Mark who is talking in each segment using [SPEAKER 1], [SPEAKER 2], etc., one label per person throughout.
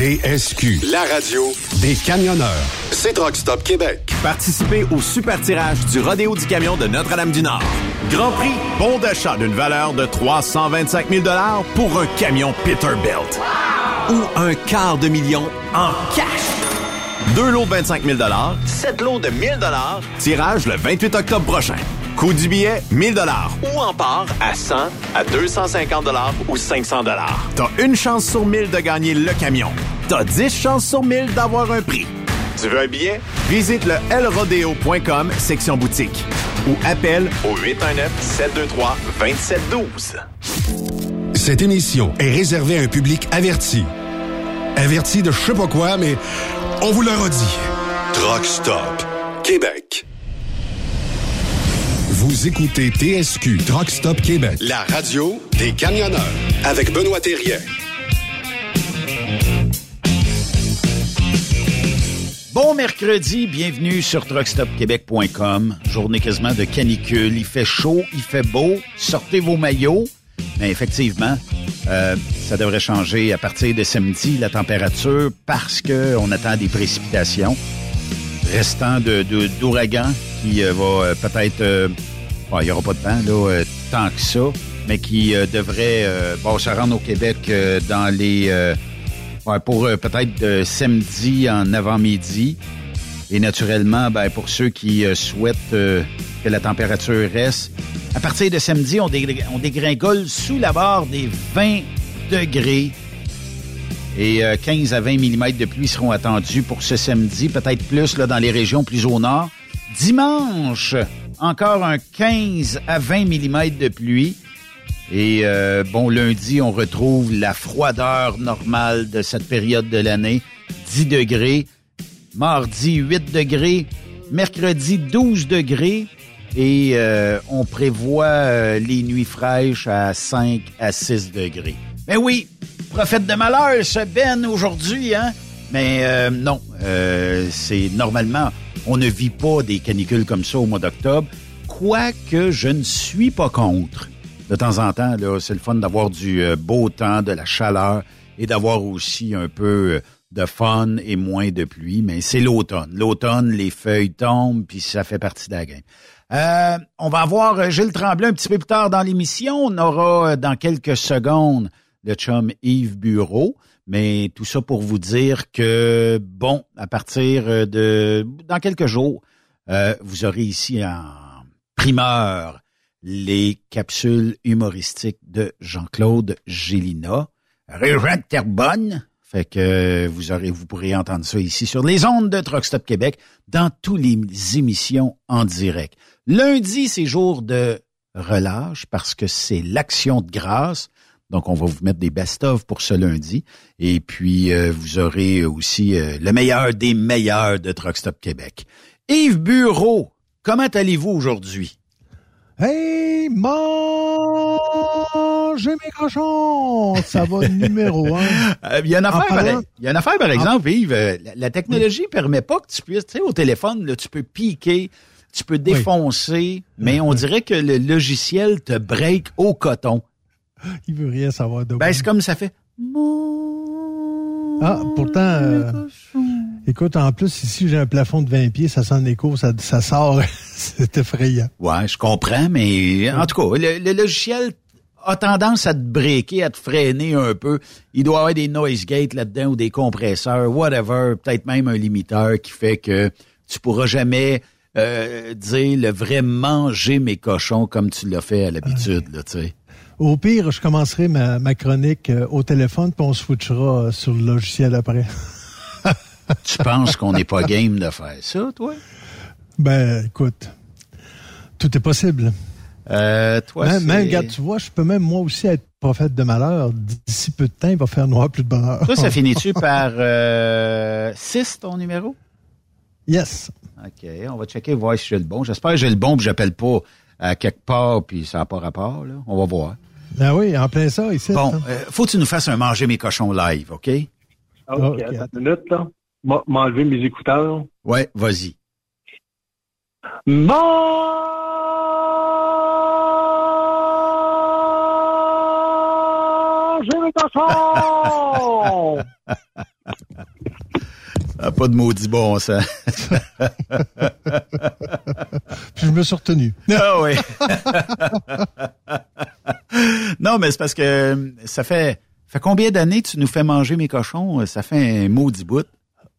[SPEAKER 1] TSQ, la radio des camionneurs. C'est Truck Stop Québec.
[SPEAKER 2] Participez au super tirage du Rodéo du Camion de Notre-Dame-du-Nord. Grand prix, bon d'achat d'une valeur de 325 000 pour un camion Peterbilt. Ou un quart de million en cash. Deux lots de 25 000 sept lots de 1000 tirage le 28 octobre prochain. Coût du billet, 1000 Ou en part à 100, à 250 ou 500 T'as une chance sur 1000 de gagner le camion. T'as 10 chances sur 1000 d'avoir un prix. Tu veux un billet? Visite le lrodeo.com, section boutique. Ou appelle au 819-723-2712.
[SPEAKER 1] Cette émission est réservée à un public averti. Averti de je sais pas quoi, mais on vous le redit. Truck Stop Québec. Vous écoutez TSQ Truck Stop Québec, la radio des camionneurs avec Benoît Thérien.
[SPEAKER 3] Bon mercredi, bienvenue sur truckstopquebec.com. Journée quasiment de canicule. Il fait chaud, il fait beau. Sortez vos maillots. Mais effectivement, euh, ça devrait changer à partir de samedi, la température, parce qu'on attend des précipitations restant de, de- d'ouragan qui euh, va euh, peut-être... euh, bon, il n'y aura pas de temps là, euh, tant que ça, mais qui euh, devrait euh, bon, se rendre au Québec euh, dans les... euh, pour euh, peut-être euh, samedi en avant-midi. Et naturellement, ben, pour ceux qui euh, souhaitent euh, que la température reste, à partir de samedi, on dégringole sous la barre des 20 degrés. Et 15 à 20 mm de pluie seront attendus pour ce samedi, peut-être plus là, dans les régions plus au nord. Dimanche, encore un 15 à 20 mm de pluie. Et bon, lundi, on retrouve la froideur normale de cette période de l'année, 10 degrés. Mardi, 8 degrés. Mercredi, 12 degrés. Et euh, on prévoit euh, les nuits fraîches à 5 à 6 degrés. Mais oui, prophète de malheur, ce Ben aujourd'hui, hein? Mais euh, non, c'est normalement, on ne vit pas des canicules comme ça au mois d'octobre, quoique je ne suis pas contre. De temps en temps, c'est le fun d'avoir du beau temps, de la chaleur et d'avoir aussi un peu de fun et moins de pluie, mais c'est l'automne. L'automne, les feuilles tombent, puis ça fait partie de la game. Euh, on va avoir euh, Gilles Tremblay un petit peu plus tard dans l'émission. On aura euh, dans quelques secondes le chum Yves Bureau. Mais tout ça pour vous dire que, bon, à partir de... Dans quelques jours, vous aurez ici en primeur les capsules humoristiques de Jean-Claude Gélina. Régent de Terrebonne, fait que vous aurez, vous pourrez entendre ça ici sur les ondes de Truck Stop Québec dans toutes les émissions en direct. Lundi, c'est jour de relâche parce que c'est l'action de grâce. Donc, on va vous mettre des best-of pour ce lundi. Et puis, euh, vous aurez aussi euh, le meilleur des meilleurs de Truck Stop Québec. Yves Bureau, comment allez-vous aujourd'hui?
[SPEAKER 4] Hey, mangez mes cochons! Ça va numéro un.
[SPEAKER 3] Euh, il y a une affaire, par, il y a une affaire, par exemple, Yves. La, technologie ne permet pas que tu puisses, tu sais, au téléphone, là, tu peux piquer tu peux défoncer, mais on dirait que le logiciel te break au coton.
[SPEAKER 4] Il veut rien savoir de
[SPEAKER 3] Ben, c'est comme ça fait.
[SPEAKER 4] Ah, pourtant, euh, écoute, en plus, ici, j'ai un plafond de 20 pieds, ça sent écho, ça, ça sort, c'est effrayant.
[SPEAKER 3] Ouais, je comprends, mais en tout cas, le, logiciel a tendance à te breaker, à te freiner un peu. Il doit y avoir des noise gates là-dedans ou des compresseurs, whatever, peut-être même un limiteur qui fait que tu pourras jamais euh, dire le vrai manger mes cochons comme tu l'as fait à l'habitude, là, tu sais.
[SPEAKER 4] Au pire, je commencerai ma, ma chronique euh, au téléphone, puis on switchera euh, sur le logiciel après.
[SPEAKER 3] tu penses qu'on n'est pas game de faire ça, toi?
[SPEAKER 4] Ben, écoute, tout est possible.
[SPEAKER 3] Euh, toi,
[SPEAKER 4] même, même, regarde, tu vois, je peux même moi aussi être prophète de malheur. D'ici peu de temps, il va faire noir plus de bonheur.
[SPEAKER 3] Toi, ça finit-tu par 6, ton numéro?
[SPEAKER 4] Yes.
[SPEAKER 3] OK, on va checker, voir si j'ai le bon. J'espère que j'ai le bon, puis j'appelle pas à quelque part, puis ça n'a pas rapport. Là. On va voir.
[SPEAKER 4] Ben oui, en plein ça, ici.
[SPEAKER 3] Bon, euh, faut que tu nous fasses un manger mes cochons live, OK?
[SPEAKER 5] OK, okay. attends une minute, là. M'enlever mes écouteurs.
[SPEAKER 3] Ouais, vas-y.
[SPEAKER 5] Manger mes cochons!
[SPEAKER 3] Ah, pas de maudit bon ça.
[SPEAKER 4] Puis je me suis retenu.
[SPEAKER 3] Ah oui. non, mais c'est parce que ça fait, fait combien d'années tu nous fais manger mes cochons? Ça fait un maudit bout.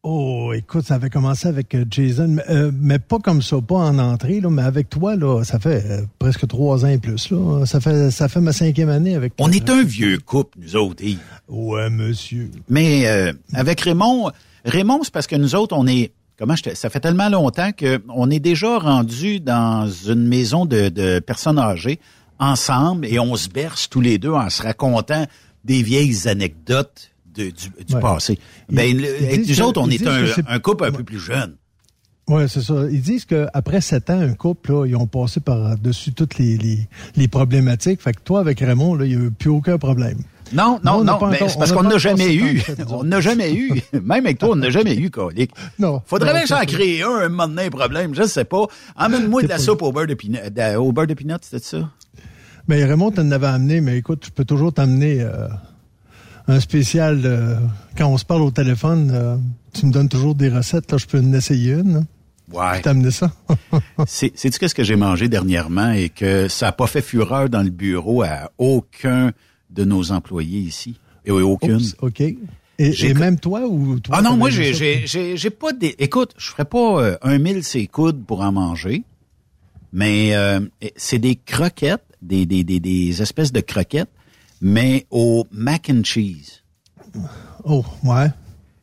[SPEAKER 4] Oh, écoute, ça avait commencé avec euh, Jason, euh, mais, pas comme ça, pas en entrée, là, mais avec toi, là, ça fait euh, presque trois ans et plus. Là. Ça fait ça fait ma cinquième année avec
[SPEAKER 3] toi. On est un vieux couple, nous autres. Yves.
[SPEAKER 4] Ouais, monsieur.
[SPEAKER 3] Mais avec Raymond, Raymond, c'est parce que nous autres, on est comment je ça fait tellement longtemps qu'on est déjà rendu dans une maison de, personnes âgées ensemble et on se berce tous les deux en se racontant des vieilles anecdotes du, passé. ben, nous autres, on est, un, couple un peu plus jeune.
[SPEAKER 4] Oui, c'est ça. Ils disent qu'après sept ans, un couple, là, ils ont passé par-dessus toutes les, les, problématiques. Fait que toi, avec Raymond, il n'y a eu plus aucun problème.
[SPEAKER 3] Non, non, non, mais c'est parce qu'on n'a jamais eu. On n'a jamais eu. Même avec toi, on n'a jamais eu, colique. Non. Faudrait bien s'en créer un, un moment donné, un problème. Je sais pas. Emmène-moi de la soupe au beurre de pinot. Au beurre de pinot, c'était ça?
[SPEAKER 4] Mais Raymond t'en avait amené, mais écoute, je peux toujours t'amener euh, un spécial. Euh, quand on se parle au téléphone, euh, tu me donnes toujours des recettes. Là, je peux en essayer une.
[SPEAKER 3] Ouais.
[SPEAKER 4] amené ça.
[SPEAKER 3] Sais-tu qu'est-ce que j'ai mangé dernièrement et que ça n'a pas fait fureur dans le bureau à aucun de nos employés ici. Et aucune.
[SPEAKER 4] OK. Et, même toi ou toi?
[SPEAKER 3] Ah non, moi, j'ai, j'ai, j'ai, pas des. Écoute, je ferais pas euh, un mille ses coudes pour en manger, mais euh, c'est des croquettes, des, des, des, des espèces de croquettes, mais au mac and cheese.
[SPEAKER 4] Oh, ouais.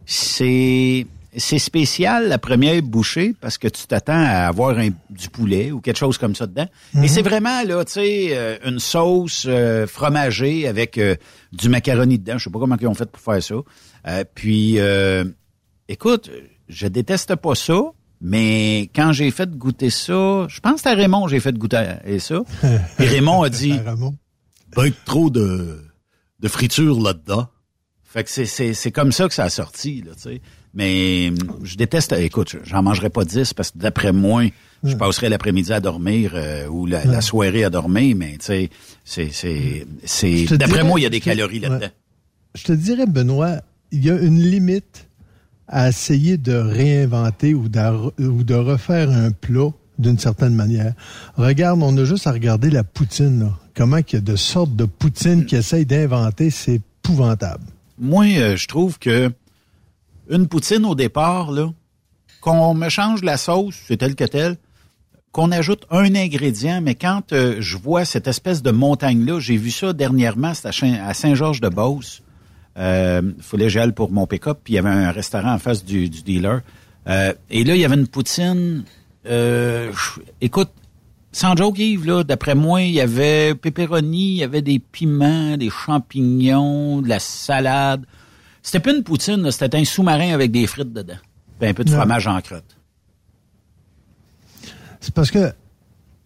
[SPEAKER 3] C'est c'est spécial la première bouchée parce que tu t'attends à avoir un, du poulet ou quelque chose comme ça dedans. Et c'est vraiment là, tu sais, euh, une sauce euh, fromagée avec euh, du macaroni dedans. Je sais pas comment ils ont fait pour faire ça. puis, écoute, je déteste pas ça, mais quand j'ai fait goûter ça, je pense que à Raymond j'ai fait goûter ça. Et Raymond a dit,
[SPEAKER 6] pas trop de de friture là-dedans.
[SPEAKER 3] Fait que c'est c'est comme ça que ça a sorti là, tu sais. Mais je déteste. Écoute, j'en mangerai pas dix parce que d'après moi, je passerai l'après-midi à dormir euh, ou la, soirée à dormir. Mais tu sais, c'est c'est c'est. D'après moi, il y a des calories là-dedans.
[SPEAKER 4] Je te dirais, Benoît, il y a une limite à essayer de réinventer ou de, ou de refaire un plat d'une certaine manière. Regarde, on a juste à regarder la poutine. Là. Comment il y a de sortes de poutine qui essayent d'inventer, c'est épouvantable.
[SPEAKER 3] Moi, euh, je trouve que une poutine au départ, là, qu'on me change la sauce, c'est tel que tel, qu'on ajoute un ingrédient, mais quand euh, je vois cette espèce de montagne-là, j'ai vu ça dernièrement, c'était à Saint-Georges-de-Beauce. Euh, fallait j'aille pour mon pick-up, puis il y avait un restaurant en face du, dealer. Euh, et là, il y avait une poutine. Euh, écoute, sans joke, Yves, là, d'après moi, il y avait pepperoni, il y avait des piments, des champignons, de la salade. C'était pas une poutine, c'était un sous-marin avec des frites dedans. Puis un peu de fromage en crotte.
[SPEAKER 4] C'est parce que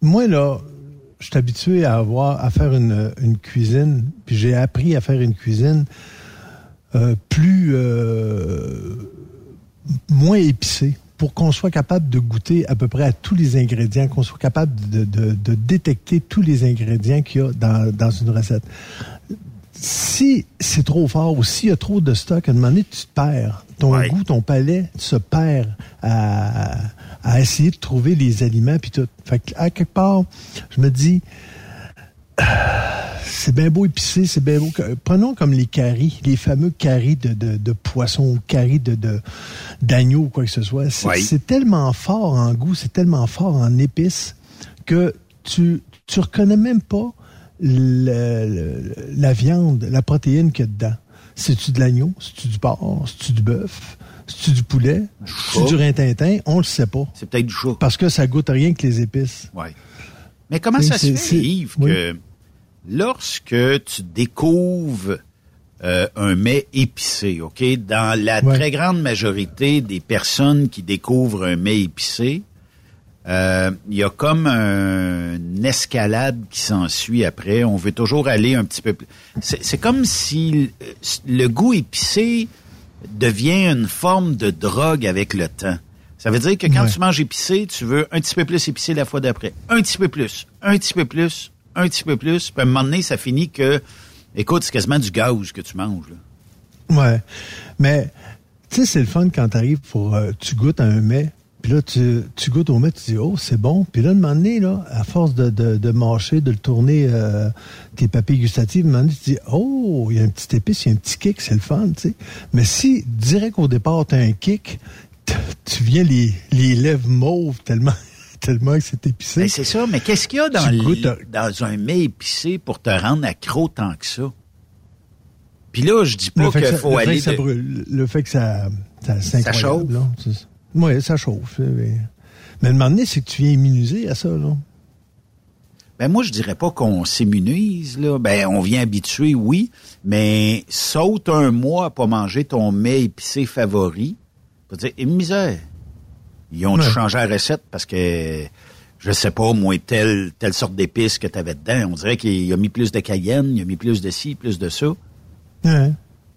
[SPEAKER 4] moi, là, je suis habitué à avoir à faire une, cuisine, puis j'ai appris à faire une cuisine euh, plus euh, moins épicée pour qu'on soit capable de goûter à peu près à tous les ingrédients, qu'on soit capable de, détecter tous les ingrédients qu'il y a dans, dans une recette si c'est trop fort ou s'il y a trop de stock, à un moment donné, tu te perds. Ton goût, ton palais se perd à, essayer de trouver les aliments puis tout. Fait à quelque part, je me dis, c'est bien beau épicé, c'est bien beau. Prenons comme les caries, les fameux caries de, de, de poisson, caries de, d'agneau ou quoi que ce soit. C'est, tellement fort en goût, c'est tellement fort en épices que tu tu reconnais même pas la viande, la protéine qu'il y a dedans. C'est-tu de l'agneau? C'est-tu du porc? C'est-tu du bœuf? C'est-tu du poulet? C'est-tu du rintintin? On le sait pas.
[SPEAKER 3] C'est peut-être du chat.
[SPEAKER 4] Parce que ça goûte rien que les épices.
[SPEAKER 3] Oui. Mais comment ça se fait, Yves, que lorsque tu découvres euh, un mets épicé, OK? Dans la très grande majorité des personnes qui découvrent un mets épicé, euh, il y a comme une escalade qui s'ensuit après. On veut toujours aller un petit peu plus. C'est comme si le goût épicé devient une forme de drogue avec le temps. Ça veut dire que quand tu manges épicé, tu veux un petit peu plus épicé la fois d'après. Un petit peu plus, un petit peu plus, un petit peu plus. Puis à un moment donné, ça finit que, écoute, c'est quasiment du gaz que tu manges. Là.
[SPEAKER 4] Ouais. Mais, tu sais, c'est le fun quand t'arrives pour, euh, tu goûtes à un mets, puis là, tu, tu goûtes au mets, tu dis, oh, c'est bon. Puis là, un moment donné, là, à force de, de, de mâcher, de le tourner, euh, tes papilles gustatives, un moment donné, tu dis, oh, il y a un petit épice, il y a un petit kick, c'est le fun, tu sais. Mais si, direct au départ, tu as un kick, tu viens les, les lèvres mauves tellement tellement que c'est épicé.
[SPEAKER 3] Ben, c'est ça, mais qu'est-ce qu'il y a dans, dans un mets épicé pour te rendre accro tant que ça? Puis là, je dis pas qu'il faut aller...
[SPEAKER 4] Fait que ça le fait que ça... Ça, ça chauffe. Oui, ça chauffe. Mais, mais le moment donné, c'est que tu viens immuniser à ça, là.
[SPEAKER 3] Ben moi, je dirais pas qu'on s'immunise, là. Ben, on vient habituer, oui, mais saute un mois à pas manger ton mets épicé favori. Faut dire, et misère. Ils ont changé la recette parce que, je sais pas, moi, telle, telle sorte d'épices que tu avais dedans. On dirait qu'il a mis plus de cayenne, il a mis plus de ci, plus de ça.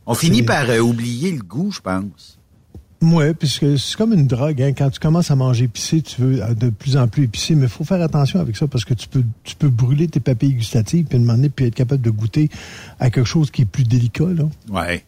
[SPEAKER 3] On finit par euh, oublier le goût, je pense.
[SPEAKER 4] Oui, puisque c'est comme une drogue. Hein. Quand tu commences à manger épicé, tu veux de plus en plus épicé, mais il faut faire attention avec ça parce que tu peux tu peux brûler tes papilles gustatives puis demander puis être capable de goûter à quelque chose qui est plus délicat. Là.
[SPEAKER 3] Ouais.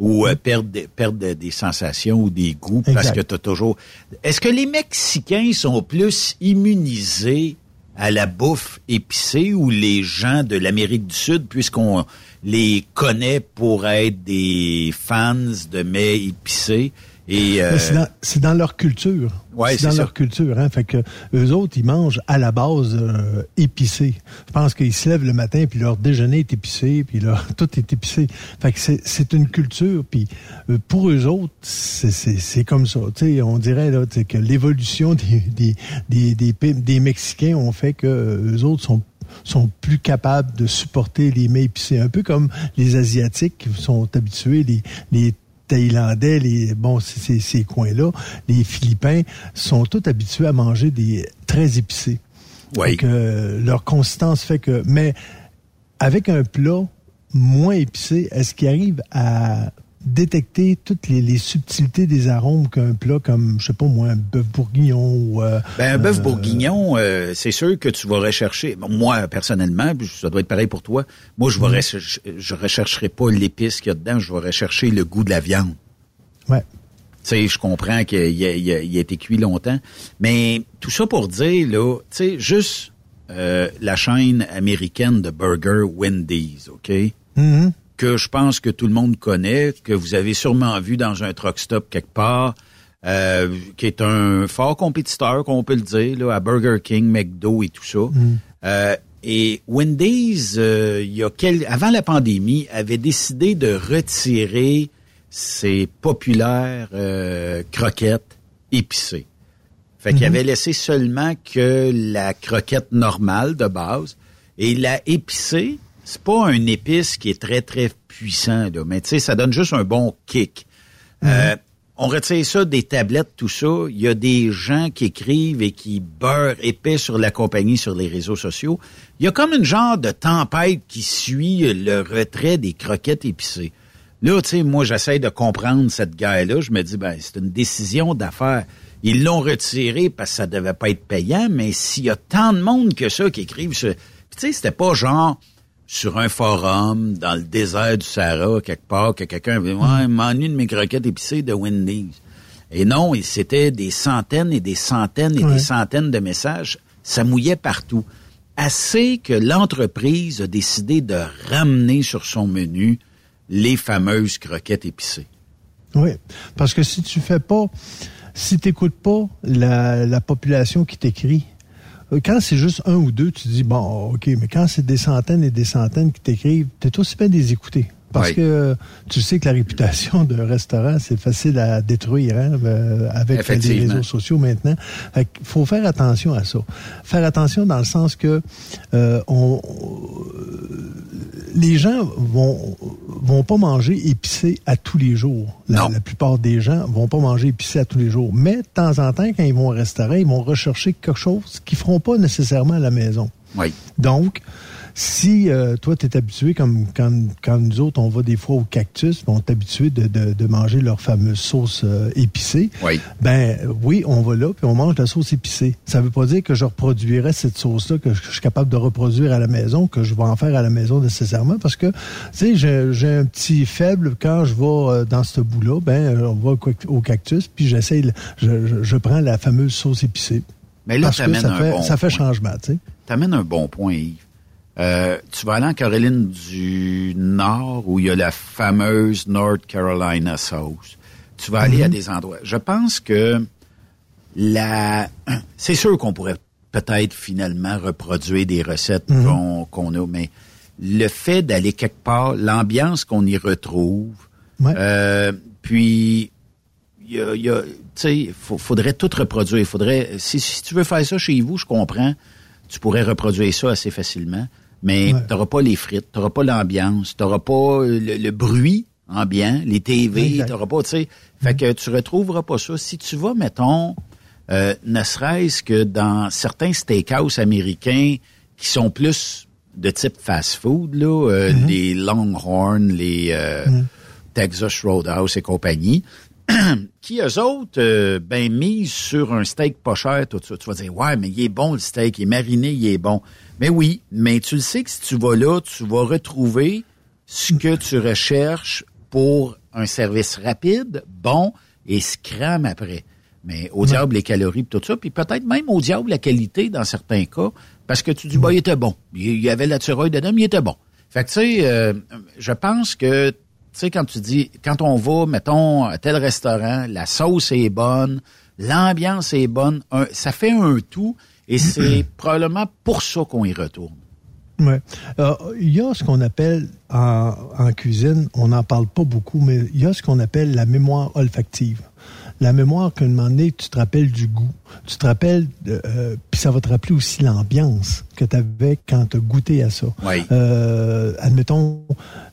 [SPEAKER 3] Ou euh, perdre, perdre des sensations ou des goûts parce que tu as toujours. Est-ce que les Mexicains sont plus immunisés à la bouffe épicée ou les gens de l'Amérique du Sud, puisqu'on les connaît pour être des fans de mets épicés? Et euh,
[SPEAKER 4] c'est dans, leur culture.
[SPEAKER 3] Ouais,
[SPEAKER 4] c'est dans leur culture. Hein? Fait que eux autres, ils mangent à la base euh, épicé. Je pense qu'ils se lèvent le matin, puis leur déjeuner est épicé, puis leur tout est épicé. Fait que c'est une culture. Puis euh, pour eux autres, c'est comme ça. sais, on dirait là, que l'évolution des des, des, des, des Mexicains ont fait que eux autres sont sont plus capables de supporter les mets épicés. Un peu comme les Asiatiques qui sont habitués, les, les Thaïlandais, les bon, ces, ces coins-là, les Philippins sont tous habitués à manger des très épicés.
[SPEAKER 3] Oui.
[SPEAKER 4] Donc, leur consistance fait que, mais avec un plat moins épicé, est-ce qu'ils arrivent à détecter toutes les, subtilités des arômes qu'un plat comme, je sais pas moi, un bœuf bourguignon ou... Euh,
[SPEAKER 3] ben, un bœuf euh, bourguignon, euh, c'est sûr que tu vas rechercher... Moi, personnellement, ça doit être pareil pour toi, moi, je ne je rechercherai pas l'épice qu'il y a dedans, je vais rechercher le goût de la viande.
[SPEAKER 4] Ouais.
[SPEAKER 3] Tu sais, je comprends qu'il a, a, été cuit longtemps, mais tout ça pour dire, là, tu sais, juste la chaîne américaine de burger Wendy's, OK?
[SPEAKER 4] Mm-hmm
[SPEAKER 3] que je pense que tout le monde connaît, que vous avez sûrement vu dans un truck stop quelque part, euh, qui est un fort compétiteur, qu'on peut le dire, là, à Burger King, McDo et tout ça.
[SPEAKER 4] Mm.
[SPEAKER 3] Euh, et Wendy's, euh, il y a quel... avant la pandémie, avait décidé de retirer ses populaires croquettes épicées. Fait qu'il mm-hmm. avait laissé seulement que la croquette normale de base. Et la épicée, c'est pas un épice qui est très, très puissant, là, mais tu sais, ça donne juste un bon kick. Euh, on retire ça des tablettes, tout ça. Il y a des gens qui écrivent et qui beurrent épais sur la compagnie sur les réseaux sociaux. Il y a comme une genre de tempête qui suit le retrait des croquettes épicées. Là, tu sais, moi, j'essaie de comprendre cette guerre-là. Je me dis, ben, c'est une décision d'affaires. Ils l'ont retiré parce que ça devait pas être payant, mais s'il y a tant de monde que ça qui écrivent ce... Tu sais, c'était pas genre sur un forum dans le désert du Sahara, quelque part, que quelqu'un avait ouais, m'ennuie de mes croquettes épicées de Wendy's. Et non, c'était des centaines et des centaines et des centaines de messages. Ça mouillait partout. Assez que l'entreprise a décidé de ramener sur son menu les fameuses croquettes épicées.
[SPEAKER 4] Oui, parce que si tu fais pas, si t'écoutes pas la, la population qui t'écrit, quand c'est juste un ou deux, tu dis, bon, OK, mais quand c'est des centaines et des centaines qui t'écrivent, t'es aussi bien des écouter. Parce que tu sais que la réputation d'un restaurant, c'est facile à détruire hein, euh, avec les réseaux sociaux maintenant. Il faut faire attention à ça. Faire attention dans le sens que euh, on, les gens vont vont pas manger épicé à tous les jours. La, la, plupart des gens vont pas manger épicé à tous les jours. Mais de temps en temps, quand ils vont au restaurant, ils vont rechercher quelque chose qu'ils feront pas nécessairement à la maison.
[SPEAKER 3] Oui.
[SPEAKER 4] Donc, si euh, toi, tu es habitué, comme quand, quand, nous autres, on va des fois au cactus, on est habitué de, de, de, manger leur fameuse sauce euh, épicée,
[SPEAKER 3] oui.
[SPEAKER 4] ben oui, on va là, puis on mange la sauce épicée. Ça veut pas dire que je reproduirais cette sauce-là, que je, suis capable de reproduire à la maison, que je vais en faire à la maison nécessairement, parce que, tu sais, j'ai un petit faible quand je vais euh, dans ce bout-là, ben on va au cactus, puis j'essaie, je, je, prends la fameuse sauce épicée.
[SPEAKER 3] Mais là,
[SPEAKER 4] parce que ça fait, ça fait changement, tu sais.
[SPEAKER 3] T'amènes un bon point, Yves. Euh, tu vas aller en Caroline du Nord où il y a la fameuse North Carolina sauce. Tu vas aller à mhm. des endroits. Je pense que la, c'est sûr qu'on pourrait peut-être finalement reproduire des recettes mhm. qu'on a, mais le fait d'aller quelque part, l'ambiance qu'on y retrouve, euh, puis il y a, tu sais, faudrait tout reproduire. Faudrait, si, si tu veux faire ça chez vous, je comprends, tu pourrais reproduire ça assez facilement mais tu n'auras pas les frites, tu n'auras pas l'ambiance, tu n'auras pas le, bruit ambiant, les TV, tu n'auras pas, tu sais. Fait que tu retrouveras pas ça. Si tu vas, mettons, euh, ne serait-ce que dans certains steakhouse américains qui sont plus de type fast-food, là, euh, mm-hmm. les Longhorn, les euh, mm-hmm. Texas Roadhouse et compagnie, qui, eux autres, euh, ben, misent sur un steak pas cher, tout ça. Tu vas dire, ouais, mais il est bon le steak, il est mariné, il est bon. Mais oui, mais tu le sais que si tu vas là, tu vas retrouver ce que tu recherches pour un service rapide, bon, et scram après. Mais au diable les calories tout ça, puis peut-être même au diable la qualité dans certains cas, parce que tu dis, bah, il était bon. Il y avait la thyroïde dedans, mais il était bon. Fait que, tu sais, euh, je pense que Tu sais, quand tu dis, quand on va, mettons, à tel restaurant, la sauce est bonne, l'ambiance est bonne, ça fait un tout, et c'est probablement pour ça qu'on y retourne.
[SPEAKER 4] Oui. Euh, il y a ce qu'on appelle en, en cuisine, on n'en parle pas beaucoup, mais il y a ce qu'on appelle la mémoire olfactive la mémoire qu'à un moment donné, tu te rappelles du goût. Tu te rappelles, euh, puis ça va te rappeler aussi l'ambiance que tu avais quand tu as goûté à ça. Euh, admettons,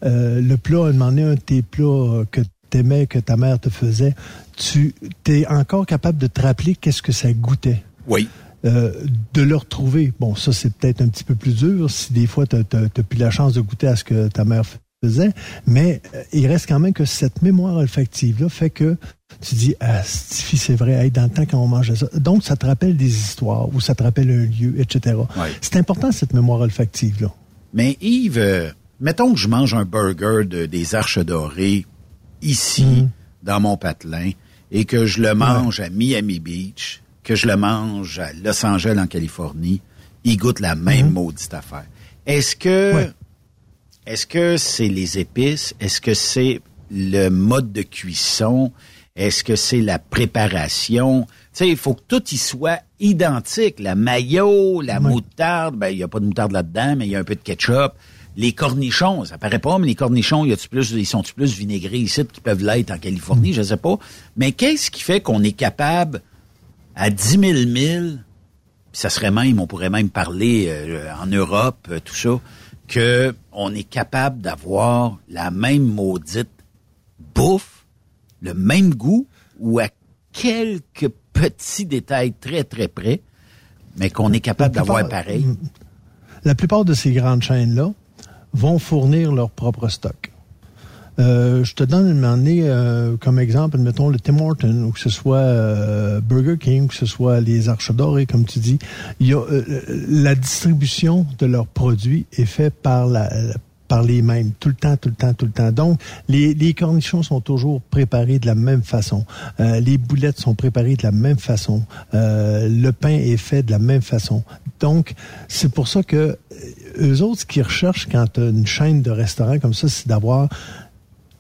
[SPEAKER 4] euh, le plat, à un moment donné, un de tes plats que tu aimais, que ta mère te faisait, tu es encore capable de te rappeler qu'est-ce que ça goûtait.
[SPEAKER 3] Oui.
[SPEAKER 4] De le retrouver. Bon, ça, c'est peut-être un petit peu plus dur si des fois, tu n'as plus la chance de goûter à ce que ta mère faisait, mais il reste quand même que cette mémoire olfactive-là fait que tu dis, ah, c'est vrai, dans le temps quand on mangeait ça. Donc, ça te rappelle des histoires ou ça te rappelle un lieu, etc. C'est important, cette mémoire olfactive-là.
[SPEAKER 3] Mais Yves, euh, mettons que je mange un burger de, des Arches Dorées ici, mhm. dans mon patelin, et que je le mange à Miami Beach, que je le mange à Los Angeles, en Californie, il goûte la même mhm. maudite affaire. Est-ce que... Est-ce que c'est les épices? Est-ce que c'est le mode de cuisson? Est-ce que c'est la préparation? Tu sais, il faut que tout y soit identique. La mayo, la moutarde, ben, il n'y a pas de moutarde là-dedans, mais il y a un peu de ketchup. Les cornichons, ça paraît pas, mais les cornichons, y a plus, ils sont plus vinaigrés ici qu'ils peuvent l'être en Californie, je sais pas. Mais qu'est-ce qui fait qu'on est capable, à 10 000 milles, ça serait même, on pourrait même parler euh, en Europe, euh, tout ça, que on est capable d'avoir la même maudite bouffe le même goût ou à quelques petits détails très, très près, mais qu'on est capable d'avoir pareil? Mm.
[SPEAKER 4] La plupart de ces grandes chaînes-là vont fournir leur propre stock. Euh, je te donne une année euh, comme exemple, mettons le Tim Horton, ou que ce soit euh, Burger King, ou que ce soit les Arches Dorées, comme tu dis. Il y a, la distribution de leurs produits est faite par la, par les mêmes, tout le temps, tout le temps, tout le temps. Donc, les, les cornichons sont toujours préparés de la même façon. Euh, les boulettes sont préparées de la même façon. Euh, le pain est fait de la même façon. Donc, c'est pour ça que euh, eux autres, ce qu'ils recherchent quand as une chaîne de restaurants comme ça, c'est d'avoir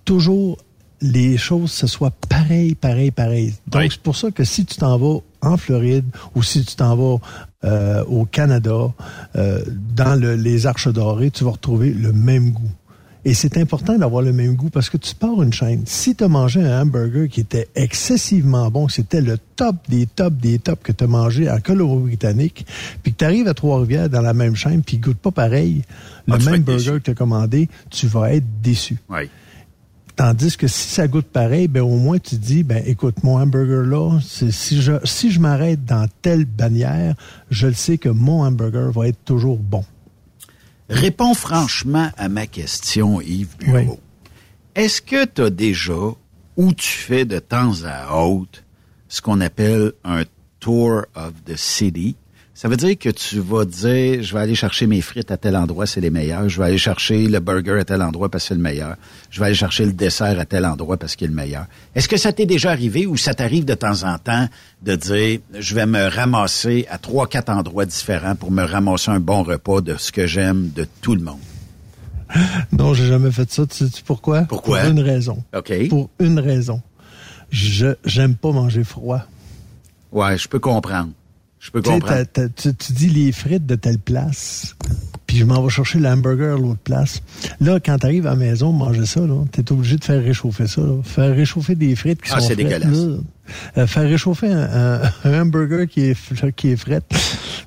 [SPEAKER 4] toujours les choses ce soit pareil, pareil, pareil. Donc, c'est pour ça que si tu t'en vas en Floride ou si tu t'en vas euh, au Canada, euh, dans les Arches dorées, tu vas retrouver le même goût. Et c'est important d'avoir le même goût parce que tu pars une chaîne. Si tu as mangé un hamburger qui était excessivement bon, c'était le top des tops des tops que tu as mangé en Colombie-Britannique, puis que tu arrives à Trois-Rivières dans la même chaîne, puis il goûte pas pareil, le ah, même burger que tu as commandé, tu vas être déçu.
[SPEAKER 3] Oui.
[SPEAKER 4] Tandis que si ça goûte pareil, ben au moins tu dis, ben écoute, mon hamburger là, si je si je m'arrête dans telle bannière, je le sais que mon hamburger va être toujours bon.
[SPEAKER 3] Réponds franchement à ma question, Yves Bureau. Est-ce que tu as déjà, ou tu fais de temps à autre, ce qu'on appelle un tour of the city, ça veut dire que tu vas dire, je vais aller chercher mes frites à tel endroit, c'est les meilleurs. Je vais aller chercher le burger à tel endroit parce que c'est le meilleur. Je vais aller chercher le dessert à tel endroit parce qu'il est le meilleur. Est-ce que ça t'est déjà arrivé ou ça t'arrive de temps en temps de dire, je vais me ramasser à trois, quatre endroits différents pour me ramasser un bon repas de ce que j'aime de tout le monde?
[SPEAKER 4] Non, j'ai jamais fait ça. Tu sais pourquoi?
[SPEAKER 3] Pourquoi?
[SPEAKER 4] Pour une raison.
[SPEAKER 3] OK.
[SPEAKER 4] Pour une raison. Je, j'aime pas manger froid.
[SPEAKER 3] Ouais, je peux comprendre. Je peux comprendre.
[SPEAKER 4] tu, dis les frites de telle place, puis je m'en vais chercher l'hamburger à l'autre place. Là, quand tu arrives à la maison, manger ça, tu es obligé de faire réchauffer ça. Faire réchauffer des frites qui
[SPEAKER 3] ah,
[SPEAKER 4] sont
[SPEAKER 3] c'est dégueulasse.
[SPEAKER 4] Euh, faire réchauffer un, hamburger qui est, qui est frais.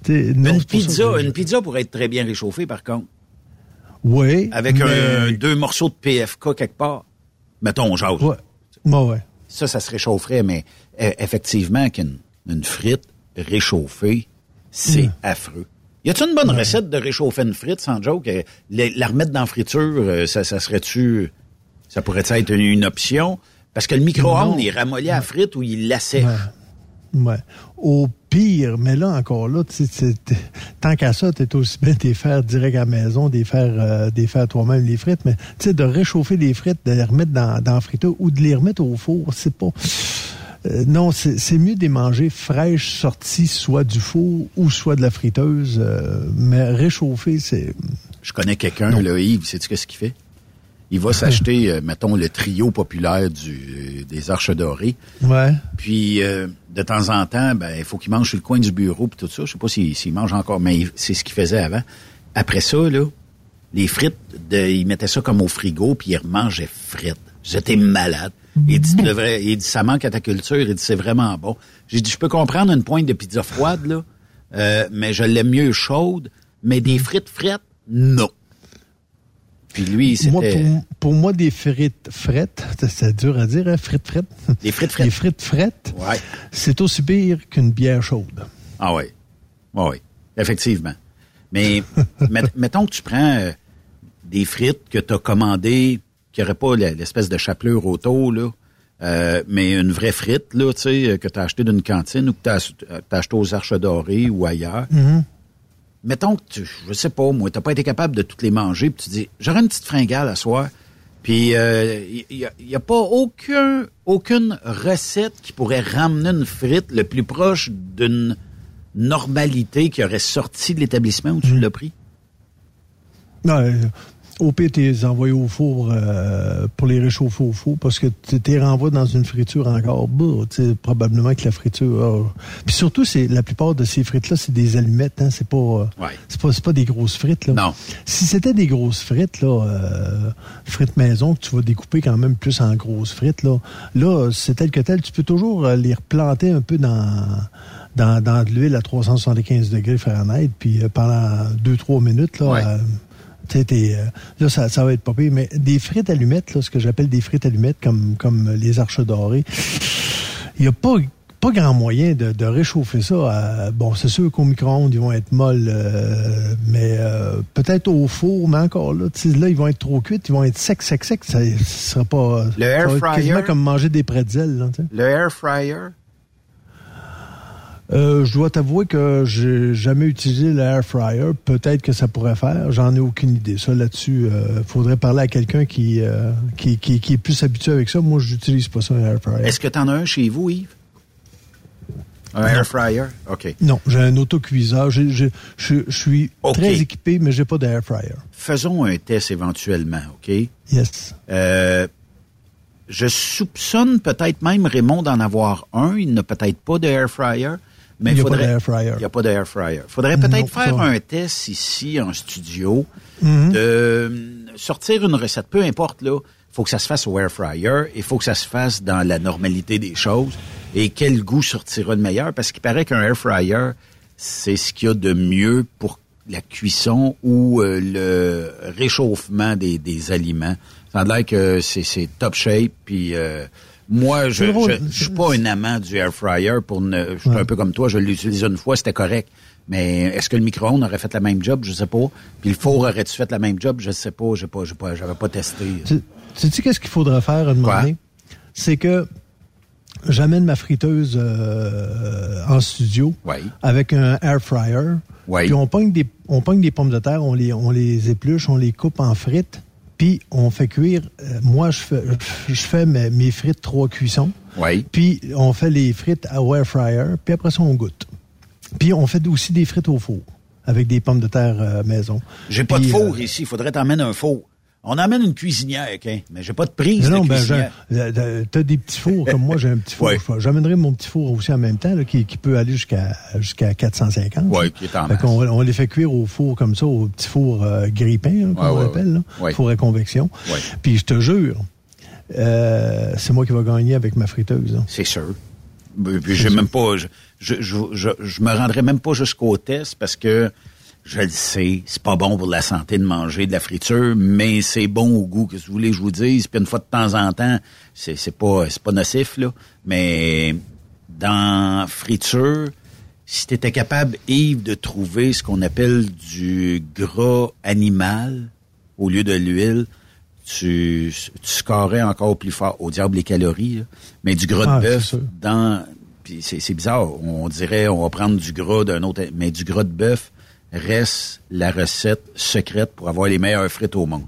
[SPEAKER 3] une, pizza, une pizza pourrait être très bien réchauffée, par contre.
[SPEAKER 4] Oui.
[SPEAKER 3] Avec un, deux morceaux de PFK quelque part. Mettons, jase.
[SPEAKER 4] Ouais. ouais.
[SPEAKER 3] Ça, ça se réchaufferait, mais e, effectivement, qu'une une frite, réchauffer, c'est hmm. affreux. Y a-t-il une bonne recette de réchauffer une frite, sans joke? Euh, la remettre dans la friture, euh, ça, ça serait-tu... Ça pourrait être une, option? Parce que le micro-ondes, il ramollit à la frite ou il l'assèche.
[SPEAKER 4] Ouais. Au pire, mais là encore là, tant qu'à ça, t'es aussi bien de faire direct à la maison, de faire, euh, faire toi-même les frites, mais de réchauffer les frites, de les remettre dans, dans la friture ou de les remettre au four, c'est pas. Euh, non, c'est mieux de les manger fraîches, sorties soit du four ou soit de la friteuse. Euh, mais réchauffer, c'est...
[SPEAKER 3] Je connais quelqu'un, là, Yves, sais-tu qu'est-ce qu'il fait? il va s'acheter, euh, mettons, le trio populaire du, des Arches Dorées.
[SPEAKER 4] Ouais.
[SPEAKER 3] Puis, euh, de temps en temps, ben, il faut qu'il mange sur le coin du bureau puis tout ça. Je sais pas s'il mange encore, mais c'est ce qu'il faisait avant. Après ça, là, les frites, de, il mettait ça comme au frigo, puis il remangeait frites. J'étais malade. Il dit, tu devrais- il dit, ça manque à ta culture. Il dit, c'est vraiment bon. J'ai dit, je peux comprendre une pointe de pizza froide, là, euh, mais je l'aime mieux chaude. Mais des frites frettes, non. Puis lui,
[SPEAKER 4] Moi,
[SPEAKER 3] c'était...
[SPEAKER 4] pour, pour moi, des frites frettes, c'est dur à dire, hein, frites frettes.
[SPEAKER 3] Des frites frettes.
[SPEAKER 4] Des frites frettes,
[SPEAKER 3] Ouais.
[SPEAKER 4] c'est aussi pire qu'une bière chaude.
[SPEAKER 3] Ah oui. Ah oui. Effectivement. Mais met- mettons que tu prends euh, des frites que tu as commandées, qui n'auraient pas l'espèce de chapelure auto, là, euh, mais une vraie frite, là, tu sais, euh, que tu as acheté d'une cantine ou que tu as, acheté aux Arches Dorées ou ailleurs. Mettons que tu, je sais pas, moi, t'as pas été capable de toutes les manger, puis tu dis, j'aurais une petite fringale à soir. Puis il n'y a, y a pas aucun, aucune recette qui pourrait ramener une frite le plus proche d'une normalité qui aurait sorti de l'établissement où tu l'as pris?
[SPEAKER 4] Non, euh, au pire, tu les envoies au four euh, pour les réchauffer au four parce que tu les renvoies dans une friture encore. Bah, probablement que la friture. Puis surtout, c'est la plupart de ces frites-là, c'est des allumettes. Hein, c'est pas, euh,
[SPEAKER 3] Ouais.
[SPEAKER 4] c'est pas, c'est pas des grosses frites. Là.
[SPEAKER 3] Non.
[SPEAKER 4] Si c'était des grosses frites, là, euh, frites maison, que tu vas découper quand même plus en grosses frites, là, là c'est tel que tel, tu peux toujours euh, les replanter un peu dans, dans, dans de l'huile à 375 degrés Fahrenheit, puis euh, pendant 2-3 minutes, là,
[SPEAKER 3] Ouais.
[SPEAKER 4] T'es, euh, là, ça, ça va être pas pire. Mais des frites allumettes, là, ce que j'appelle des frites allumettes, comme, comme les arches dorées, il n'y a pas, pas grand moyen de, de réchauffer ça. à- bon, c'est sûr qu'au micro-ondes, ils vont être molles, euh, mais euh, peut-être au four, mais encore là, là, ils vont être trop cuits, ils vont être secs, secs, secs. Ça, ne sera pas.
[SPEAKER 3] Le air fryer?
[SPEAKER 4] quasiment comme manger des pretzels. Là.
[SPEAKER 3] Le air fryer,
[SPEAKER 4] Euh, je dois t'avouer que j'ai jamais utilisé le air fryer. Peut-être que ça pourrait faire. J'en ai aucune idée. Ça là-dessus, euh, faudrait parler à quelqu'un qui, euh, qui, qui, qui est plus habitué avec ça. Moi, j'utilise pas ça un air fryer.
[SPEAKER 3] est-ce que tu en as un chez vous, Yves? Un air fryer? OK.
[SPEAKER 4] Non, j'ai un autocuiseur. Je je suis très équipé, mais j'ai pas d'air fryer.
[SPEAKER 3] Faisons un test éventuellement, OK?
[SPEAKER 4] Yes.
[SPEAKER 3] Euh, je soupçonne peut-être même Raymond d'en avoir un. Il n'a peut-être pas de air fryer. Mais
[SPEAKER 4] Il y a pas d'air fryer.
[SPEAKER 3] Il n'y a pas d'air fryer. faudrait peut-être faire un test ici en studio
[SPEAKER 4] Mhm.
[SPEAKER 3] de euh, sortir une recette. Peu importe, là. faut que ça se fasse au air fryer. Il faut que ça se fasse dans la normalité des choses. Et quel goût sortira de meilleur? Parce qu'il paraît qu'un air fryer, c'est ce qu'il y a de mieux pour la cuisson ou euh, le réchauffement des, des aliments. Ça a l'air que c'est c'est top shape. Puis euh, moi, je je suis pas un amant du air fryer. Pour ne, je suis un peu comme toi. Je l'ai utilisé une fois, c'était correct. Mais est-ce que le micro-ondes aurait fait la même job? Je sais pas. Puis le four aurait-tu fait la même job? Je sais pas. J'ai pas, pas, j'avais pas testé.
[SPEAKER 4] Tu tu sais qu'est-ce qu'il faudrait faire à donné? C'est que j'amène ma friteuse euh, en studio avec un air fryer. Puis on pogne des on pogne des pommes de terre, on les on les épluche, on les coupe en frites, puis on fait cuire. euh, moi je fais je fais mes, mes frites trois cuissons.
[SPEAKER 3] Oui.
[SPEAKER 4] Puis on fait les frites au air fryer, puis après ça on goûte. Puis on fait aussi des frites au four avec des pommes de terre euh, maison.
[SPEAKER 3] J'ai pas de four
[SPEAKER 4] euh,
[SPEAKER 3] ici. Il faudrait t'emmener un four. On emmène une cuisinière, OK? Mais j'ai pas de prise
[SPEAKER 4] Non,
[SPEAKER 3] de
[SPEAKER 4] ben, euh, euh, t'as des petits fours, comme moi, j'ai un petit four.
[SPEAKER 3] Ouais.
[SPEAKER 4] J'amènerai mon petit four aussi en même temps, là, qui, qui peut aller jusqu'à jusqu'à 450.
[SPEAKER 3] Ouais, qui est en
[SPEAKER 4] Fait qu'on- on, les fait cuire au four comme ça, au petit four euh, grille-pain, là, comme
[SPEAKER 3] Ouais,
[SPEAKER 4] on
[SPEAKER 3] ouais,
[SPEAKER 4] l'appelle, là,
[SPEAKER 3] ouais.
[SPEAKER 4] four à convection.
[SPEAKER 3] Ouais.
[SPEAKER 4] Puis je te jure, euh, c'est moi qui vais gagner avec ma friteuse.
[SPEAKER 3] C'est sûr. Puis j'ai même pas, je, je, je, je, je me rendrai même pas jusqu'au test parce que je le sais, c'est pas bon pour la santé de manger de la friture, mais c'est bon au goût. Qu'est-ce que vous voulez que je vous dise? Puis une fois de temps en temps, c'est, c'est pas, c'est pas nocif, là. Mais dans friture, si tu étais capable, Yves, de trouver ce qu'on appelle du gras animal au lieu de l'huile, tu, tu scorais encore plus fort. Au diable les calories, là. mais du gras
[SPEAKER 4] Ah,
[SPEAKER 3] de
[SPEAKER 4] c'est
[SPEAKER 3] bœuf dans... Puis c'est, c'est bizarre, on dirait on va prendre du gras d'un autre... Mais du gras de bœuf reste la recette secrète pour avoir les meilleures frites au monde.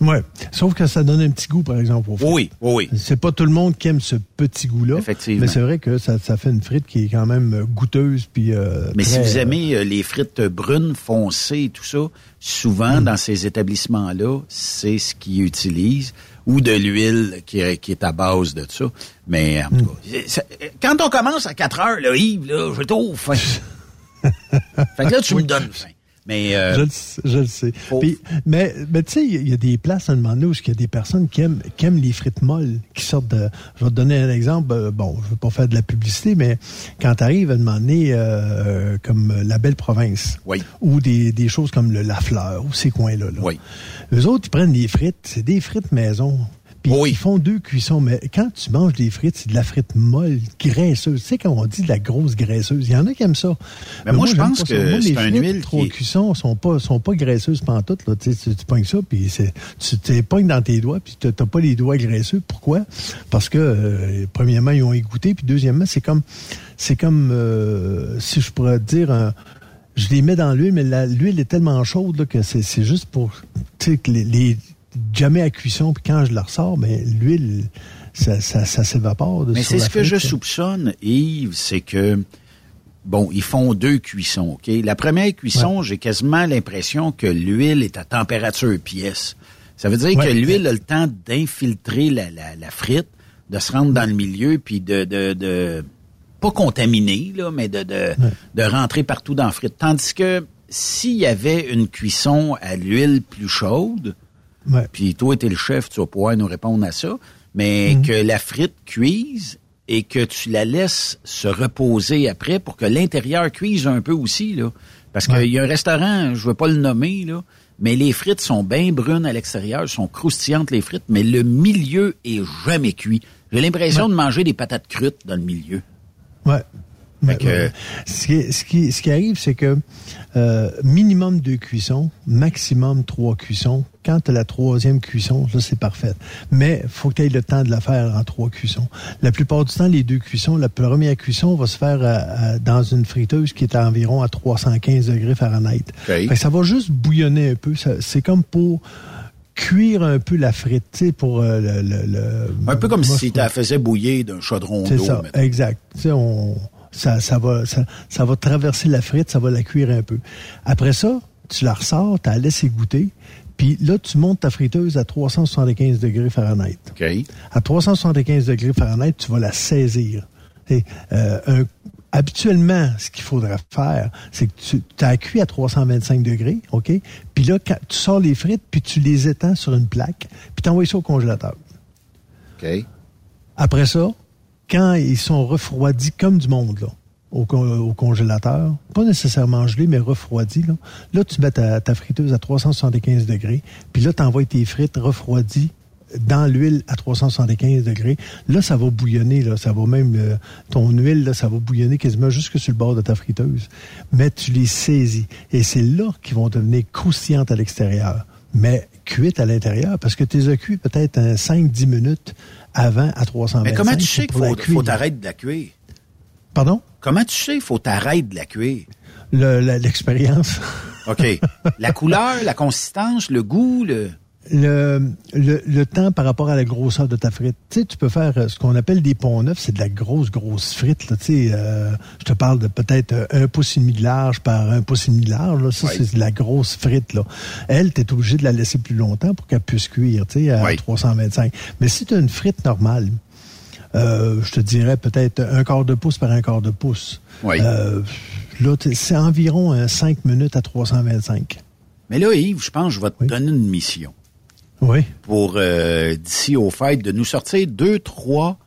[SPEAKER 4] Ouais. Sauf que ça donne un petit goût, par exemple, au frites.
[SPEAKER 3] Oui, oui, oui.
[SPEAKER 4] C'est pas tout le monde qui aime ce petit goût-là.
[SPEAKER 3] Effectivement.
[SPEAKER 4] Mais c'est vrai que ça, ça fait une frite qui est quand même euh, goûteuse. Puis, euh,
[SPEAKER 3] Mais si vous
[SPEAKER 4] euh,
[SPEAKER 3] aimez euh, les frites brunes foncées et tout ça, souvent
[SPEAKER 4] Mm.
[SPEAKER 3] dans ces établissements-là, c'est ce qu'ils utilisent ou de l'huile qui, est- qui est à base de ça. Mais en
[SPEAKER 4] Mm.
[SPEAKER 3] tout cas, c'est- c'est- quand on commence à 4 heures, là, Yves, là, j'ai trop faim. fait que là, tu me donnes faim. Mais euh,
[SPEAKER 4] Je, le sais- je le sais. Puis, mais mais tu sais, il y a des places à un moment donné où il y a des personnes qui aiment, qui aiment les frites molles, qui sortent de... Je vais te donner un exemple. euh, Bon, je veux pas faire de la publicité, mais quand tu arrives à un moment donné, euh, comme la Belle Province,
[SPEAKER 3] Oui.
[SPEAKER 4] ou des, des choses comme le La Fleur, ou ces coins-là, là,
[SPEAKER 3] Oui.
[SPEAKER 4] eux autres, ils prennent des frites, c'est des frites maison. Puis
[SPEAKER 3] Oui.
[SPEAKER 4] ils font deux cuissons, mais quand tu manges des frites, c'est de la frite molle, graisseuse. Tu sais, quand on dit de la grosse graisseuse, il y en a qui aiment ça.
[SPEAKER 3] Mais moi, je pense que c'est un
[SPEAKER 4] frites
[SPEAKER 3] huile
[SPEAKER 4] trop
[SPEAKER 3] qui
[SPEAKER 4] cuissons sont pas, sont pas graisseuses pantoute, là. Tu, tu, tu pognes ça, puis c'est, tu te pognes dans tes doigts, puis t'as t'as pas les doigts graisseux. Pourquoi? Parce que, euh, premièrement, ils ont égoutté, puis deuxièmement, c'est comme, c'est comme, euh, si je pourrais te dire, un- je les mets dans l'huile, mais l'huile est tellement chaude là, que c'est c'est juste pour tu sais, que les, les jamais à cuisson, puis quand je la ressors, mais l'huile, ça, ça, ça s'évapore. de-
[SPEAKER 3] Mais c'est ce que je soupçonne, Yves, c'est que, bon, ils font deux cuissons, OK? La première cuisson, j'ai quasiment l'impression que l'huile est à température pièce. Ça veut dire
[SPEAKER 4] Ouais.
[SPEAKER 3] que l'huile a le temps d'infiltrer la, la, la frite, de se rendre dans le milieu, puis de, de, de pas contaminer, là, mais de, de, de rentrer partout dans la frite. Tandis que s'il y avait une cuisson à l'huile plus chaude,
[SPEAKER 4] Ouais.
[SPEAKER 3] puis toi, t'es le chef, tu vas pouvoir nous répondre à ça, mais
[SPEAKER 4] Mhm.
[SPEAKER 3] que la frite cuise et que tu la laisses se reposer après pour que l'intérieur cuise un peu aussi, là. Parce
[SPEAKER 4] Ouais.
[SPEAKER 3] qu'il y a un restaurant, je veux pas le nommer, là, mais les frites sont bien brunes à l'extérieur, sont croustillantes les frites, mais le milieu est jamais cuit. J'ai l'impression de manger des patates crues dans le milieu.
[SPEAKER 4] Ouais.
[SPEAKER 3] Que-.
[SPEAKER 4] Ce, qui, ce, qui, ce qui arrive, c'est que euh, minimum deux cuissons, maximum trois cuissons. Quand tu as la troisième cuisson, là, c'est parfait. Mais faut que tu aies le temps de la faire en trois cuissons. La plupart du temps, les deux cuissons, la première cuisson va se faire à- à- dans une friteuse qui est à environ à 315 degrés Fahrenheit. Fait que ça va juste bouillonner un peu. Ça- C'est comme pour cuire un peu la frite, tu sais, pour euh, le, le- le-
[SPEAKER 3] Un peu comme
[SPEAKER 4] moi,
[SPEAKER 3] si tu la faisais bouillir d'un chaudron
[SPEAKER 4] c'est
[SPEAKER 3] d'eau.
[SPEAKER 4] ça,
[SPEAKER 3] mettons.
[SPEAKER 4] exact. On, ça, ça, va, ça, ça va traverser la frite, ça va la cuire un peu. Après ça, tu la ressors, tu la laisses égoutter, puis là, tu montes ta friteuse à 375 degrés Fahrenheit.
[SPEAKER 3] OK.
[SPEAKER 4] À 375 degrés Fahrenheit, tu vas la saisir. Et, euh, un- habituellement, ce qu'il faudra faire, c'est que tu as cuit à 325 degrés, OK? Puis là, quand tu sors les frites, puis tu les étends sur une plaque, puis tu envoies ça au congélateur.
[SPEAKER 3] OK.
[SPEAKER 4] Après ça, quand ils sont refroidis comme du monde, au, con- au congélateur, pas nécessairement gelés, mais refroidis, là, là tu mets ta, friteuse à 375 degrés, puis là, tu envoies tes frites refroidies dans l'huile à 375 degrés. Là, ça va bouillonner, là, ça va même, euh, ton huile, là, ça va bouillonner quasiment jusque sur le bord de ta friteuse. Mais tu les saisis. Et c'est là qu'ils vont devenir croustillantes à l'extérieur, mais cuites à l'intérieur, parce que tu les peut-être un 5-10 minutes avant à 325.
[SPEAKER 3] Mais comment tu sais qu'il faut, t'arrêter de la cuire?
[SPEAKER 4] Pardon?
[SPEAKER 3] Comment tu sais qu'il faut t'arrêter de la cuire?
[SPEAKER 4] Le- L'expérience.
[SPEAKER 3] OK. la couleur, la consistance, le goût, le...
[SPEAKER 4] le, le, le temps par rapport à la grosseur de ta frite. Tu sais, tu peux faire euh, ce qu'on appelle des ponts neufs, c'est de la grosse, grosse frite. Là, tu sais, euh, je te parle de peut-être euh, un pouce et demi de large par un pouce et demi de large. Là. Ça,
[SPEAKER 3] Oui.
[SPEAKER 4] c'est de la grosse frite. Là. Elle, tu es obligé de la laisser plus longtemps pour qu'elle puisse cuire, tu sais, à
[SPEAKER 3] Oui.
[SPEAKER 4] 325. Mais si tu as une frite normale, euh, je te dirais peut-être un quart de pouce par un quart de pouce.
[SPEAKER 3] Oui.
[SPEAKER 4] Euh, là, c'est environ euh, 5 minutes à 325.
[SPEAKER 3] Mais là, Yves, je pense que je vais te
[SPEAKER 4] Oui.
[SPEAKER 3] donner une mission
[SPEAKER 4] Oui.
[SPEAKER 3] pour, euh, d'ici au fêtes, de nous sortir deux, trois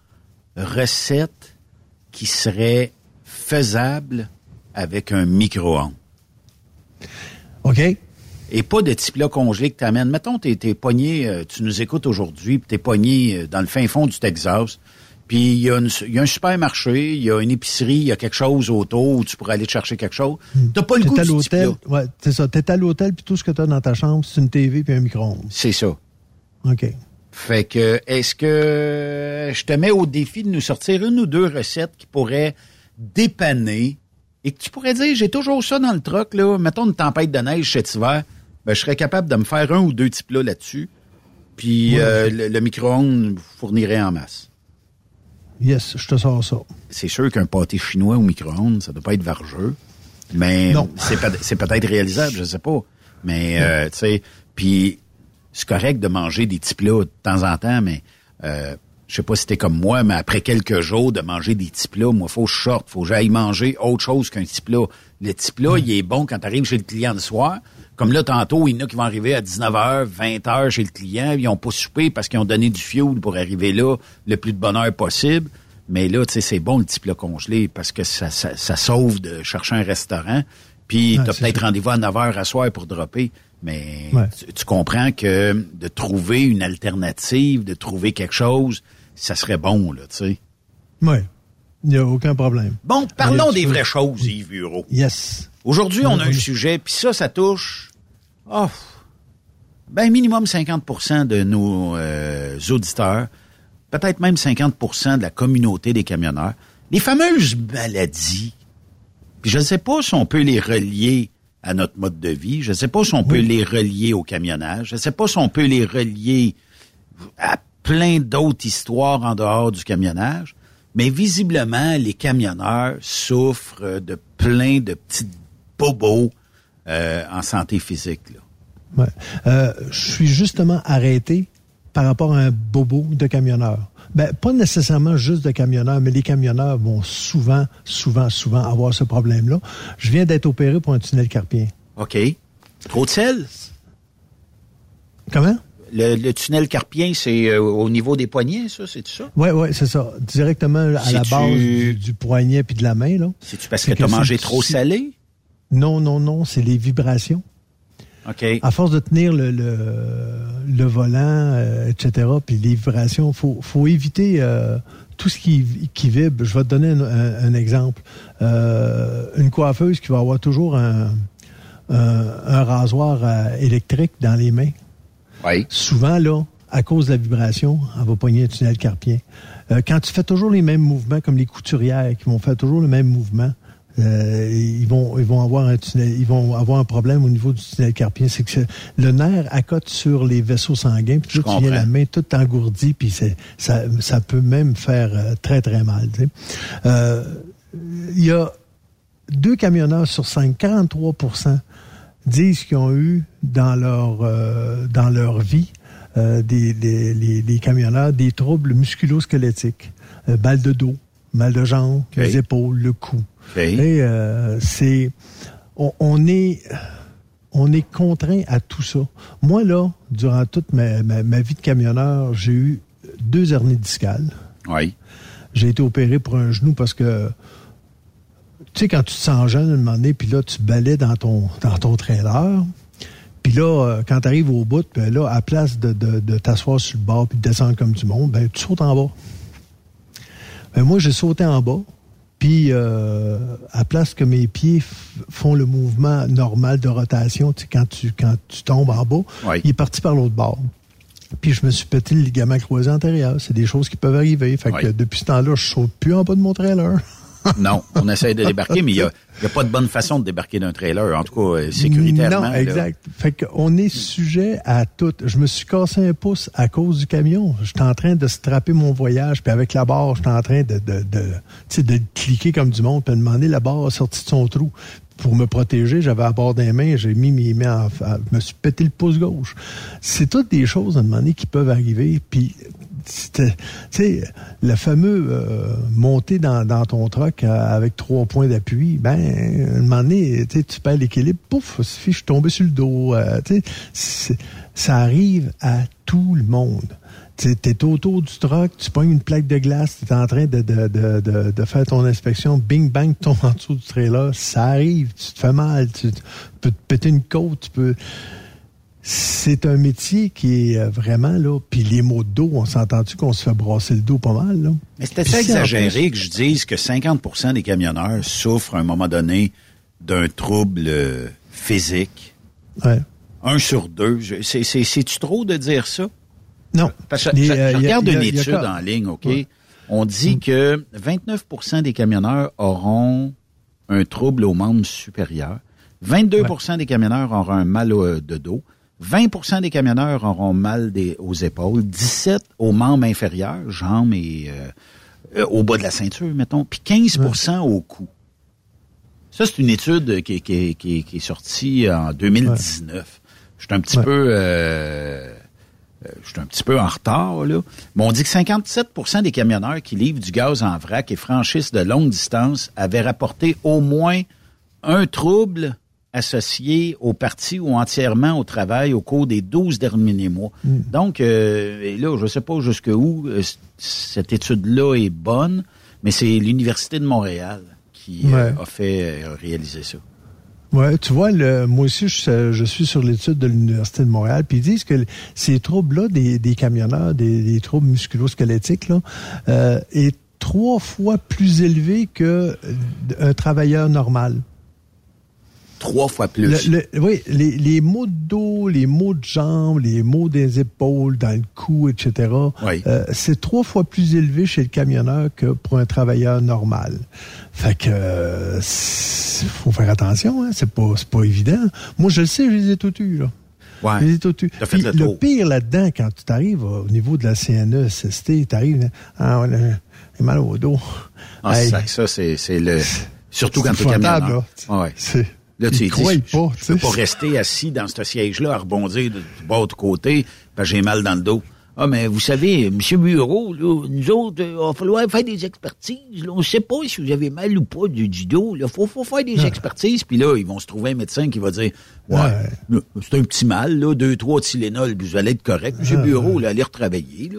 [SPEAKER 3] recettes qui seraient faisables avec un micro-ondes.
[SPEAKER 4] OK?
[SPEAKER 3] Et pas de type là congelé que t'amènes. Mettons, t'es, t'es pogné, euh, tu nous écoutes aujourd'hui, puis t'es pogné euh, dans le fin fond du Texas, puis il y, a une- il y a un supermarché, il y a une épicerie, il y a quelque chose autour où tu pourrais aller te chercher quelque chose. T'as pas le goût
[SPEAKER 4] T'es à
[SPEAKER 3] du
[SPEAKER 4] l'hôtel, ouais, c'est ça. T'es à l'hôtel, puis tout ce que t'as dans ta chambre, c'est une TV puis un micro-ondes.
[SPEAKER 3] C'est ça.
[SPEAKER 4] OK.
[SPEAKER 3] Fait que, est-ce que je te mets au défi de nous sortir une ou deux recettes qui pourraient dépanner et que tu pourrais dire, j'ai toujours ça dans le truck, là, mettons une tempête de neige cet hiver, ben, je serais capable de me faire un ou deux petits plats là-dessus, puis euh, le, le micro-ondes fournirait en masse.
[SPEAKER 4] Yes, je te sors ça.
[SPEAKER 3] C'est sûr qu'un pâté chinois au micro-ondes, ça doit pas être vargeux, mais c'est peut-être réalisable, je sais pas. Mais, euh, tu sais, puis c'est correct de manger des petits plats de temps en temps, mais euh, je sais pas si t'es comme moi, mais après quelques jours de manger des petits plats, moi, faut que je sorte, faut que j'aille manger autre chose qu'un petit plat. Le petit plat, il est bon quand tu arrives chez le client le soir. Comme là, tantôt, il y en a qui vont arriver à 19h, 20h chez le client, ils ont pas soupé parce qu'ils ont donné du fioul pour arriver là le plus de bonheur possible. Mais là, tu sais, c'est bon le petit plat congelé parce que ça, ça, ça sauve de chercher un restaurant. Puis t'as peut-être rendez-vous à 9h à soir pour dropper. Mais
[SPEAKER 4] Ouais.
[SPEAKER 3] tu, tu comprends que de trouver une alternative, de trouver quelque chose, ça serait bon, là, tu sais.
[SPEAKER 4] Oui, il n'y a aucun problème.
[SPEAKER 3] Bon, parlons des vraies choses, Yves Bureau.
[SPEAKER 4] Yes.
[SPEAKER 3] Aujourd'hui, on a un sujet, puis ça, ça touche, oh, ben minimum 50% de nos euh, auditeurs, peut-être même 50% de la communauté des camionneurs. Les fameuses maladies. Puis je ne sais pas si on peut les relier à notre mode de vie. Je ne sais pas si on peut les relier au camionnage. Je ne sais pas si on peut les relier à plein d'autres histoires en dehors du camionnage. Mais visiblement, les camionneurs souffrent de plein de petits bobos euh, en santé physique. Là.
[SPEAKER 4] Ouais. Euh, je suis justement arrêté par rapport à un bobo de camionneur. Ben, pas nécessairement juste de camionneurs, mais les camionneurs vont souvent, souvent, souvent avoir ce problème-là. Je viens d'être opéré pour un tunnel carpien.
[SPEAKER 3] OK. Trop de sel?
[SPEAKER 4] Comment?
[SPEAKER 3] Le, le tunnel carpien, c'est euh, au niveau des poignets, ça, c'est ça?
[SPEAKER 4] Oui, oui, c'est ça. Directement à la base du, du poignet puis de la main, là.
[SPEAKER 3] C'est-tu parce
[SPEAKER 4] C'est
[SPEAKER 3] que tu as
[SPEAKER 4] que
[SPEAKER 3] mangé trop salé?
[SPEAKER 4] Non, non, non, c'est les vibrations.
[SPEAKER 3] OK.
[SPEAKER 4] À force de tenir le, le, le volant, euh, etc., puis les vibrations, faut, faut éviter euh, tout ce qui, qui vibre. Je vais te donner un, un- un exemple. Euh, une coiffeuse qui va avoir toujours un, un, un rasoir électrique dans les mains.
[SPEAKER 3] Oui.
[SPEAKER 4] Souvent, là, à cause de la vibration, elle va pogner un tunnel carpien. Euh, quand tu fais toujours les mêmes mouvements, comme les couturières qui vont faire toujours le même mouvement, euh, ils vont ils vont avoir un tunnel, ils vont avoir un problème au niveau du tunnel carpien. C'est que le nerf accote sur les vaisseaux sanguins, puis viens
[SPEAKER 3] comprends.
[SPEAKER 4] la main toute engourdie, puis c'est ça, ça peut même faire euh, très très mal. tu sais. Euh, Il y a deux camionneurs sur cinq, 43% disent qu'ils ont eu dans leur euh, dans leur vie euh, des les, les, camionneurs des troubles musculo-squelettiques, Euh, mal de dos, mal de jambes, les épaules, le cou.
[SPEAKER 3] OK.
[SPEAKER 4] Et euh, c'est on, on est on est contraint à tout ça. Moi là, durant toute ma, ma, ma vie de camionneur, j'ai eu deux hernies discales.
[SPEAKER 3] Oui.
[SPEAKER 4] J'ai été opéré pour un genou parce que tu sais, quand tu te sens jeune, à un moment donné, puis là, tu balais dans ton, dans ton trailer. Puis là, euh, quand tu arrives au bout, ben là, à place de, de, de t'asseoir sur le bord puis de descendre comme du monde, ben, tu sautes en bas. Ben, moi, j'ai sauté en bas. Puis, euh, à place que mes pieds font le mouvement normal de rotation, tu sais, quand tu, quand tu tombes en bas,
[SPEAKER 3] Oui.
[SPEAKER 4] il est parti par l'autre bord. Puis je me suis pété le ligament croisé antérieur. C'est des choses qui peuvent arriver. Fait que
[SPEAKER 3] Oui.
[SPEAKER 4] depuis ce temps-là, je saute plus en bas de mon trailer.
[SPEAKER 3] Non, on essaie de débarquer, mais il n'y a, il y a pas de bonne façon de débarquer d'un trailer, en tout cas euh, sécuritairement.
[SPEAKER 4] Non,
[SPEAKER 3] là.
[SPEAKER 4] exact. Fait qu'on est sujet à tout. Je me suis cassé un pouce à cause du camion. J'étais en train de strapper mon voyage, puis avec la barre, j'étais en train de, de, de, de cliquer comme du monde, puis de demander la barre sortie de son trou. Pour me protéger, j'avais la barre des mains, j'ai mis mes mains en, me suis pété le pouce gauche. C'est toutes des choses à un moment donné qui peuvent arriver, puis sais, le fameux euh, monter dans, ton truck euh, avec trois points d'appui, ben, un moment donné, tu perds l'équilibre, pouf, suffit, je suis tombé sur le dos. euh, ça arrive à tout le monde. Tu es autour du truck, tu pognes une plaque de glace, tu es en train de faire ton inspection, bing bang, tu tombes en dessous du trailer, ça arrive, tu te fais mal, tu, tu peux te péter une côte, tu peux c'est un métier qui est euh, vraiment là. Puis les maux de dos, on s'entend-tu qu'on se fait brasser le dos pas mal là?
[SPEAKER 3] Mais c'était ça exagéré que je dise que 50% des camionneurs souffrent à un moment donné d'un trouble euh, physique.
[SPEAKER 4] Ouais.
[SPEAKER 3] Un sur deux. C'est-tu trop de dire ça?
[SPEAKER 4] Non.
[SPEAKER 3] Parce que
[SPEAKER 4] Les,
[SPEAKER 3] je,
[SPEAKER 4] euh,
[SPEAKER 3] je regarde
[SPEAKER 4] a-
[SPEAKER 3] une
[SPEAKER 4] a
[SPEAKER 3] étude en ligne, OK?
[SPEAKER 4] Ouais.
[SPEAKER 3] On dit que 29% des camionneurs auront un trouble aux membres supérieurs. 22% des camionneurs auront un mal au- de dos. 20% des camionneurs auront mal des, aux épaules, 17 aux membres inférieurs, jambes et euh, euh, au bas de la ceinture, mettons, puis 15% au cou. Ça, c'est une étude qui, qui, qui, qui, est sortie en 2019. Je suis un petit peu... Euh, je suis un petit peu en retard, là. Mais on dit que 57% des camionneurs qui livrent du gaz en vrac et franchissent de longues distances avaient rapporté au moins un trouble associé au parti ou entièrement au travail au cours des 12 derniers mois. Mm. Donc, euh, là, je ne sais pas jusqu'où euh, cette étude-là est bonne, mais c'est l'Université de Montréal qui euh, a fait réaliser ça.
[SPEAKER 4] Ouais, tu vois, le, moi aussi, je, suis sur l'étude de l'Université de Montréal, puis ils disent que ces troubles-là des, des camionneurs, des, troubles musculo-squelettiques, là, est trois fois plus élevé qu'un travailleur normal
[SPEAKER 3] trois fois plus.
[SPEAKER 4] oui, les, les maux de dos, les maux de jambes, les maux des épaules, dans le cou, etc. Euh, c'est trois fois plus élevé chez le camionneur que pour un travailleur normal. Fait que euh, faut faire attention, hein, c'est pas pas évident. Moi, je le sais, je les ai tout eus, là.
[SPEAKER 3] Ouais.
[SPEAKER 4] Les ai tout eus. le, pire là-dedans, quand tu t'arrives au niveau de la CNE, SST, tu arrives, ah, j'ai mal au dos.
[SPEAKER 3] Ah, ça, c'est le... Surtout quand tu es camionneur.
[SPEAKER 4] Ouais. C'est
[SPEAKER 3] Là, tu pas, peux pas rester assis dans ce siège-là à rebondir de, bas de côté, parce que j'ai mal dans le dos. Ah, mais vous savez, M. Bureau, là, nous autres, il va falloir faire des expertises. On ne sait pas si vous avez mal ou pas du, dos. Il faut, faut faire des ah. expertises. Puis là, ils vont se trouver un médecin qui va dire Ouais, c'est un petit mal, là, deux, trois Tylenol, puis vous allez être correct. M. Bureau, là, allez retravailler.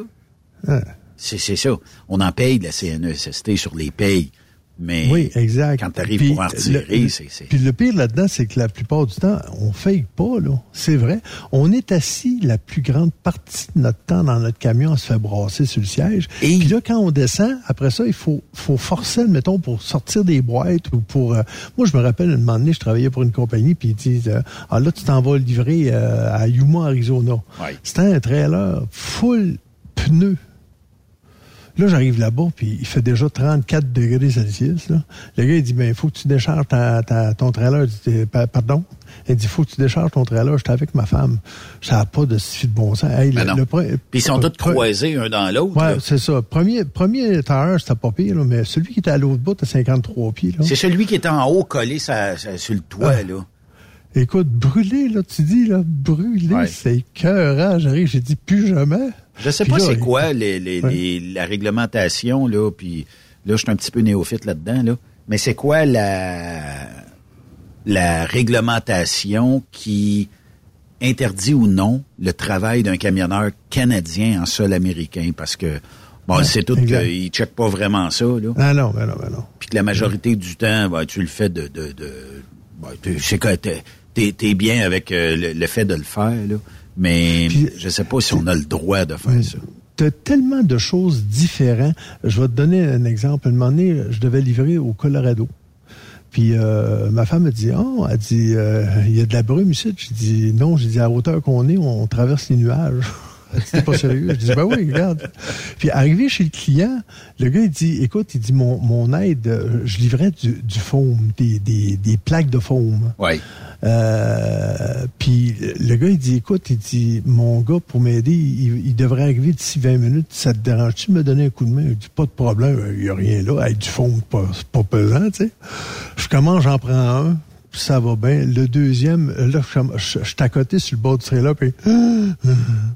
[SPEAKER 3] Là. C'est ça. On en paye de la CNESST sur les payes. Mais
[SPEAKER 4] oui, exact.
[SPEAKER 3] quand tu arrives pour en c'est...
[SPEAKER 4] Puis le pire là-dedans, c'est que la plupart du temps, on fake pas, là. C'est vrai. On est assis la plus grande partie de notre temps dans notre camion, on se fait brasser sur le siège. Et... Puis là, quand on descend, après ça, il faut, faut forcer, mettons, pour sortir des boîtes ou pour... Euh, moi, je me rappelle, un moment donné, je travaillais pour une compagnie, puis ils disent, euh, ah là, tu t'en vas livrer euh, à Yuma, Arizona. C'était un trailer full pneus Là, j'arrive là-bas, puis il fait déjà 34 degrés Celsius. Là. Le gars, il dit, ben, il faut que tu décharges ta, ton trailer. Dit, pardon? Il dit, il faut que tu décharges ton trailer. J'étais avec ma femme. Ça n'a pas de suffit de bon sens.
[SPEAKER 3] Hey, le, puis ils sont tous croisés un dans l'autre.
[SPEAKER 4] Ouais, c'est ça. Premier, premier tailleur, c'était pas pire, là, mais celui qui était à l'autre bout, à 53 pieds.
[SPEAKER 3] C'est celui qui était en haut collé sur le toit, là.
[SPEAKER 4] Écoute, brûlé, là, tu dis, là, brûlé, c'est cœur, J'arrive, j'ai dit plus jamais.
[SPEAKER 3] Je sais pas c'est quoi les, les, la réglementation, là, puis là, je suis un petit peu néophyte là-dedans, là, mais c'est quoi la, la réglementation qui interdit ou non le travail d'un camionneur canadien en sol américain? Parce que, bon, c'est tout qu'ils ne checkent pas vraiment ça, là.
[SPEAKER 4] Ah non, ben non, ben non.
[SPEAKER 3] Puis que la majorité du temps, ben, tu le fais de... de, de ben, c'est que t'es, es, bien avec euh, le, fait de le faire, là. Mais je sais pas si on a le droit de faire ça.
[SPEAKER 4] Tu as tellement de choses différentes. Je vais te donner un exemple. Un moment donné, je devais livrer au Colorado. Puis euh, ma femme me dit Oh, elle dit euh, il y a de la brume ici. Je dis non, j'ai dit à hauteur qu'on est, on traverse les nuages. C'était pas sérieux. Je dis, ben oui, regarde. Puis arrivé chez le client, le gars, il dit, écoute, il dit, mon, mon aide, euh, je livrais du, du foam, des, des, des plaques de foam.
[SPEAKER 3] Oui.
[SPEAKER 4] Euh, puis le gars, il dit, écoute, il dit, mon gars, pour m'aider, il, devrait arriver d'ici 20 minutes. Ça te dérange-tu de me donner un coup de main? Il dit, pas de problème, il n'y a rien là. Avec du fond, pas, pas pesant, tu sais. Je commence, j'en prends un ça va bien. Le deuxième, là, je, suis à côté sur le bord du trailer, puis là,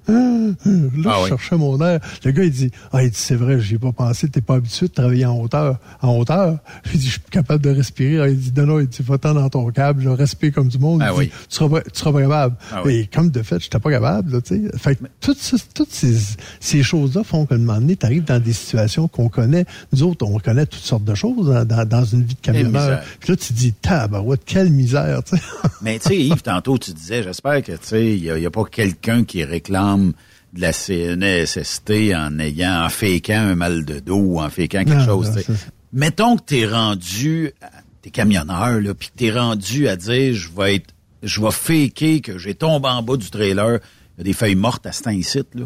[SPEAKER 4] ah je cherchais mon air. Le gars, il dit, ah, il dit, c'est vrai, j'y ai pas pensé, t'es pas habitué de travailler en hauteur. En hauteur, je dis, je suis capable de respirer. Ah, il dit, non, non, il dit, va-t'en dans ton câble, je respire comme du monde.
[SPEAKER 3] Ah,
[SPEAKER 4] oui. tu seras, tu seras pas capable. Ah, oui. Et comme de fait, j'étais pas capable, là, tu sais. Fait que toutes, toutes ces, ces choses-là font qu'à un moment donné, t'arrives dans des situations qu'on connaît. Nous autres, on connaît toutes sortes de choses dans, dans, une vie de camionneur. Puis là, tu dis, tabarouette, quelle misère, tu sais.
[SPEAKER 3] Mais tu sais, Yves, tantôt, tu disais, j'espère que, tu sais, il n'y a, pas quelqu'un qui réclame de la CNSST en ayant, en féquant un mal de dos ou en féquant quelque chose, Mettons que t'es rendu, t'es camionneur, là, puis que t'es rendu à dire, je vais être, je vais faker que j'ai tombé en bas du trailer, il y a des feuilles mortes à cet incite, là.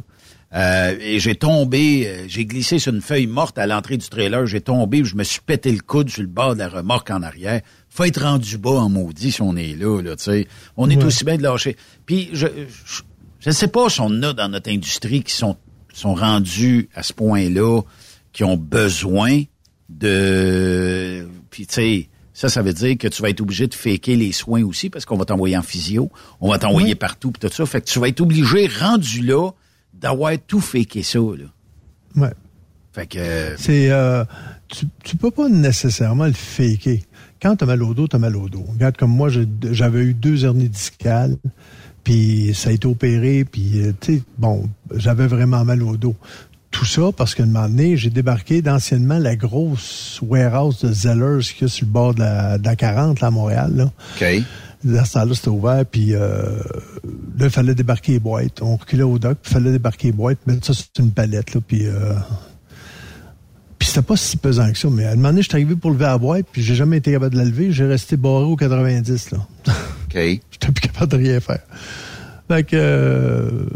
[SPEAKER 3] Euh, et j'ai tombé, euh, j'ai glissé sur une feuille morte à l'entrée du trailer. J'ai tombé, je me suis pété le coude sur le bord de la remorque en arrière. Faut être rendu bas en maudit si on est là, là, tu sais. On est
[SPEAKER 4] Ouais.
[SPEAKER 3] aussi bien de lâcher. Puis je, je, je sais pas si on a dans notre industrie qui sont sont rendus à ce point-là, qui ont besoin de, puis tu sais. Ça, ça veut dire que tu vas être obligé de faker les soins aussi parce qu'on va t'envoyer en physio, on va t'envoyer
[SPEAKER 4] Oui.
[SPEAKER 3] partout pis tout ça. Fait que tu vas être obligé, rendu là, d'avoir tout faké ça. Là.
[SPEAKER 4] Ouais.
[SPEAKER 3] Fait que euh,
[SPEAKER 4] C'est euh, tu, tu peux pas nécessairement le faker. Quand t'as mal au dos, t'as mal au dos. Regarde comme moi, j'avais eu deux hernies discales, puis ça a été opéré, puis euh, tu sais, bon, j'avais vraiment mal au dos. Tout ça parce qu'à un moment donné, j'ai débarqué d'anciennement la grosse warehouse de Zellers qui est sur le bord de la, de la 40 là, à Montréal. Là.
[SPEAKER 3] OK.
[SPEAKER 4] Dans ce temps-là, c'était ouvert, puis euh, là, il fallait débarquer les boîtes. On reculait au dock, puis il fallait débarquer les boîtes, mettre ça sur une palette, là, puis... Euh, puis c'était pas si pesant que ça, mais à un moment donné, je suis arrivé pour lever la boîte, puis j'ai jamais été capable de la lever, j'ai resté barré au 90, là.
[SPEAKER 3] OK.
[SPEAKER 4] J'étais plus capable de rien faire. Fait que euh,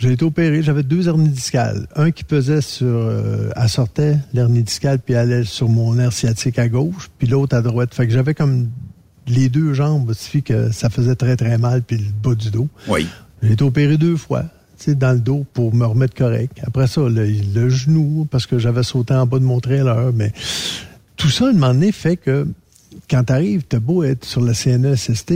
[SPEAKER 4] j'ai été opéré, j'avais deux hernies discales. Un qui pesait sur... Euh, elle sortait, l'hernie discale, puis elle allait sur mon nerf sciatique à gauche, puis l'autre à droite. Fait que j'avais comme les deux jambes, qui fait que ça faisait très, très mal, puis le bas du dos.
[SPEAKER 3] Oui.
[SPEAKER 4] J'ai été opéré deux fois, dans le dos pour me remettre correct. Après ça, le, le genou, parce que j'avais sauté en bas de mon trailer. Mais tout ça, à un moment donné, fait que quand t'arrives, t'as beau être sur la CNESST,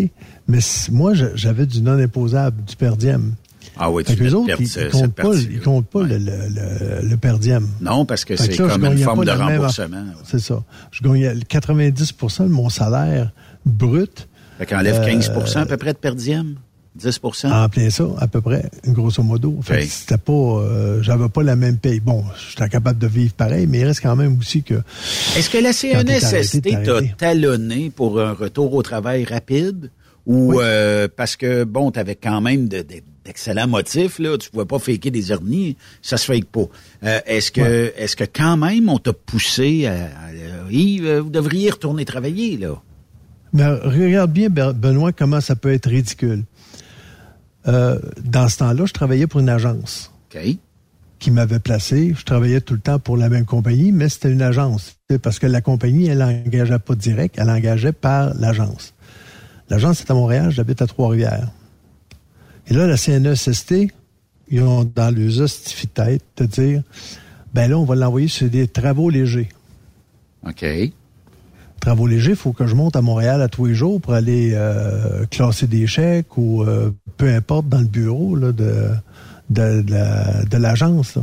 [SPEAKER 4] mais moi, j'avais du non imposable, du per diem.
[SPEAKER 3] Ah oui,
[SPEAKER 4] Fait
[SPEAKER 3] tu
[SPEAKER 4] les
[SPEAKER 3] de
[SPEAKER 4] autres,
[SPEAKER 3] perdre
[SPEAKER 4] ils, comptent pas, ils comptent pas
[SPEAKER 3] Ouais.
[SPEAKER 4] le, le, le, per diem.
[SPEAKER 3] Non, parce que c'est comme une forme de remboursement.
[SPEAKER 4] C'est ça. Je gagnais 90% de mon salaire brut
[SPEAKER 3] Fait qu'enlève
[SPEAKER 4] Euh,
[SPEAKER 3] 15% à peu près de per diem. 10
[SPEAKER 4] En plein ça, à peu près, grosso modo. Fait c'était pas, euh, j'avais pas la même paye. Bon, j'étais capable de vivre pareil, mais il reste quand même aussi que.
[SPEAKER 3] Est-ce que la CNSST t'a talonné pour un retour au travail rapide? Ou
[SPEAKER 4] Oui.
[SPEAKER 3] euh, parce que, bon, t'avais quand même de- de- d'excellents motifs, là, tu pouvais pas faker des hernies, ça se fake pas. Euh, est-ce que est-ce que quand même on t'a poussé à, à- Yves, vous devriez retourner travailler, là?
[SPEAKER 4] Mais regarde bien, Ben- Benoît, comment ça peut être ridicule. Euh, dans ce temps-là, je travaillais pour une agence qui m'avait placé. Je travaillais tout le temps pour la même compagnie, mais c'était une agence. Parce que la compagnie, elle n'engageait pas direct, elle engageait par l'agence. L'agence est à Montréal, j'habite à Trois-Rivières. Et là, la CNESST, ils ont dans le hostifie de tête de dire, ben là, on va l'envoyer sur des travaux légers.
[SPEAKER 3] OK.
[SPEAKER 4] Travaux légers, il faut que je monte à Montréal à tous les jours pour aller euh, classer des chèques ou euh, peu importe dans le bureau là, de, de, la- l'agence. là.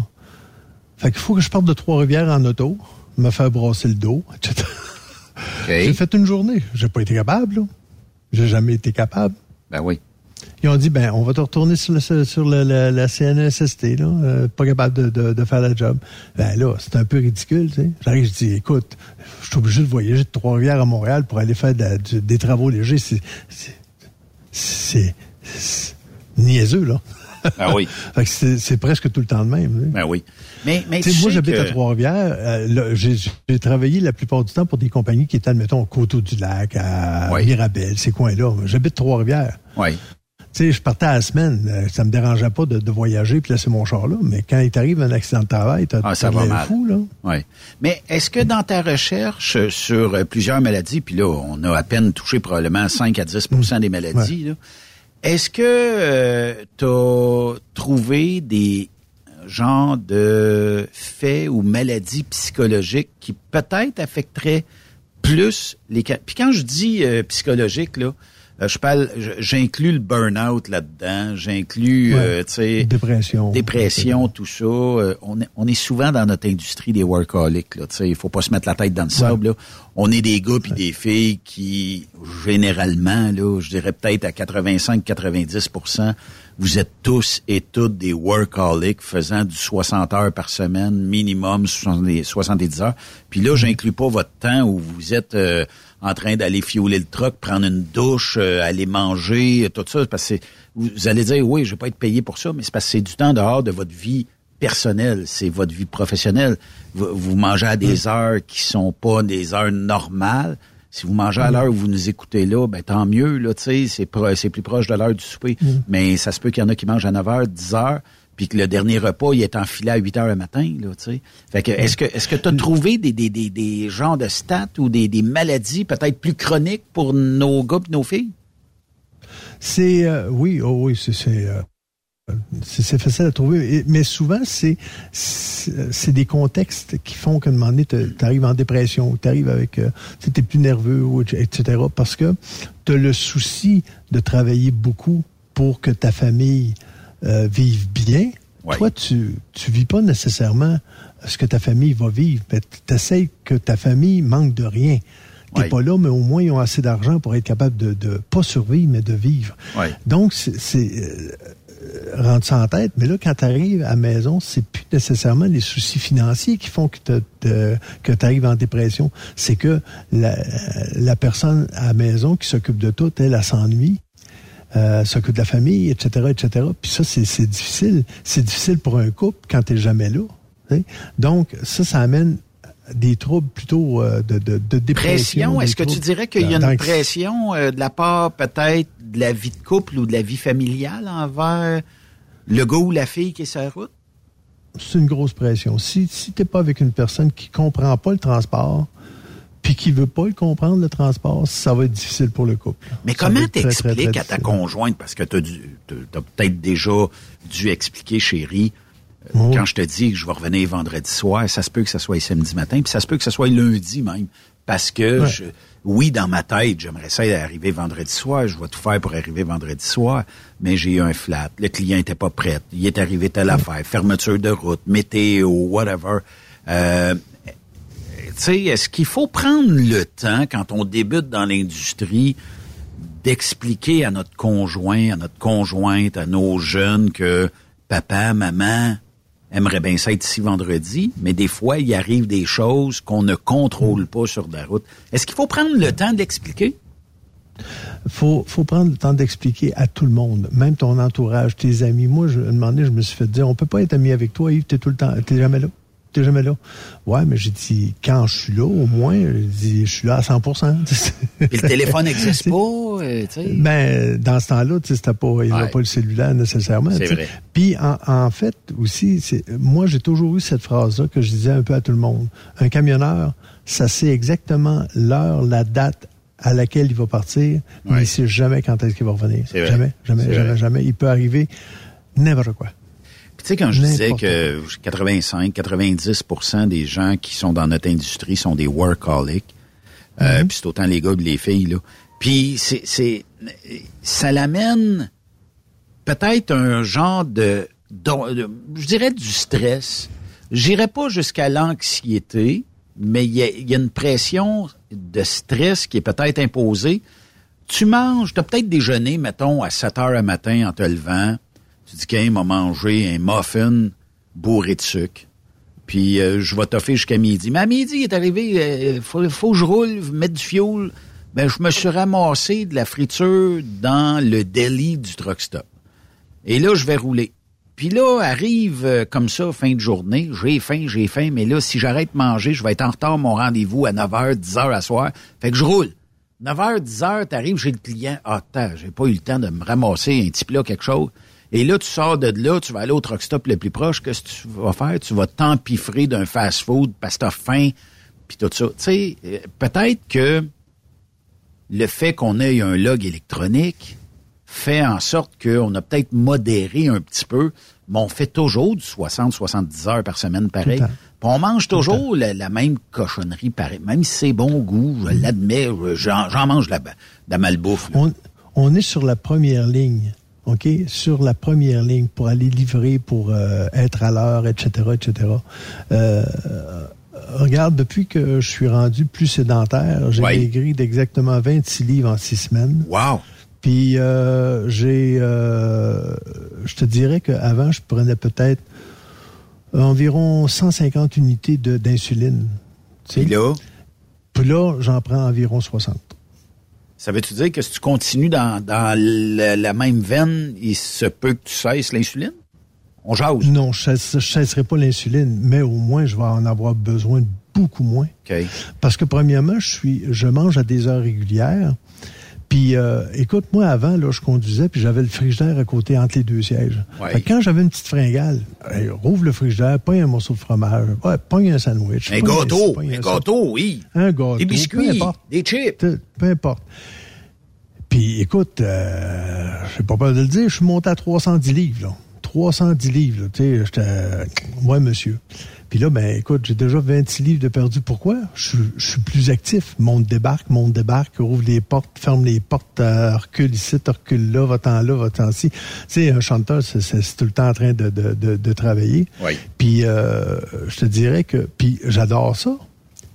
[SPEAKER 4] Fait qu'il faut que je parte de Trois-Rivières en auto, me faire brasser le dos, etc. J'ai fait une journée. J'ai pas été capable. J'ai jamais été capable.
[SPEAKER 3] Ben oui.
[SPEAKER 4] Ils ont dit, ben, on va te retourner sur, le- sur le- la- la CNSST, là, euh, pas capable de, de- de faire la job. Ben là, c'est un peu ridicule, tu sais. J'arrive, je dis, écoute, je suis obligé de voyager de Trois-Rivières à Montréal pour aller faire de la- du- des travaux légers. C'est, c'est, niaiseux, là.
[SPEAKER 3] Ben oui.
[SPEAKER 4] Fait que c'est, c'est presque tout le temps de même.
[SPEAKER 3] Ben oui. Mais, mais
[SPEAKER 4] Tu sais, moi, j'habite
[SPEAKER 3] que-
[SPEAKER 4] à Trois-Rivières. Euh, j'ai, j'ai travaillé la plupart du temps pour des compagnies qui étaient, admettons, au Coteau-du-Lac, à
[SPEAKER 3] Oui.
[SPEAKER 4] Mirabel, ces coins-là. J'habite Trois-Rivières.
[SPEAKER 3] Oui.
[SPEAKER 4] Tu sais, je partais à la semaine, euh, ça me dérangeait pas de, de voyager puis laisser mon char là, mais quand il t'arrive un accident de travail, t'as
[SPEAKER 3] Ah, ça
[SPEAKER 4] t'as
[SPEAKER 3] va mal.
[SPEAKER 4] fou, là.
[SPEAKER 3] Oui. Mais est-ce que dans ta recherche sur euh, plusieurs maladies, puis là, on a à peine touché probablement 5 à 10% des maladies, là, est-ce que tu as trouvé des genres de faits ou maladies psychologiques qui peut-être affecteraient plus les... Puis quand je dis euh, psychologique, là, euh, je parle, j'inclus le burn-out là-dedans, j'inclus,
[SPEAKER 4] Ouais.
[SPEAKER 3] euh, tu sais,
[SPEAKER 4] Dépression.
[SPEAKER 3] dépression, tout ça. Euh, on, est, on est souvent dans notre industrie des workaholics. Là, tu sais, il faut pas se mettre la tête dans le sable. Là. On est des gars puis des filles qui, généralement, là, je dirais peut-être à 85-90 vous êtes tous et toutes des workaholics faisant du 60 heures par semaine, minimum 70 70 heures. Puis là, j'inclus pas votre temps où vous êtes euh, en train d'aller fioler le truck, prendre une douche, euh, aller manger, tout ça, parce que vous, vous allez dire, oui, je vais pas être payé pour ça, mais c'est parce que c'est du temps dehors de votre vie personnelle, c'est votre vie professionnelle. Vous, vous mangez à des heures qui sont pas des heures normales. Si vous mangez à l'heure où vous nous écoutez là, ben tant mieux, là, tu sais, c'est pro- c'est plus proche de l'heure du souper. Mais ça se peut qu'il y en a qui mangent à 9 heures, 10 heures, puis que le dernier repas, il est enfilé à 8 heures le matin, là, tu sais. Fait que, est-ce que, est-ce que tu as trouvé des, des, des, des genres de stats ou des, des maladies peut-être plus chroniques pour nos gars et nos filles?
[SPEAKER 4] C'est, euh, oui, oh oui, c'est, c'est, euh, c'est facile à trouver, mais souvent, c'est c'est des contextes qui font qu'à un moment donné, tu arrives en dépression, tu arrives avec, euh, tu es plus nerveux, etc. Parce que tu as le souci de travailler beaucoup pour que ta famille euh, vive bien. Toi, tu tu vis pas nécessairement ce que ta famille va vivre, mais tu essaies que ta famille manque de rien. T'es pas là, mais au moins ils ont assez d'argent pour être capable de, de pas survivre, mais de vivre. Donc, c'est euh, rendre ça en tête. Mais là, quand tu arrives à la maison, c'est plus nécessairement les soucis financiers qui font que tu arrives en dépression. C'est que la, personne à la maison qui s'occupe de tout, elle, elle, s'ennuie. Euh, s'occupe de la famille, etc., etc. Puis ça, c'est difficile. C'est difficile pour un couple quand tu jamais là. Donc, ça, ça amène des troubles plutôt euh, de, de, de, dépression.
[SPEAKER 3] Est-ce que tu dirais qu'il y a une pression de la part peut-être de la vie de couple ou de la vie familiale envers le gars ou la fille qui est sur la route?
[SPEAKER 4] C'est une grosse pression. Si, si tu n'es pas avec une personne qui comprend pas le transport, puis qui veut pas le comprendre, le transport, ça va être difficile pour le couple.
[SPEAKER 3] Mais comment t'expliques à ta conjointe, parce que tu as, peut-être déjà dû expliquer, chérie, quand je te dis que je vais revenir vendredi soir, ça se peut que ce soit samedi matin, puis ça se peut que ce soit lundi même, parce que je, oui, dans ma tête, j'aimerais ça arriver vendredi soir, je vais tout faire pour arriver vendredi soir, mais j'ai eu un flat, le client était pas prêt, il est arrivé telle affaire, fermeture de route, météo, whatever. Euh, tu sais, est-ce qu'il faut prendre le temps, quand on débute dans l'industrie, d'expliquer à notre conjoint, à notre conjointe, à nos jeunes que papa, maman, aimerait bien ça être ici vendredi, mais des fois, il arrive des choses qu'on ne contrôle pas sur la route. Est-ce qu'il faut prendre le temps d'expliquer?
[SPEAKER 4] faut faut prendre le temps d'expliquer à tout le monde, même ton entourage, tes amis. Moi, je, un je me suis fait dire, on peut pas être ami avec toi, Yves, t'es tout le temps, t'es jamais là t'es jamais là. Ouais, mais j'ai dit, quand je suis là, au moins, je suis là à 100
[SPEAKER 3] Et le téléphone n'existe pas, euh, tu sais.
[SPEAKER 4] Ben, dans ce temps-là, tu sais, c'était pas, il n'y avait pas le cellulaire nécessairement.
[SPEAKER 3] C'est vrai.
[SPEAKER 4] Puis, en, en, fait, aussi, moi, j'ai toujours eu cette phrase-là que je disais un peu à tout le monde. Un camionneur, ça sait exactement l'heure, la date à laquelle il va partir, mais il sait jamais quand est-ce qu'il va revenir. Jamais, jamais, jamais, jamais. Il peut arriver n'importe quoi.
[SPEAKER 3] Tu sais, quand je disais que 85-90% des gens qui sont dans notre industrie sont des workaholics, euh, mhm. puis c'est autant les gars que les filles, là. Puis c'est, c'est, ça l'amène peut-être un genre de, je dirais du stress. J'irais pas jusqu'à l'anxiété, mais il y a, y a, une pression de stress qui est peut-être imposée. Tu manges, tu as peut-être déjeuné, mettons, à 7 heures le matin en te levant, tu dis qu'il m'a mangé un muffin bourré de sucre. Puis euh, je vais t'offrir jusqu'à midi. Mais à midi, il est arrivé, euh, faut, faut que je roule, mettre du fioul. Ben, je me suis ramassé de la friture dans le deli du truck stop. Et là, je vais rouler. Puis là, arrive euh, comme ça, fin de journée, j'ai faim, j'ai faim, mais là, si j'arrête de manger, je vais être en retard mon rendez-vous à 9h, 10h à soir. Fait que je roule. 9h, 10h, t'arrives, j'ai le client. Ah, j'ai pas eu le temps de me ramasser un petit plat, quelque chose. Et là, tu sors de là, tu vas aller au truck stop le plus proche. Qu'est-ce que tu vas faire? Tu vas t'empiffrer d'un fast-food parce que t'as faim, puis tout ça. Tu sais, euh, peut-être que le fait qu'on ait un log électronique fait en sorte qu'on a peut-être modéré un petit peu, mais on fait toujours du 60-70 heures par semaine pareil. on mange toujours la, même cochonnerie pareil. Même si c'est bon goût, je l'admets, j'en mange de la, de la malbouffe.
[SPEAKER 4] On, on est sur la première ligne OK, sur la première ligne pour aller livrer, pour euh, être à l'heure, etc., etc. Euh, regarde, depuis que je suis rendu plus sédentaire, j'ai maigri d'exactement 26 livres en six semaines.
[SPEAKER 3] Wow!
[SPEAKER 4] Puis euh, j'ai, je te dirais qu'avant, je prenais peut-être environ 150 unités d'insuline.
[SPEAKER 3] Puis là?
[SPEAKER 4] Puis là, j'en prends environ 60.
[SPEAKER 3] Ça veut-tu dire que si tu continues dans, la, même veine, il se peut que tu cesses l'insuline? On jase.
[SPEAKER 4] Non, je ne cesserai pas l'insuline, mais au moins, je vais en avoir besoin beaucoup moins. Parce que premièrement, je suis, je mange à des heures régulières. Puis, euh, écoute, moi, avant, là, je conduisais, puis j'avais le frigidaire à côté entre les deux sièges.
[SPEAKER 3] Ouais.
[SPEAKER 4] Fait que quand j'avais une petite fringale, hey, rouvre le frigidaire, pogne un morceau de fromage, ouais, pogne un sandwich.
[SPEAKER 3] Un gâteau, un gâteau, oui.
[SPEAKER 4] Un gâteau.
[SPEAKER 3] Des
[SPEAKER 4] peu
[SPEAKER 3] biscuits,
[SPEAKER 4] importe.
[SPEAKER 3] des chips.
[SPEAKER 4] Peu peu importe. Puis, écoute, euh, j'ai pas peur de le dire, je suis monté à 310 livres, là. 310 livres, tu sais, j'étais... Ouais, monsieur. Puis là, ben, écoute, j'ai déjà 26 livres de perdu. Pourquoi? Je, suis- je suis plus actif. Monte, débarque, monte, débarque, ouvre les portes, ferme les portes, euh, recule ici, recule là, va-t'en là, va-t'en ci. Tu sais, un chanteur, c'est, tout le temps en train de, de, de, de travailler.
[SPEAKER 3] Oui.
[SPEAKER 4] Puis, euh, je te dirais que... Puis, j'adore ça.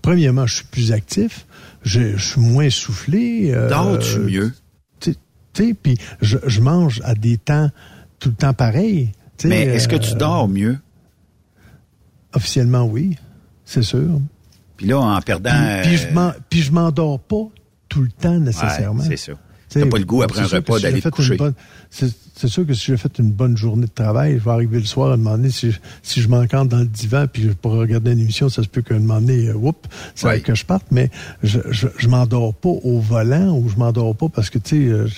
[SPEAKER 4] Premièrement, je suis plus actif. Je, je suis moins soufflé. euh,
[SPEAKER 3] Dors-tu mieux?
[SPEAKER 4] tu sais, puis je, je mange à des temps tout le temps pareil. tu sais,
[SPEAKER 3] Mais est-ce que tu
[SPEAKER 4] euh,
[SPEAKER 3] dors mieux?
[SPEAKER 4] Officiellement, oui, c'est sûr.
[SPEAKER 3] Puis là, en perdant...
[SPEAKER 4] Puis, puis je
[SPEAKER 3] euh,
[SPEAKER 4] m'endors pas tout le temps nécessairement.
[SPEAKER 3] Ouais, c'est
[SPEAKER 4] sais,
[SPEAKER 3] T'as pas le goût après un
[SPEAKER 4] sûr
[SPEAKER 3] repas d'aller te coucher.
[SPEAKER 4] bonne- C'est sûr que si j'ai fait une bonne journée de travail, je vais arriver le soir à demander si, je- si je m'encante dans le divan puis je pourrais regarder une émission, ça se peut qu'à un moment donné, euh, whoop, ça,
[SPEAKER 3] Ouais.
[SPEAKER 4] que je parte, mais je, je, je m'endors pas au volant ou je m'endors pas parce que, tu sais, euh,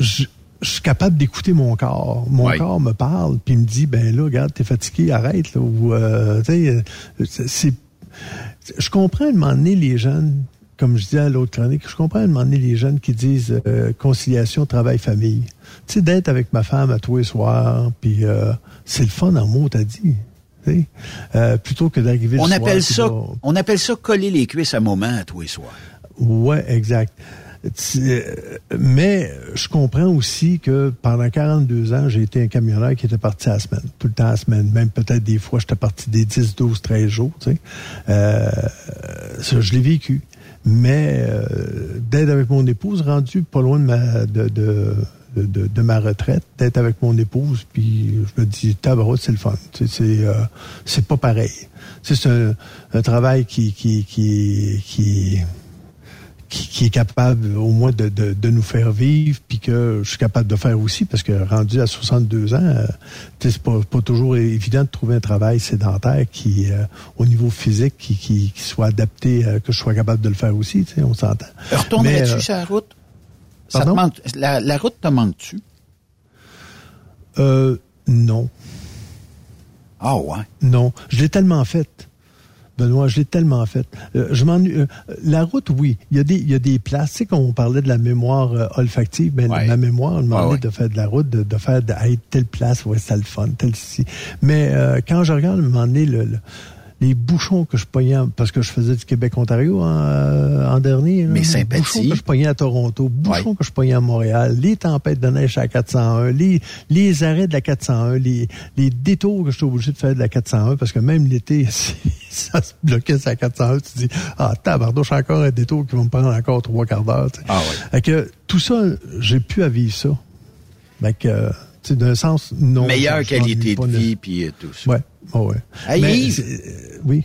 [SPEAKER 4] je- je, suis capable d'écouter mon corps. Mon corps me parle puis me dit, ben là, regarde, t'es fatigué, arrête, là, ou, euh, euh, c'est- je comprends à un moment donné les jeunes, comme je disais à l'autre chronique, je comprends à un moment donné les jeunes qui disent euh, conciliation travail-famille. Tu sais, d'être avec ma femme à tous les soirs, puis euh, c'est le fun en mots, t'as dit. Euh, plutôt que d'arriver le
[SPEAKER 3] On
[SPEAKER 4] soir,
[SPEAKER 3] appelle ça, on appelle ça coller les cuisses à moment à tous les soirs.
[SPEAKER 4] Ouais, exact. Euh, Mais je comprends aussi que pendant 42 ans, j'ai été un camionneur qui était parti à la semaine, tout le temps à la semaine. Même peut-être des fois, j'étais parti des 10, 12, 13 jours. Tu sais. Euh, ça, je l'ai vécu. Mais euh, d'être avec mon épouse, rendu pas loin de ma, de, de, de, ma retraite, d'être avec mon épouse, puis je me dis, tabarouette, c'est le fun. Tu sais, C'est euh, c'est pas pareil. Tu sais, C'est un, un travail qui, qui, qui, qui, qui est capable au moins de, de, de nous faire vivre, puis que je suis capable de faire aussi, parce que rendu à 62 ans, euh, c'est pas, pas toujours évident de trouver un travail sédentaire qui, euh, au niveau physique, qui, qui, qui soit adapté, euh, que je sois capable de le faire aussi, tu sais, on s'entend.
[SPEAKER 3] Retournerais-tu sur la route? Ça manque- la, la route te manque-tu?
[SPEAKER 4] Euh, non.
[SPEAKER 3] Ah ouais.
[SPEAKER 4] Non, je l'ai tellement faite. Benoît, je l'ai tellement faite. Euh, je m'ennuie. euh, la route, oui. Il y a des, il y a des places. Tu sais, quand on parlait de la mémoire euh, olfactive, ben,
[SPEAKER 3] Ouais.
[SPEAKER 4] ma mémoire, elle demandait
[SPEAKER 3] Ouais, ouais.
[SPEAKER 4] de faire de la route, de, de faire de, hey, telle place, ouais, c'est le fun, telle ci. Mais euh, quand je regarde, à un moment donné, le, le- les bouchons que je pognais, parce que je faisais du Québec-Ontario en, euh, en dernier. là,
[SPEAKER 3] Mes
[SPEAKER 4] les
[SPEAKER 3] sympathies.
[SPEAKER 4] Bouchons que je pognais à Toronto, bouchons
[SPEAKER 3] Ouais.
[SPEAKER 4] que je pognais à Montréal, les tempêtes de neige à la 401, les, les arrêts de la 401, les, les détours que j'étais obligé de faire de la 401, parce que même l'été, ça se bloquait sur la 401, tu te dis, ah, tabardouche, encore un détour qui va me prendre encore trois quarts d'heure. tu sais.
[SPEAKER 3] Ah ouais.
[SPEAKER 4] Fait que tout ça, j'ai pu à vivre ça. Fait que, euh, tu sais, d'un sens, non.
[SPEAKER 3] Meilleure
[SPEAKER 4] je- je
[SPEAKER 3] qualité de vie, puis tout ça.
[SPEAKER 4] Ouais, ouais, ouais.
[SPEAKER 3] Hey,
[SPEAKER 4] Mais
[SPEAKER 3] Yves.
[SPEAKER 4] c'est- euh, oui.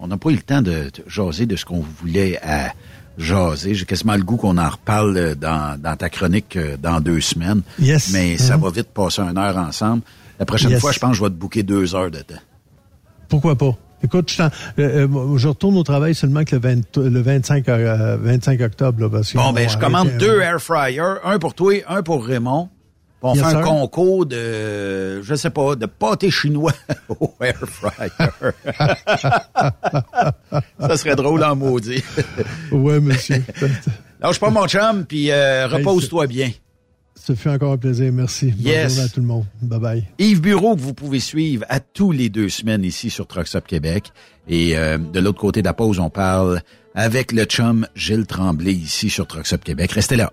[SPEAKER 3] On n'a pas eu le temps de, de jaser de ce qu'on voulait à jaser. J'ai quasiment le goût qu'on en reparle euh, dans, dans ta chronique euh, dans deux semaines.
[SPEAKER 4] Yes.
[SPEAKER 3] Mais ça
[SPEAKER 4] Mhm.
[SPEAKER 3] va vite passer une heure ensemble. La prochaine
[SPEAKER 4] Yes.
[SPEAKER 3] fois, je pense que je vais te bouquer deux heures de temps.
[SPEAKER 4] Pourquoi pas? Écoute, je, euh, euh, retourne au travail seulement que le, 20 le 25, euh, 25 octobre. Là, parce qu'ils
[SPEAKER 3] Bon, ben, je commande deux air fryers, un pour toi, un pour Raymond. On
[SPEAKER 4] Yes,
[SPEAKER 3] fait un concours de, je sais pas, de pâté chinois au air fryer. ça serait drôle en maudit.
[SPEAKER 4] Ouais, monsieur.
[SPEAKER 3] Lâche pas mon chum, puis euh, repose-toi bien.
[SPEAKER 4] Ça fait encore un plaisir. Merci.
[SPEAKER 3] Yes.
[SPEAKER 4] journée à tout le monde. Bye bye.
[SPEAKER 3] Yves Bureau, que vous pouvez suivre à tous les deux semaines ici sur Trucks Up Québec. Et euh, de l'autre côté de la pause, on parle avec le chum Gilles Tremblay ici sur Trucks Up Québec. Restez là.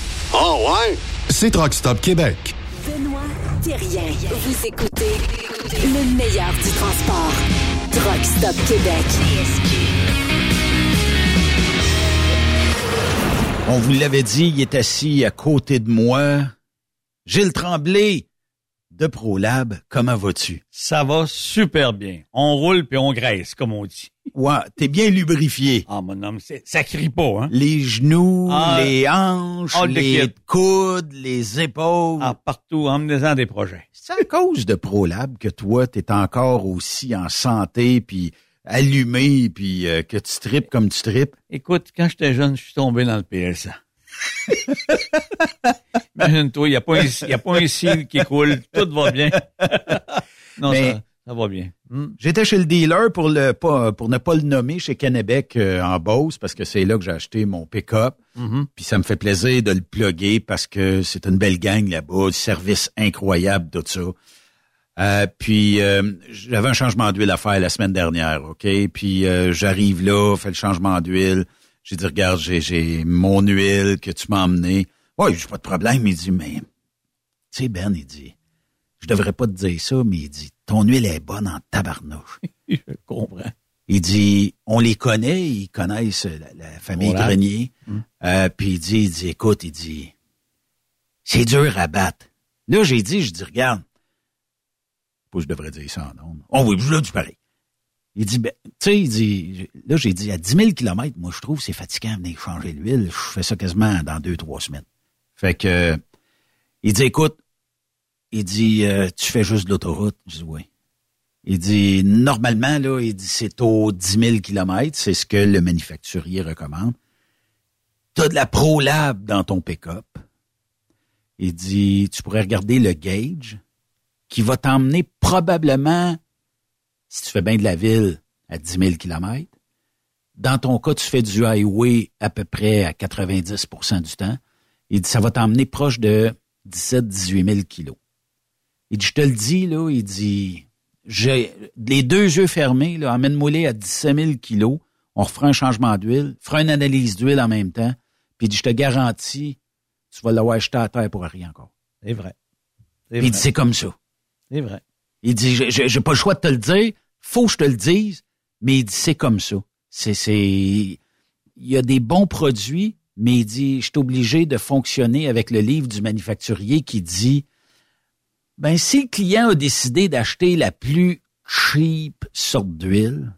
[SPEAKER 1] Oh ouais? C'est Truck Stop Québec.
[SPEAKER 7] Benoît Thérien. Vous écoutez le meilleur du transport. Truck Stop Québec.
[SPEAKER 3] On vous l'avait dit, il est assis à côté de moi. Gilles Tremblay de ProLab, comment vas-tu?
[SPEAKER 8] Ça va super bien. On roule puis on graisse, comme on dit.
[SPEAKER 3] Ouais, t'es bien lubrifié.
[SPEAKER 8] Ah, mon homme, ça crie pas, hein?
[SPEAKER 3] Les genoux,
[SPEAKER 8] Ah,
[SPEAKER 3] les hanches,
[SPEAKER 8] le
[SPEAKER 3] les coudes, les épaules.
[SPEAKER 8] Ah, partout, emmenez-en des projets.
[SPEAKER 3] C'est à cause de ProLab que toi, t'es encore aussi en santé, puis allumé, puis euh, que tu tripes comme tu tripes?
[SPEAKER 8] Écoute, quand j'étais jeune, je suis tombé dans le PLSA. Imagine-toi, il n'y a, pas un- pas un cil qui coule, tout va bien. non,
[SPEAKER 3] Mais-
[SPEAKER 8] ça, ça va bien. Hmm.
[SPEAKER 3] J'étais chez le dealer pour le pour ne pas le nommer chez Kennebec euh, en Beauce parce que c'est là que j'ai acheté mon pick-up.
[SPEAKER 8] Mhm.
[SPEAKER 3] Puis ça me fait plaisir de le plugger parce que c'est une belle gang là-bas, service incroyable, tout ça. Euh, puis euh, j'avais un changement d'huile à faire la semaine dernière, OK? Puis j'arrive là, fais le changement d'huile. J'ai dit, regarde, j'ai, j'ai mon huile que tu m'as emmené. Ouais, j'ai pas de problème. Il dit, mais, tu sais, Ben, il dit, je devrais pas te dire ça, mais il dit, ton huile est bonne en tabarnouche.
[SPEAKER 8] Je comprends.
[SPEAKER 3] Il dit, on les connaît, ils connaissent la, la famille
[SPEAKER 8] Voilà.
[SPEAKER 3] Grenier.
[SPEAKER 8] Mm.
[SPEAKER 3] Euh, puis il dit, il dit, écoute, il dit, c'est dur à battre. Là, j'ai dit, je dis, regarde, pas je devrais dire ça en ondes. Oh oui, je l'ai dit pareil. Il dit, ben, tu sais, il dit, là, j'ai dit, à 10 000 kilomètres, moi, je trouve c'est fatigant venir changer l'huile. Je fais ça quasiment dans deux, trois semaines. Fait que, il dit, écoute, il dit, euh, tu fais juste de l'autoroute. Je dis, oui. Il dit, normalement, là, il dit, c'est aux 10 000 kilomètres. C'est ce que le manufacturier recommande. Tu as de la ProLab dans ton pick-up. Il dit, tu pourrais regarder le gauge qui va t'emmener probablement, si tu fais bien de la ville, à 10 000 km. Dans ton cas, tu fais du highway à peu près à 90% du temps. Il dit, ça va t'emmener proche de 17-18 000 kilos. Il dit, je te le dis, là, il dit, j'ai les deux yeux fermés, là, emmène-moi à 17 000 kilos, on refera un changement d'huile, fera une analyse d'huile en même temps, puis il dit, je te garantis, tu vas l'avoir acheté à terre pour rien encore.
[SPEAKER 8] C'est vrai.
[SPEAKER 3] Puis il dit, c'est comme ça.
[SPEAKER 8] C'est vrai.
[SPEAKER 3] Il dit, j'ai- pas le choix de te le dire, faut que je te le dise, mais il dit, c'est comme ça. C'est, c'est, il y a des bons produits, mais il dit, je suis obligé de fonctionner avec le livre du manufacturier qui dit, ben, si le client a décidé d'acheter la plus cheap sorte d'huile,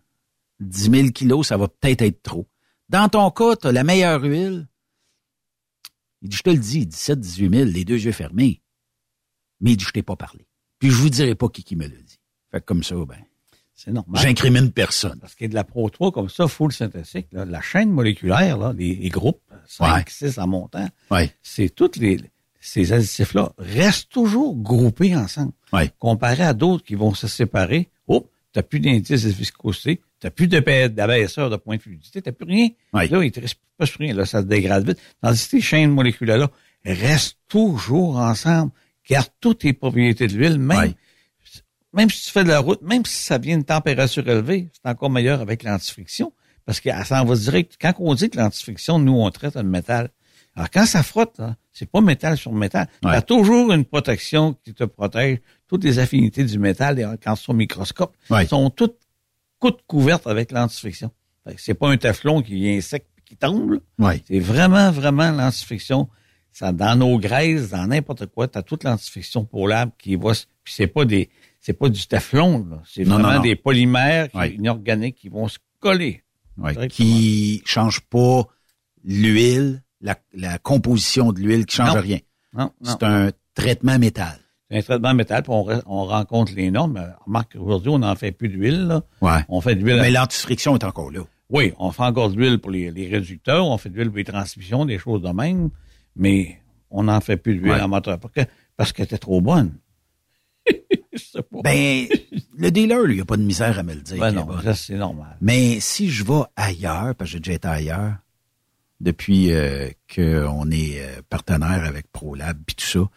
[SPEAKER 3] 10 000 kilos, ça va peut-être être trop. Dans ton cas, tu as la meilleure huile. Il dit, je te le dis, 17, 18 000, les deux yeux fermés. Mais il dit, je t'ai pas parlé. Puis je vous dirai pas qui qui me l'a dit. Fait que comme ça, ben,
[SPEAKER 8] C'est normal.
[SPEAKER 3] j'incrimine personne.
[SPEAKER 8] Parce qu'il y a de la Pro 3 comme ça, full synthétique, là, la chaîne moléculaire, là, les, les groupes 5, 6 en montant,
[SPEAKER 3] Ouais.
[SPEAKER 8] c'est toutes les ces additifs-là restent toujours groupés ensemble.
[SPEAKER 3] Ouais.
[SPEAKER 8] Comparé à d'autres qui vont se séparer, oh, t'as plus d'indice de viscosité, t'as plus de d'abaisseur de point de fluidité, t'as plus rien.
[SPEAKER 3] Ouais.
[SPEAKER 8] Là, il te reste pas rien, là, ça se dégrade vite. Tandis que ces chaînes moléculaires-là restent toujours ensemble, gardent toutes tes propriétés de l'huile, même, même si tu fais de la route, même si ça vient de température élevée, c'est encore meilleur avec l'antifriction. Parce que ça en va direct. Quand on dit que l'antifriction, nous, on traite un métal. Alors, quand ça frotte, là, c'est pas métal sur métal. Il y a toujours une protection qui te protège. Toutes les affinités du métal, et quand c'est au microscope,
[SPEAKER 3] Ouais.
[SPEAKER 8] sont toutes, toutes couvertes avec l'antifriction. Que C'est pas un teflon qui vient sec et qui tombe.
[SPEAKER 3] Ouais.
[SPEAKER 8] C'est vraiment, vraiment l'antifriction. Ça, dans nos graisses, dans n'importe quoi, tu as toute l'antifriction pour l'arbre qui va. Puis c'est pas des. C'est pas du teflon, là. C'est vraiment
[SPEAKER 3] non, non.
[SPEAKER 8] des polymères qui- inorganiques qui vont se coller.
[SPEAKER 3] Qui change pas l'huile, la, la composition de l'huile qui change
[SPEAKER 8] Non.
[SPEAKER 3] rien. C'est un traitement métal.
[SPEAKER 8] C'est un traitement métal, puis on, on rencontre les normes. Euh, Remarque, aujourd'hui, on n'en fait plus d'huile, là.
[SPEAKER 3] Ouais.
[SPEAKER 8] On fait de l'huile.
[SPEAKER 3] Mais l'antifriction est encore là.
[SPEAKER 8] Oui, on fait encore de l'huile pour les, les réducteurs, on fait de l'huile pour les transmissions, des choses de même, mais on n'en fait plus d'huile
[SPEAKER 3] Ouais.
[SPEAKER 8] en moteur. Parce que, parce qu'elle était trop bonne. Je sais pas.
[SPEAKER 3] Ben, le dealer, lui, il a pas de misère à me le dire.
[SPEAKER 8] Ben non, ça, c'est normal.
[SPEAKER 3] Mais si je vais ailleurs, parce que j'ai déjà été ailleurs, depuis euh, qu'on est euh, partenaire avec ProLab puis tout ça,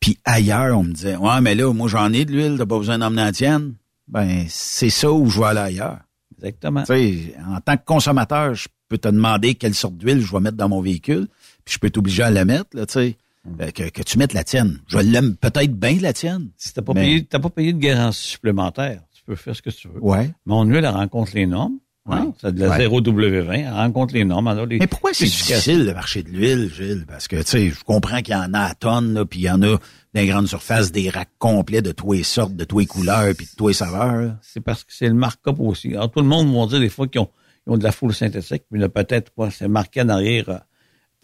[SPEAKER 3] puis ailleurs, on me disait, ouais, mais là, moi, j'en ai de l'huile, t'as pas besoin d'emmener la tienne. Ben, c'est ça où je vais aller ailleurs.
[SPEAKER 8] Exactement.
[SPEAKER 3] Tu sais, en tant que consommateur, je peux te demander quelle sorte d'huile je vais mettre dans mon véhicule, puis je peux t'obliger à la mettre, là, tu sais. Euh, Que, que tu mettes la tienne. Je l'aime peut-être bien la tienne.
[SPEAKER 8] Si t'as pas
[SPEAKER 3] Mais-
[SPEAKER 8] payé, t'as pas payé de garantie supplémentaire, tu peux faire ce que tu veux.
[SPEAKER 3] Ouais.
[SPEAKER 8] Mon huile, elle rencontre les normes. Hein?
[SPEAKER 3] Ouais.
[SPEAKER 8] C'est de la
[SPEAKER 3] Ouais.
[SPEAKER 8] 0W20, elle rencontre les normes. elle a les
[SPEAKER 3] Mais pourquoi c'est difficile le marché de l'huile, Gilles? Parce que, tu sais, je comprends qu'il y en a à tonnes, là, puis il y en a dans les grandes surfaces des racks complets de tous les sortes, de tous les couleurs, puis de tous les saveurs.
[SPEAKER 8] C'est parce que c'est le markup aussi. Alors, tout le monde va dire des fois qu'ils ont, ils ont de la foule synthétique, mais peut-être, quoi, c'est marqué en arrière, euh,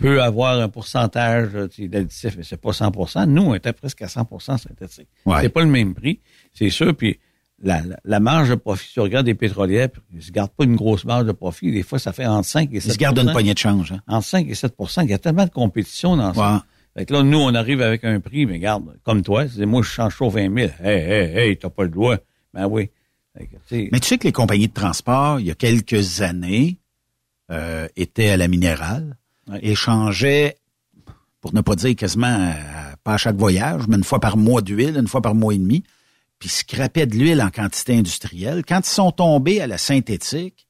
[SPEAKER 8] peut avoir un pourcentage euh, tu sais, d'additifs, mais c'est pas 100% Nous, on était presque à 100% synthétique.
[SPEAKER 3] Ouais.
[SPEAKER 8] C'est pas le même prix, c'est sûr. Puis la, la, la marge de profit, si tu regardes des pétrolières, puis ils se gardent pas une grosse marge de profit. Des fois, ça fait entre 5 et 7
[SPEAKER 3] Ils se gardent une poignée de change. Hein?
[SPEAKER 8] Entre 5 et 7% Il y a tellement de compétition dans ça.
[SPEAKER 3] Ouais.
[SPEAKER 8] Fait que là, nous, on arrive avec un prix, mais regarde, comme toi, c'est moi, je change chaud 20 000. Hey, hey, hey, t'as pas le droit. Ben oui. Que, tu
[SPEAKER 3] Mais tu sais que les compagnies de transport, il y a quelques années, euh, étaient à la minérale. Échangeaient, pour ne pas dire quasiment euh, pas à chaque voyage, mais une fois par mois d'huile, une fois par mois et demi, puis scrapaient de l'huile en quantité industrielle. Quand ils sont tombés à la synthétique,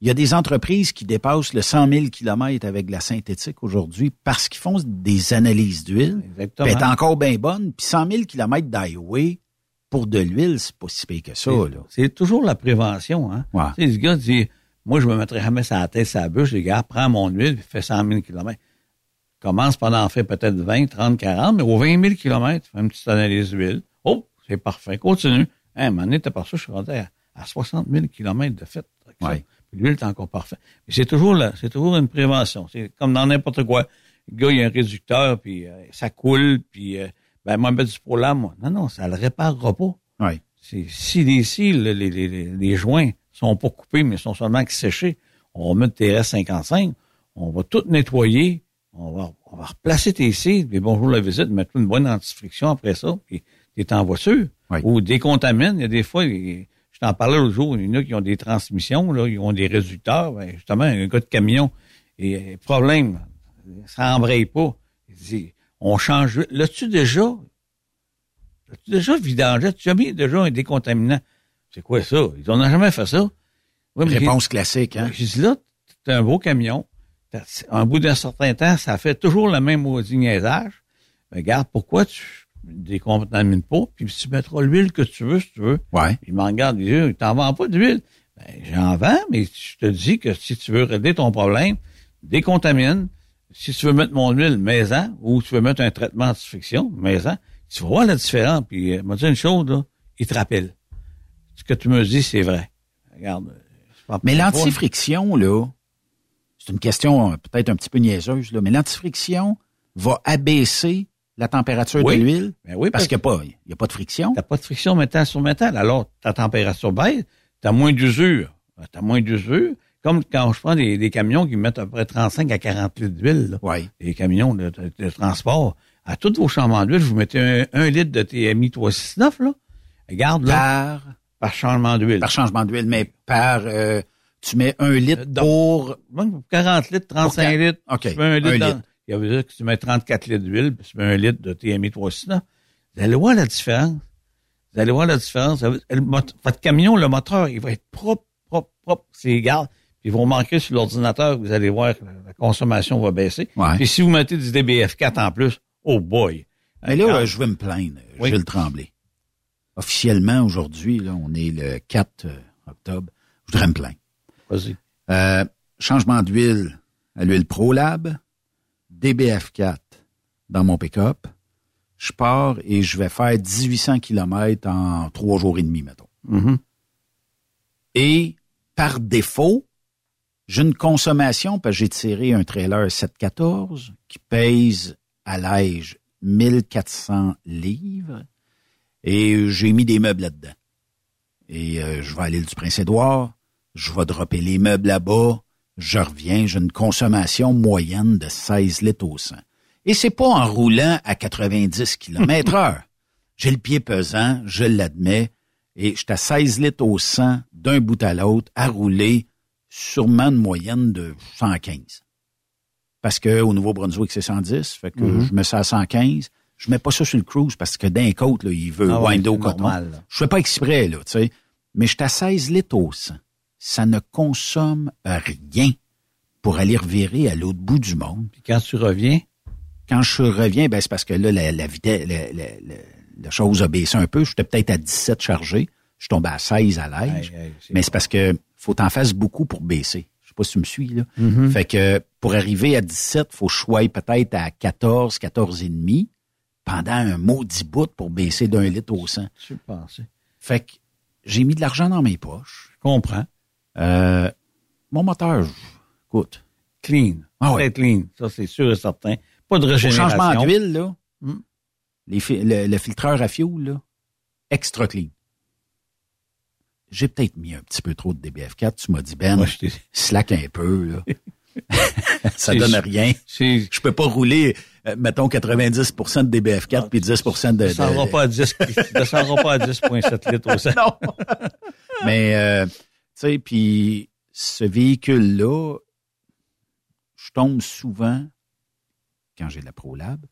[SPEAKER 3] il y a des entreprises qui dépassent le 100 000 km avec de la synthétique aujourd'hui parce qu'ils font des analyses d'huile. Elle est encore bien bonne. Puis 100 000 km d'highway pour de l'huile, c'est pas si pire que ça.
[SPEAKER 8] C'est- toujours la prévention. Hein?
[SPEAKER 3] Ouais.
[SPEAKER 8] Tu sais, ce gars dit, moi, je me mettrais jamais sa tête, sa bûche. Les gars, prends mon huile, puis fais 100 000 km. Commence pendant en fait peut-être 20, 30, 40, mais aux 20 000 km, fais une petite analyse d'huile. Oh, c'est parfait. Continue. Hein, un moment donné, t'as par ça, je suis rendu à, à 60 000 km de fait. Puis l'huile est encore parfait. Mais c'est toujours là, c'est toujours une prévention. C'est comme dans n'importe quoi. Le gars, il y a un réducteur, puis euh, ça coule, puis euh, ben moi, mettre du prolame, moi. Non, non, ça le réparera pas. C'est- Si si le- les, les, les, les joints sont pas coupés, mais sont seulement séchés, on va mettre TRS 55, on va tout nettoyer, on va, on va replacer tes cils, puis bonjour la visite, mettre une bonne antifriction après ça, puis t'es en voiture. Ou décontamine. Il y a des fois, il- je t'en parlais l'autre jour, il y en a qui ont des transmissions, là, ils ont des résultats. Ben, justement, un gars de camion, et problème, ça embraye pas. Il dit, on change. L'as-tu déjà? L'as-tu déjà vidangé? As-tu jamais déjà un décontaminant? C'est quoi ça? Ils n'ont jamais fait ça. Oui, mais-
[SPEAKER 3] Réponse classique, hein?
[SPEAKER 8] J'ai dit là, t'as un beau camion. En bout d'un certain temps, ça fait toujours le même maudit niaisage. Mais regarde, pourquoi tu décontamines pas, puis tu mettras l'huile que tu veux, si tu veux.
[SPEAKER 3] Ouais.
[SPEAKER 8] Il m'en regarde les yeux, t'en vends pas d'huile. Ben, j'en vends, mais je te dis que si tu veux régler ton problème, décontamine. Si tu veux mettre mon huile maison ou tu veux mettre un traitement anti-friction maison, tu vas voir la différence. Puis, euh, m'a dit une chose, là, il te rappelle. Ce que tu me dis, c'est vrai. Regarde.
[SPEAKER 3] Mais l'antifriction, là, c'est une question euh, peut-être un petit peu niaiseuse, là, mais l'antifriction va abaisser la température
[SPEAKER 8] Oui.
[SPEAKER 3] de l'huile
[SPEAKER 8] Ben oui,
[SPEAKER 3] parce
[SPEAKER 8] parce
[SPEAKER 3] qu'il n'y a, pas- il y a pas de friction.
[SPEAKER 8] T'as pas de friction métal sur métal. Alors, ta température baisse, t'as moins d'usure. Ben, T'as moins d'usure. Comme quand je prends des, des camions qui mettent à peu près 35 à 40 litres d'huile. là.
[SPEAKER 3] Ouais.
[SPEAKER 8] Des camions de, de- de transport. À tous vos changements d'huile, vous mettez un, un litre de TMI 369, là. Regarde, là.
[SPEAKER 3] Par,
[SPEAKER 8] Par changement d'huile.
[SPEAKER 3] par changement d'huile, mais par, euh, tu mets un litre pour...
[SPEAKER 8] Bon, 40 litres, 35
[SPEAKER 3] Pour
[SPEAKER 8] litres.
[SPEAKER 3] OK,
[SPEAKER 8] Tu mets un litre.
[SPEAKER 3] un
[SPEAKER 8] dans-
[SPEAKER 3] litre.
[SPEAKER 8] Il veut dire que tu mets 34 litres d'huile, puis tu mets un litre de TMI 369. Vous allez voir la différence. Vous allez voir la différence. Le Votre camion, le moteur, il va être propre, propre, propre. C'est égal. Puis ils vont marquer sur l'ordinateur, vous allez voir que la consommation va baisser.
[SPEAKER 3] Ouais.
[SPEAKER 8] Puis si vous mettez du DBF4 en plus, oh boy.
[SPEAKER 3] Mais là, euh, je vais me plaindre,
[SPEAKER 8] Oui.
[SPEAKER 3] Gilles Tremblay. Officiellement, aujourd'hui, on est le 4 euh, octobre. Je voudrais me plaindre.
[SPEAKER 8] Vas-y.
[SPEAKER 3] Euh, changement d'huile à l'huile ProLab, DBF4 dans mon pick-up. Je pars et je vais faire 1800 km en trois jours et demi, mettons.
[SPEAKER 8] Mhm.
[SPEAKER 3] Et par défaut, j'ai une consommation, parce que j'ai tiré un trailer 714 qui pèse à l'âge 1400 livres et j'ai mis des meubles là-dedans. Et euh, je vais à l'île du Prince-Édouard, je vais dropper les meubles là-bas, je reviens, j'ai une consommation moyenne de 16 litres au 100. Et c'est pas en roulant à 90 km heure. J'ai le pied pesant, je l'admets, et j'étais à 16 litres au 100 d'un bout à l'autre à rouler sûrement une moyenne de 115. Parce que au Nouveau-Brunswick, c'est 110, fait que
[SPEAKER 8] Mhm.
[SPEAKER 3] je mets ça à 115. Je mets pas ça sur le cruise parce que d'un côte, là, il veut
[SPEAKER 8] Ah ouais,
[SPEAKER 3] wind au
[SPEAKER 8] c'est
[SPEAKER 3] coton.
[SPEAKER 8] normal, là.
[SPEAKER 3] Je fais pas exprès, là, tu sais. Mais j'étais à 16 litres au 100. Ça ne consomme rien pour aller revirer à l'autre bout du monde.
[SPEAKER 8] Puis quand tu reviens,
[SPEAKER 3] Quand je reviens, ben, c'est parce que là, la, la vitesse, la, la- la- la chose a baissé un peu. J'étais peut-être à 17 chargé. Je tombais à 16 à l'âge. Mais c'est parce que faut t'en fasses beaucoup pour baisser. Je sais pas si tu me suis, là.
[SPEAKER 8] Mhm.
[SPEAKER 3] Fait que pour arriver à 17, faut que je peut-être à 14, 14 et demi pendant un maudit bout pour baisser d'un litre au 100.
[SPEAKER 8] tu pensais.
[SPEAKER 3] Fait que j'ai mis de l'argent dans mes poches.
[SPEAKER 8] Je comprends.
[SPEAKER 3] Euh, mon moteur, écoute,
[SPEAKER 8] Clean.
[SPEAKER 3] Ah ouais.
[SPEAKER 8] Clean. Ça, c'est sûr et certain. Pas de
[SPEAKER 3] au
[SPEAKER 8] régénération.
[SPEAKER 3] changement d'huile, là,
[SPEAKER 8] Hmm?
[SPEAKER 3] les fi- le, le filtreur à fioul, là, extra clean. J'ai peut-être mis un petit peu trop de DBF4. Tu m'as dit, Ben,
[SPEAKER 8] Moi, je t'ai-
[SPEAKER 3] slack un peu, là. Ça donne rien. Je peux pas rouler, euh, mettons, 90% de DBF4 puis 10 de...
[SPEAKER 8] Ça ne
[SPEAKER 3] de-
[SPEAKER 8] pas à 10, ça descendra pas à 10,7 litres au 100.
[SPEAKER 3] non. Mais, euh, tu sais, puis ce véhicule-là, je tombe souvent, quand j'ai la ProLab,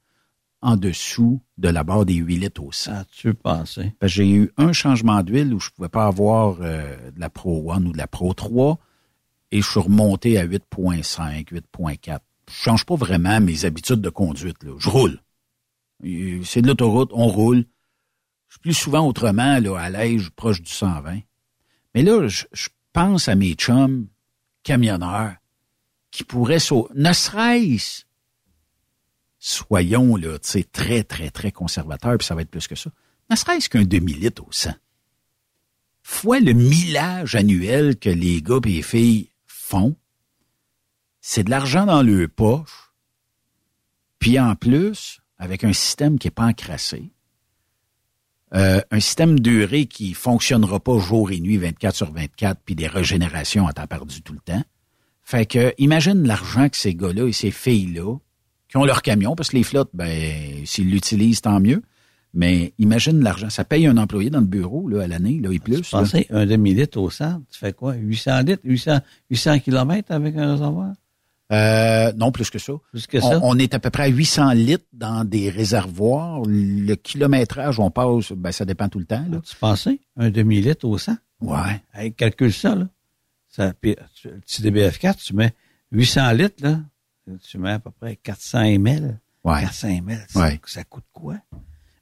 [SPEAKER 3] en dessous de la barre des 8 litres au 100.
[SPEAKER 8] As-tu pensé?
[SPEAKER 3] Parce que j'ai eu un changement d'huile où je pouvais pas avoir euh, de la Pro 1 ou de la Pro 3 et je suis remonté à 8.5, 8.4. Je change pas vraiment mes habitudes de conduite. Là. Je roule. C'est de l'autoroute, on roule. Je suis plus souvent autrement, là, à l'aise, proche du 120. Mais là, je, je pense à mes chums camionneurs qui pourraient sauter. Ne serait-ce, soyons là, très, très, très conservateurs, puis ça va être plus que ça. Ne serait-ce qu'un demi-litre au 100. Fois le millage annuel que les gars et les filles font, c'est de l'argent dans leur poche, puis en plus, avec un système qui n'est pas encrassé, euh, un système duré qui fonctionnera pas jour et nuit 24 sur 24, puis des régénérations à temps perdu tout le temps. Fait que, imagine l'argent que ces gars-là et ces filles-là qui ont leur camion, parce que les flottes, ben, s'ils l'utilisent, tant mieux. Mais imagine l'argent. Ça paye un employé dans le bureau, là, à l'année, là, et plus.
[SPEAKER 8] Tu pensais un demi-litre au centre, tu fais quoi? 800 litres, 800, 800 kilomètres avec un réservoir?
[SPEAKER 3] Euh, non, plus que ça.
[SPEAKER 8] Plus que ça?
[SPEAKER 3] On, on est à peu près à 800 litres dans des réservoirs. Le kilométrage, on passe, ben, ça dépend tout le temps, là.
[SPEAKER 8] Tu pensais? Un demi-litre au 100?
[SPEAKER 3] Ouais.
[SPEAKER 8] Hey, calcule ça, là. Ça, puis, tu- le petit DBF4, tu mets 800 litres, là. Tu mets à peu près 400 ml.
[SPEAKER 3] Ouais.
[SPEAKER 8] 400 ml. Ça,
[SPEAKER 3] Ouais.
[SPEAKER 8] ça coûte quoi?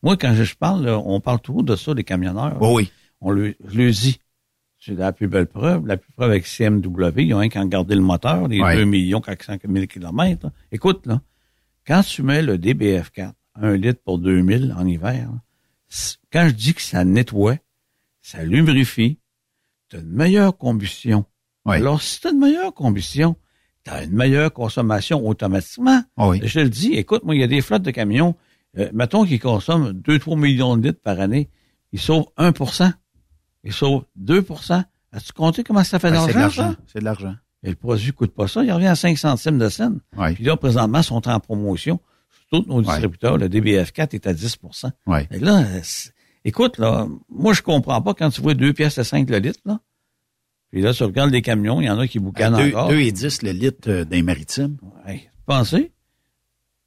[SPEAKER 8] Moi, quand je parle, là, on parle toujours de ça, des camionneurs.
[SPEAKER 3] Oui, oui.
[SPEAKER 8] On le, je le dis. C'est la plus belle preuve. La plus preuve avec CMW, ils ont rien qu'à garder le moteur, les
[SPEAKER 3] Ouais.
[SPEAKER 8] 2 millions 400 000 kilomètres. là. Écoute, là, quand tu mets le DBF4, un litre pour 2000 en hiver, là, quand je dis que ça nettoie, ça lubrifie, tu as une meilleure combustion.
[SPEAKER 3] Ouais.
[SPEAKER 8] Alors, si tu as une meilleure combustion, tu as une meilleure consommation automatiquement.
[SPEAKER 3] Ah oui.
[SPEAKER 8] Je te le dis, écoute, moi, il y a des flottes de camions, euh, mettons qu'ils consomment 2-3 millions de litres par année, ils sauvent 1 Ils sauvent 2% As-tu compté comment ça fait
[SPEAKER 3] Ben, c'est de
[SPEAKER 8] d'argent,
[SPEAKER 3] l'argent.
[SPEAKER 8] ça?
[SPEAKER 3] C'est de l'argent.
[SPEAKER 8] Et le produit coûte pas ça. Il revient à 5 centimes de scène.
[SPEAKER 3] Ouais.
[SPEAKER 8] Puis là, présentement, ils sont en promotion. Tous nos distributeurs, le DBF4 est à 10
[SPEAKER 3] Ouais.
[SPEAKER 8] Et là, écoute, là, moi, je comprends pas quand tu vois 2 pièces à 5 le litre, là. Puis là, tu regardes les camions, il y en a qui boucanent
[SPEAKER 3] deux,
[SPEAKER 8] encore.
[SPEAKER 3] deux et 10 le litre euh, d'un maritime.
[SPEAKER 8] Hey, pensez?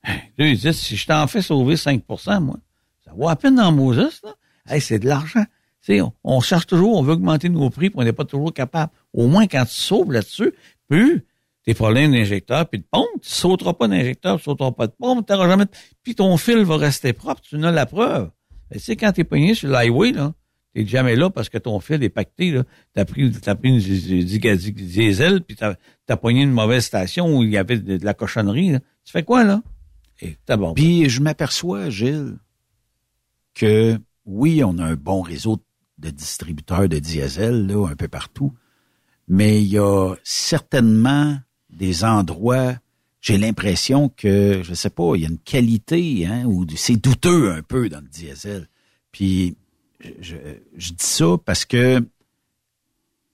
[SPEAKER 8] Hey, Deux et dix, si je t'en fais sauver 5 moi, ça vaut à peine dans Moses, là. Hey, c'est de l'argent. On, on cherche toujours, on veut augmenter nos prix, puis on n'est pas toujours capable. Au moins, quand tu sauves là-dessus, plus tes problèmes d'injecteur puis de pompe, tu sauteras pas d'injecteur, tu sauteras pas de pompe, tu jamais... Puis ton fil va rester propre, tu n'as la preuve. Tu sais, quand t'es pogné sur l'highway, là, t'es jamais là parce que ton fil est pacté, là. T'as pris, t'as pris une di- di- di- diesel, puis t'as, t'as pogné une mauvaise station où il y avait de, de la cochonnerie, là. Tu fais quoi, là? Et t'as bon.
[SPEAKER 3] Puis je m'aperçois, Gilles, que oui, on a un bon réseau de distributeurs de diesel là, un peu partout, mais il y a certainement des endroits, j'ai l'impression que, je sais pas, il y a une qualité, hein, ou c'est douteux un peu dans le diesel. Puis je, je, je dis ça parce que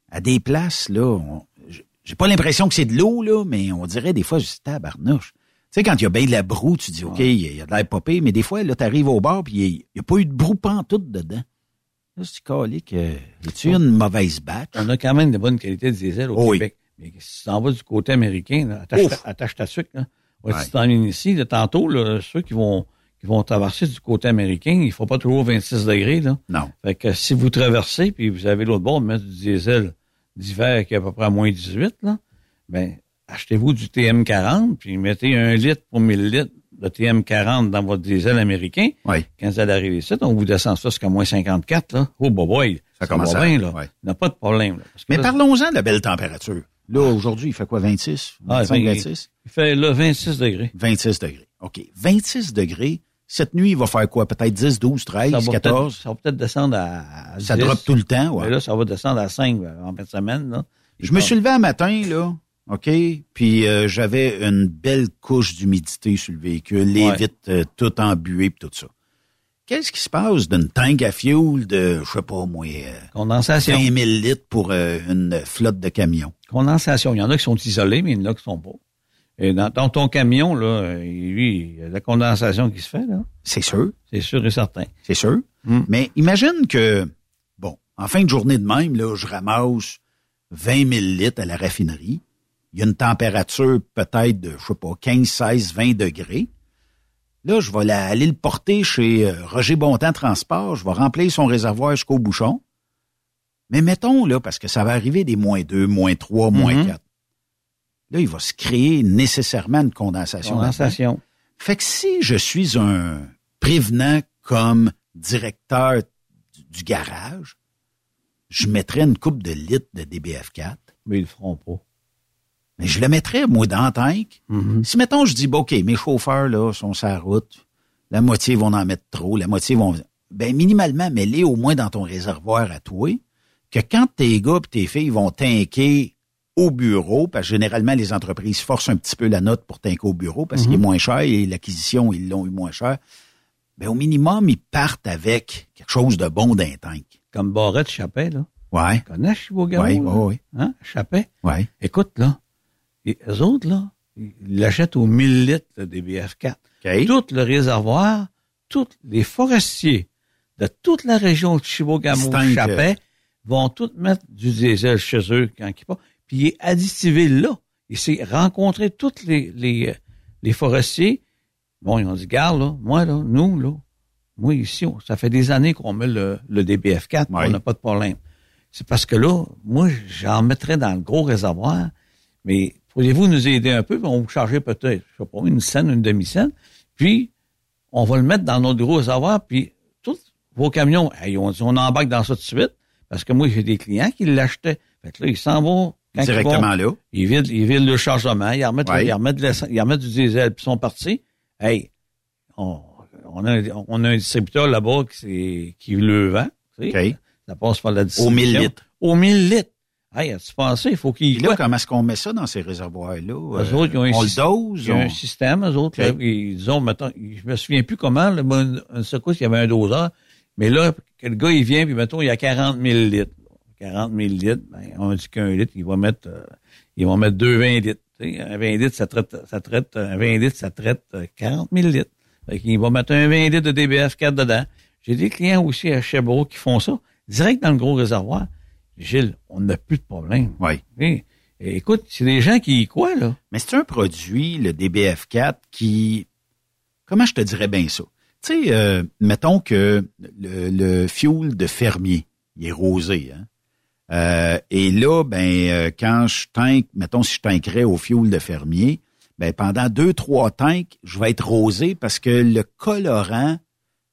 [SPEAKER 3] à des places, là, j'ai pas l'impression que c'est de l'eau, là, mais on dirait des fois, je dis tabarnouche. Tu sais, quand il y a bien de la broue, tu dis, OK, il y a de l'air popé, mais des fois, là, t'arrives au bar, puis il n'y a, pas eu de broue pantoute dedans. Là, c'est calé que, tu une mauvaise batch?
[SPEAKER 8] On a quand même de bonnes qualités de diesel au
[SPEAKER 3] oui.
[SPEAKER 8] Québec. Mais si tu t'en vas du côté américain, là, attache, ta, attache ta sucre, là. Ouais,
[SPEAKER 3] Ouais.
[SPEAKER 8] Si tu t'en viens ici, là, tantôt, là, ceux qui vont, qui vont traverser du côté américain, il faut pas toujours 26 degrés, là.
[SPEAKER 3] Non.
[SPEAKER 8] Fait que si vous traversez, puis vous avez l'autre bord, mettre du diesel d'hiver qui est à peu près à moins 18, là, ben, achetez-vous du TM40, puis mettez un litre pour 1000 litres de TM40 dans votre diesel américain.
[SPEAKER 3] Oui.
[SPEAKER 8] Quand vous allez arriver ici, on vous descend ça jusqu'à moins 54, là. Oh, boy, boy.
[SPEAKER 3] Ça commence
[SPEAKER 8] va
[SPEAKER 3] à-
[SPEAKER 8] bien, là.
[SPEAKER 3] ouais.
[SPEAKER 8] Il n'y a pas de problème, là.
[SPEAKER 3] Mais
[SPEAKER 8] là,
[SPEAKER 3] parlons-en de la belle température. Là, aujourd'hui, il fait quoi, 26?
[SPEAKER 8] Ah,
[SPEAKER 3] 25,
[SPEAKER 8] il-
[SPEAKER 3] 26?
[SPEAKER 8] Il fait là 26 degrés.
[SPEAKER 3] 26 degrés. OK. 26 degrés. Cette nuit, il va faire quoi? Peut-être 10, 12, 13,
[SPEAKER 8] ça va
[SPEAKER 3] 14?
[SPEAKER 8] peut-être- Ça va peut-être descendre à,
[SPEAKER 3] Ça
[SPEAKER 8] 10.
[SPEAKER 3] drop tout le temps, ouais.
[SPEAKER 8] Mais là, ça va descendre à 5 euh, en fin de semaine, là.
[SPEAKER 3] Je me suis levé un matin, là, OK? Puis euh, j'avais une belle couche d'humidité sur le véhicule, les
[SPEAKER 8] Ouais.
[SPEAKER 3] vitres euh, tout embuées puis tout ça. Qu'est-ce qui se passe d'une tank à fuel de, je sais pas moi, euh,
[SPEAKER 8] Condensation.
[SPEAKER 3] 20 000 litres pour euh, une flotte de camions?
[SPEAKER 8] Condensation. Il y en a qui sont isolés, mais il y en a qui sont pas. Et dans, dans ton camion, là, lui, il y a de la condensation qui se fait, là.
[SPEAKER 3] C'est sûr.
[SPEAKER 8] C'est sûr et certain.
[SPEAKER 3] C'est sûr.
[SPEAKER 8] Hmm.
[SPEAKER 3] Mais imagine que, bon, en fin de journée de même, là, je ramasse 20 000 litres à la raffinerie. Il y a une température peut-être de, je sais pas, 15, 16, 20 degrés. Là, je vais la- aller le porter chez euh, Roger Bontemps Transport. Je vais remplir son réservoir jusqu'au bouchon. Mais mettons, là, parce que ça va arriver des moins 2, moins 3, moins
[SPEAKER 8] Mhm.
[SPEAKER 3] 4. Là, il va se créer nécessairement une condensation.
[SPEAKER 8] Condensation.
[SPEAKER 3] Fait que si je suis un prévenant comme directeur du, du garage, je mettrais une coupe de litres de DBF4.
[SPEAKER 8] Mais ils le feront pas.
[SPEAKER 3] Mais je le mettrais, moi, dans tank.
[SPEAKER 8] Mhm.
[SPEAKER 3] Si, mettons, je dis, bon, OK, mes chauffeurs, là, sont sur la route, la moitié vont en mettre trop, la moitié vont... Ben, minimalement, mets-les au moins dans ton réservoir à toi, que quand tes gars et tes filles vont tanker au bureau, parce que généralement, les entreprises forcent un petit peu la note pour tanker au bureau parce qu'il est moins cher et l'acquisition, ils l'ont eu moins cher. Ben, au minimum, ils partent avec quelque chose de bon d'un tank.
[SPEAKER 8] Comme Barrette Chappet, là.
[SPEAKER 3] Ouais.
[SPEAKER 8] Tu connais Chibogawa?
[SPEAKER 3] Oui, oui, oui.
[SPEAKER 8] Hein? Chappet?
[SPEAKER 3] Ouais.
[SPEAKER 8] Écoute, là, et eux autres, là, il l'achète aux 1000 litres de DBF4. Tout le réservoir, tous les forestiers de toute la région de Chibougamau,
[SPEAKER 3] Distinct,
[SPEAKER 8] Chapet, vont tous mettre du diesel chez eux quand ils pas. Puis il est addistivé là. Il s'est rencontré tous les, les, les forestiers. Bon, ils ont dit, garde, là, moi, là, nous, là, moi, ici, on- ça fait des années qu'on met le, le DBF4, on n'a pas de problème. C'est parce que là, moi, j'en mettrais dans le gros réservoir, mais pourriez-vous nous aider un peu? On va vous charger peut-être, je sais pas, une scène, une demi-scène, puis on va le mettre dans notre gros réservoir, puis tous vos camions, hey, on, on embarque dans ça tout de suite, parce que moi, j'ai des clients qui l'achetaient. Fait que là, ils s'en vont. quand ils
[SPEAKER 3] Directement
[SPEAKER 8] vont,
[SPEAKER 3] là.
[SPEAKER 8] Ils vident, ils vident le chargement, ils remettent,
[SPEAKER 3] Ouais.
[SPEAKER 8] ils remettent, ils remettent du diesel, puis ils sont partis. Hey, on, on, a, on a un distributeur là-bas qui, qui le vend. tu sais. Ça passe par la distribution.
[SPEAKER 3] 1000 litres.
[SPEAKER 8] Au 1000 litres. Hey, as-tu pensé? Il faut qu'il...
[SPEAKER 3] Puis là, comment est-ce qu'on met ça dans ces réservoirs-là?
[SPEAKER 8] Eux
[SPEAKER 3] Euh,
[SPEAKER 8] autres, ils ont un
[SPEAKER 3] on le dose?
[SPEAKER 8] Il y a un système, eux autres. Là, ils ont, mettons, je me souviens plus comment, le une, secousse, il y avait un doseur. Mais là, que le gars, il vient, puis mettons, il y a 40 000 litres. 40 000 litres, ben, on dit qu'un litre, il va mettre, euh, ils vont mettre deux 20 litres. Tu sais, un 20 litres, ça traite, ça traite, un 20 litres, ça traite euh, 40 000 litres. Fait qu'il va mettre un 20 litres de DBF4 dedans. J'ai des clients aussi à Chebreau qui font ça, direct dans le gros réservoir. Gilles, on n'a plus de problème.
[SPEAKER 3] Oui.
[SPEAKER 8] écoute, c'est des gens qui, quoi, là?
[SPEAKER 3] Mais c'est un produit, le DBF4, qui... Comment je te dirais bien ça? Tu sais, euh, mettons que le, le fuel de fermier, il est rosé, hein? Euh, et là, ben, euh, quand je tank, mettons si je tankerais au fuel de fermier, ben, pendant deux, trois tanks, je vais être rosé parce que le colorant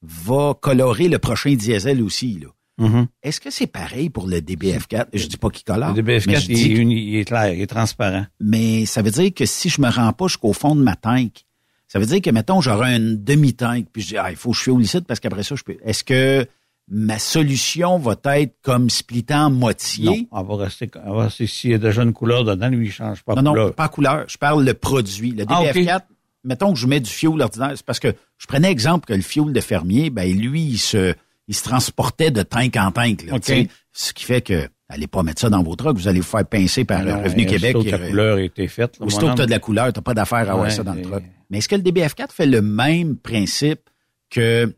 [SPEAKER 3] va colorer le prochain diesel aussi, là. Est-ce que c'est pareil pour le DBF4? Je dis pas qu'il colore.
[SPEAKER 8] Le
[SPEAKER 3] mais
[SPEAKER 8] DBF4,
[SPEAKER 3] je
[SPEAKER 8] il, est uni- il est clair, il est transparent.
[SPEAKER 3] mais ça veut dire que si je me rends pas jusqu'au fond de ma tank, ça veut dire que, mettons, j'aurai une demi-tank, puis je dis, ah, il faut que je fuel ici parce qu'après ça, je peux. Est-ce que ma solution va être comme splitter en moitié?
[SPEAKER 8] Non, on va rester, on va rester s'il y a déjà une couleur dedans, lui, il change pas
[SPEAKER 3] non,
[SPEAKER 8] couleur.
[SPEAKER 3] non, pas couleur. Je parle le produit. Le
[SPEAKER 8] Ah,
[SPEAKER 3] DBF4, mettons que je mets du fioul ordinaire. C'est parce que je prenais exemple que le fioul de fermier, ben lui, il se, il se transportait de tank en tank. Là. Ce qui fait que allez pas mettre ça dans vos trucks, vous allez vous faire pincer par
[SPEAKER 8] Ah
[SPEAKER 3] le Revenu
[SPEAKER 8] euh,
[SPEAKER 3] Québec.
[SPEAKER 8] aussitôt que la
[SPEAKER 3] euh,
[SPEAKER 8] couleur a été faite, là,
[SPEAKER 3] Aussitôt que tu as de la couleur, tu pas d'affaire à avoir
[SPEAKER 8] Ouais,
[SPEAKER 3] ça dans le truck. Mais est-ce que le DBF4 fait le même principe que,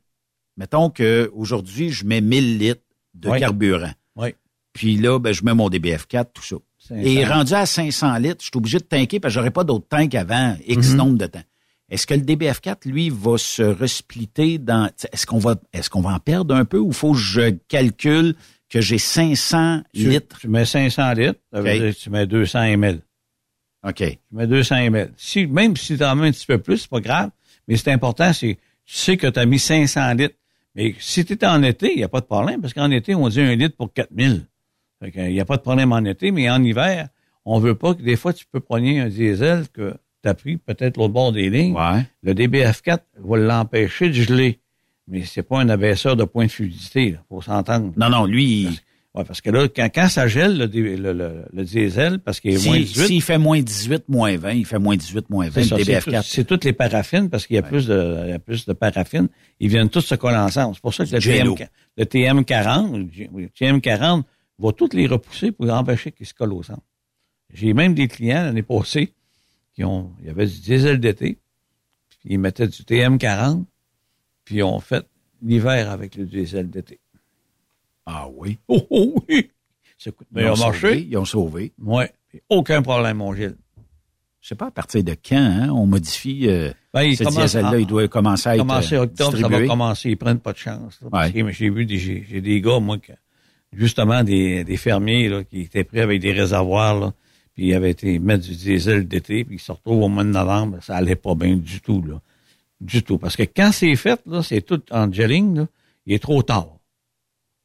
[SPEAKER 3] mettons que aujourd'hui je mets 1000 litres de carburant?
[SPEAKER 8] Oui.
[SPEAKER 3] Puis là, ben, je mets mon DBF4, tout ça.
[SPEAKER 8] 500.
[SPEAKER 3] Et rendu à 500 litres, je suis obligé de tanker parce que j'aurais pas d'autres tanks avant X
[SPEAKER 8] Mhm.
[SPEAKER 3] nombre de temps. Est-ce que le DBF4, lui, va se resplitter dans... Est-ce qu'on va est-ce qu'on va en perdre un peu ou faut que je calcule que j'ai 500
[SPEAKER 8] Tu,
[SPEAKER 3] litres?
[SPEAKER 8] tu mets 500 litres, ça veut dire que tu mets 200 ml.
[SPEAKER 3] OK.
[SPEAKER 8] Tu mets 200 ml. Si, même si tu en mets un petit peu plus, c'est pas grave. Mais c'est important, c'est, tu sais que tu as mis 500 litres. Mais si tu es en été, il n'y a pas de problème, parce qu'en été, on dit un litre pour 4000. Fait il n'y a pas de problème en été, mais en hiver, on veut pas que des fois, tu peux prendre un diesel que tu as pris peut-être l'autre bord des lignes. Le DBF4 va l'empêcher de geler. Mais c'est pas un abaisseur de point de fluidité, il faut s'entendre.
[SPEAKER 3] Non, non, lui...
[SPEAKER 8] Parce, ouais, parce que là, quand, quand ça gèle, le, le, le- le diesel, parce qu'il est
[SPEAKER 3] Si-
[SPEAKER 8] moins 18...
[SPEAKER 3] S'il fait moins 18, moins 20, il fait moins 18, moins 20,
[SPEAKER 8] C'est ça,
[SPEAKER 3] le
[SPEAKER 8] c'est
[SPEAKER 3] DBF4.
[SPEAKER 8] tout- C'est toutes les paraffines parce qu'il y a plus de, il y a plus de paraffines. Ils viennent tous se coller ensemble. C'est pour ça que le. TM, le TM40, le G- oui, le TM40 va toutes les repousser pour empêcher qu'ils se collent au centre. J'ai même des clients l'année passée qui ont, il y avait du diesel d'été, puis ils mettaient du TM40, puis ils ont fait l'hiver avec le diesel d'été.
[SPEAKER 3] Ah oui?
[SPEAKER 8] Oh, oh oui! Ça coûte
[SPEAKER 3] Ils ont
[SPEAKER 8] marché.
[SPEAKER 3] sauvé, Ils ont sauvé.
[SPEAKER 8] Oui. Aucun problème, mon Gilles.
[SPEAKER 3] Je sais pas à partir de quand hein, on modifie euh,
[SPEAKER 8] Ben, il
[SPEAKER 3] ce diesel-là. Il doit commencer à être
[SPEAKER 8] commencer
[SPEAKER 3] euh,
[SPEAKER 8] octobre, ça va commencer. Ils prennent pas de chance. là,
[SPEAKER 3] Ouais.
[SPEAKER 8] j'ai vu des, j'ai, j'ai des gars, moi, que, justement, des, des fermiers, là, qui étaient prêts avec des réservoirs, là, puis ils avaient été mettre du diesel d'été, puis ils se retrouvent au mois de novembre, ça allait pas bien du tout, là. Du tout. Parce que quand c'est fait, là, c'est tout en gelling, là, il est trop tard.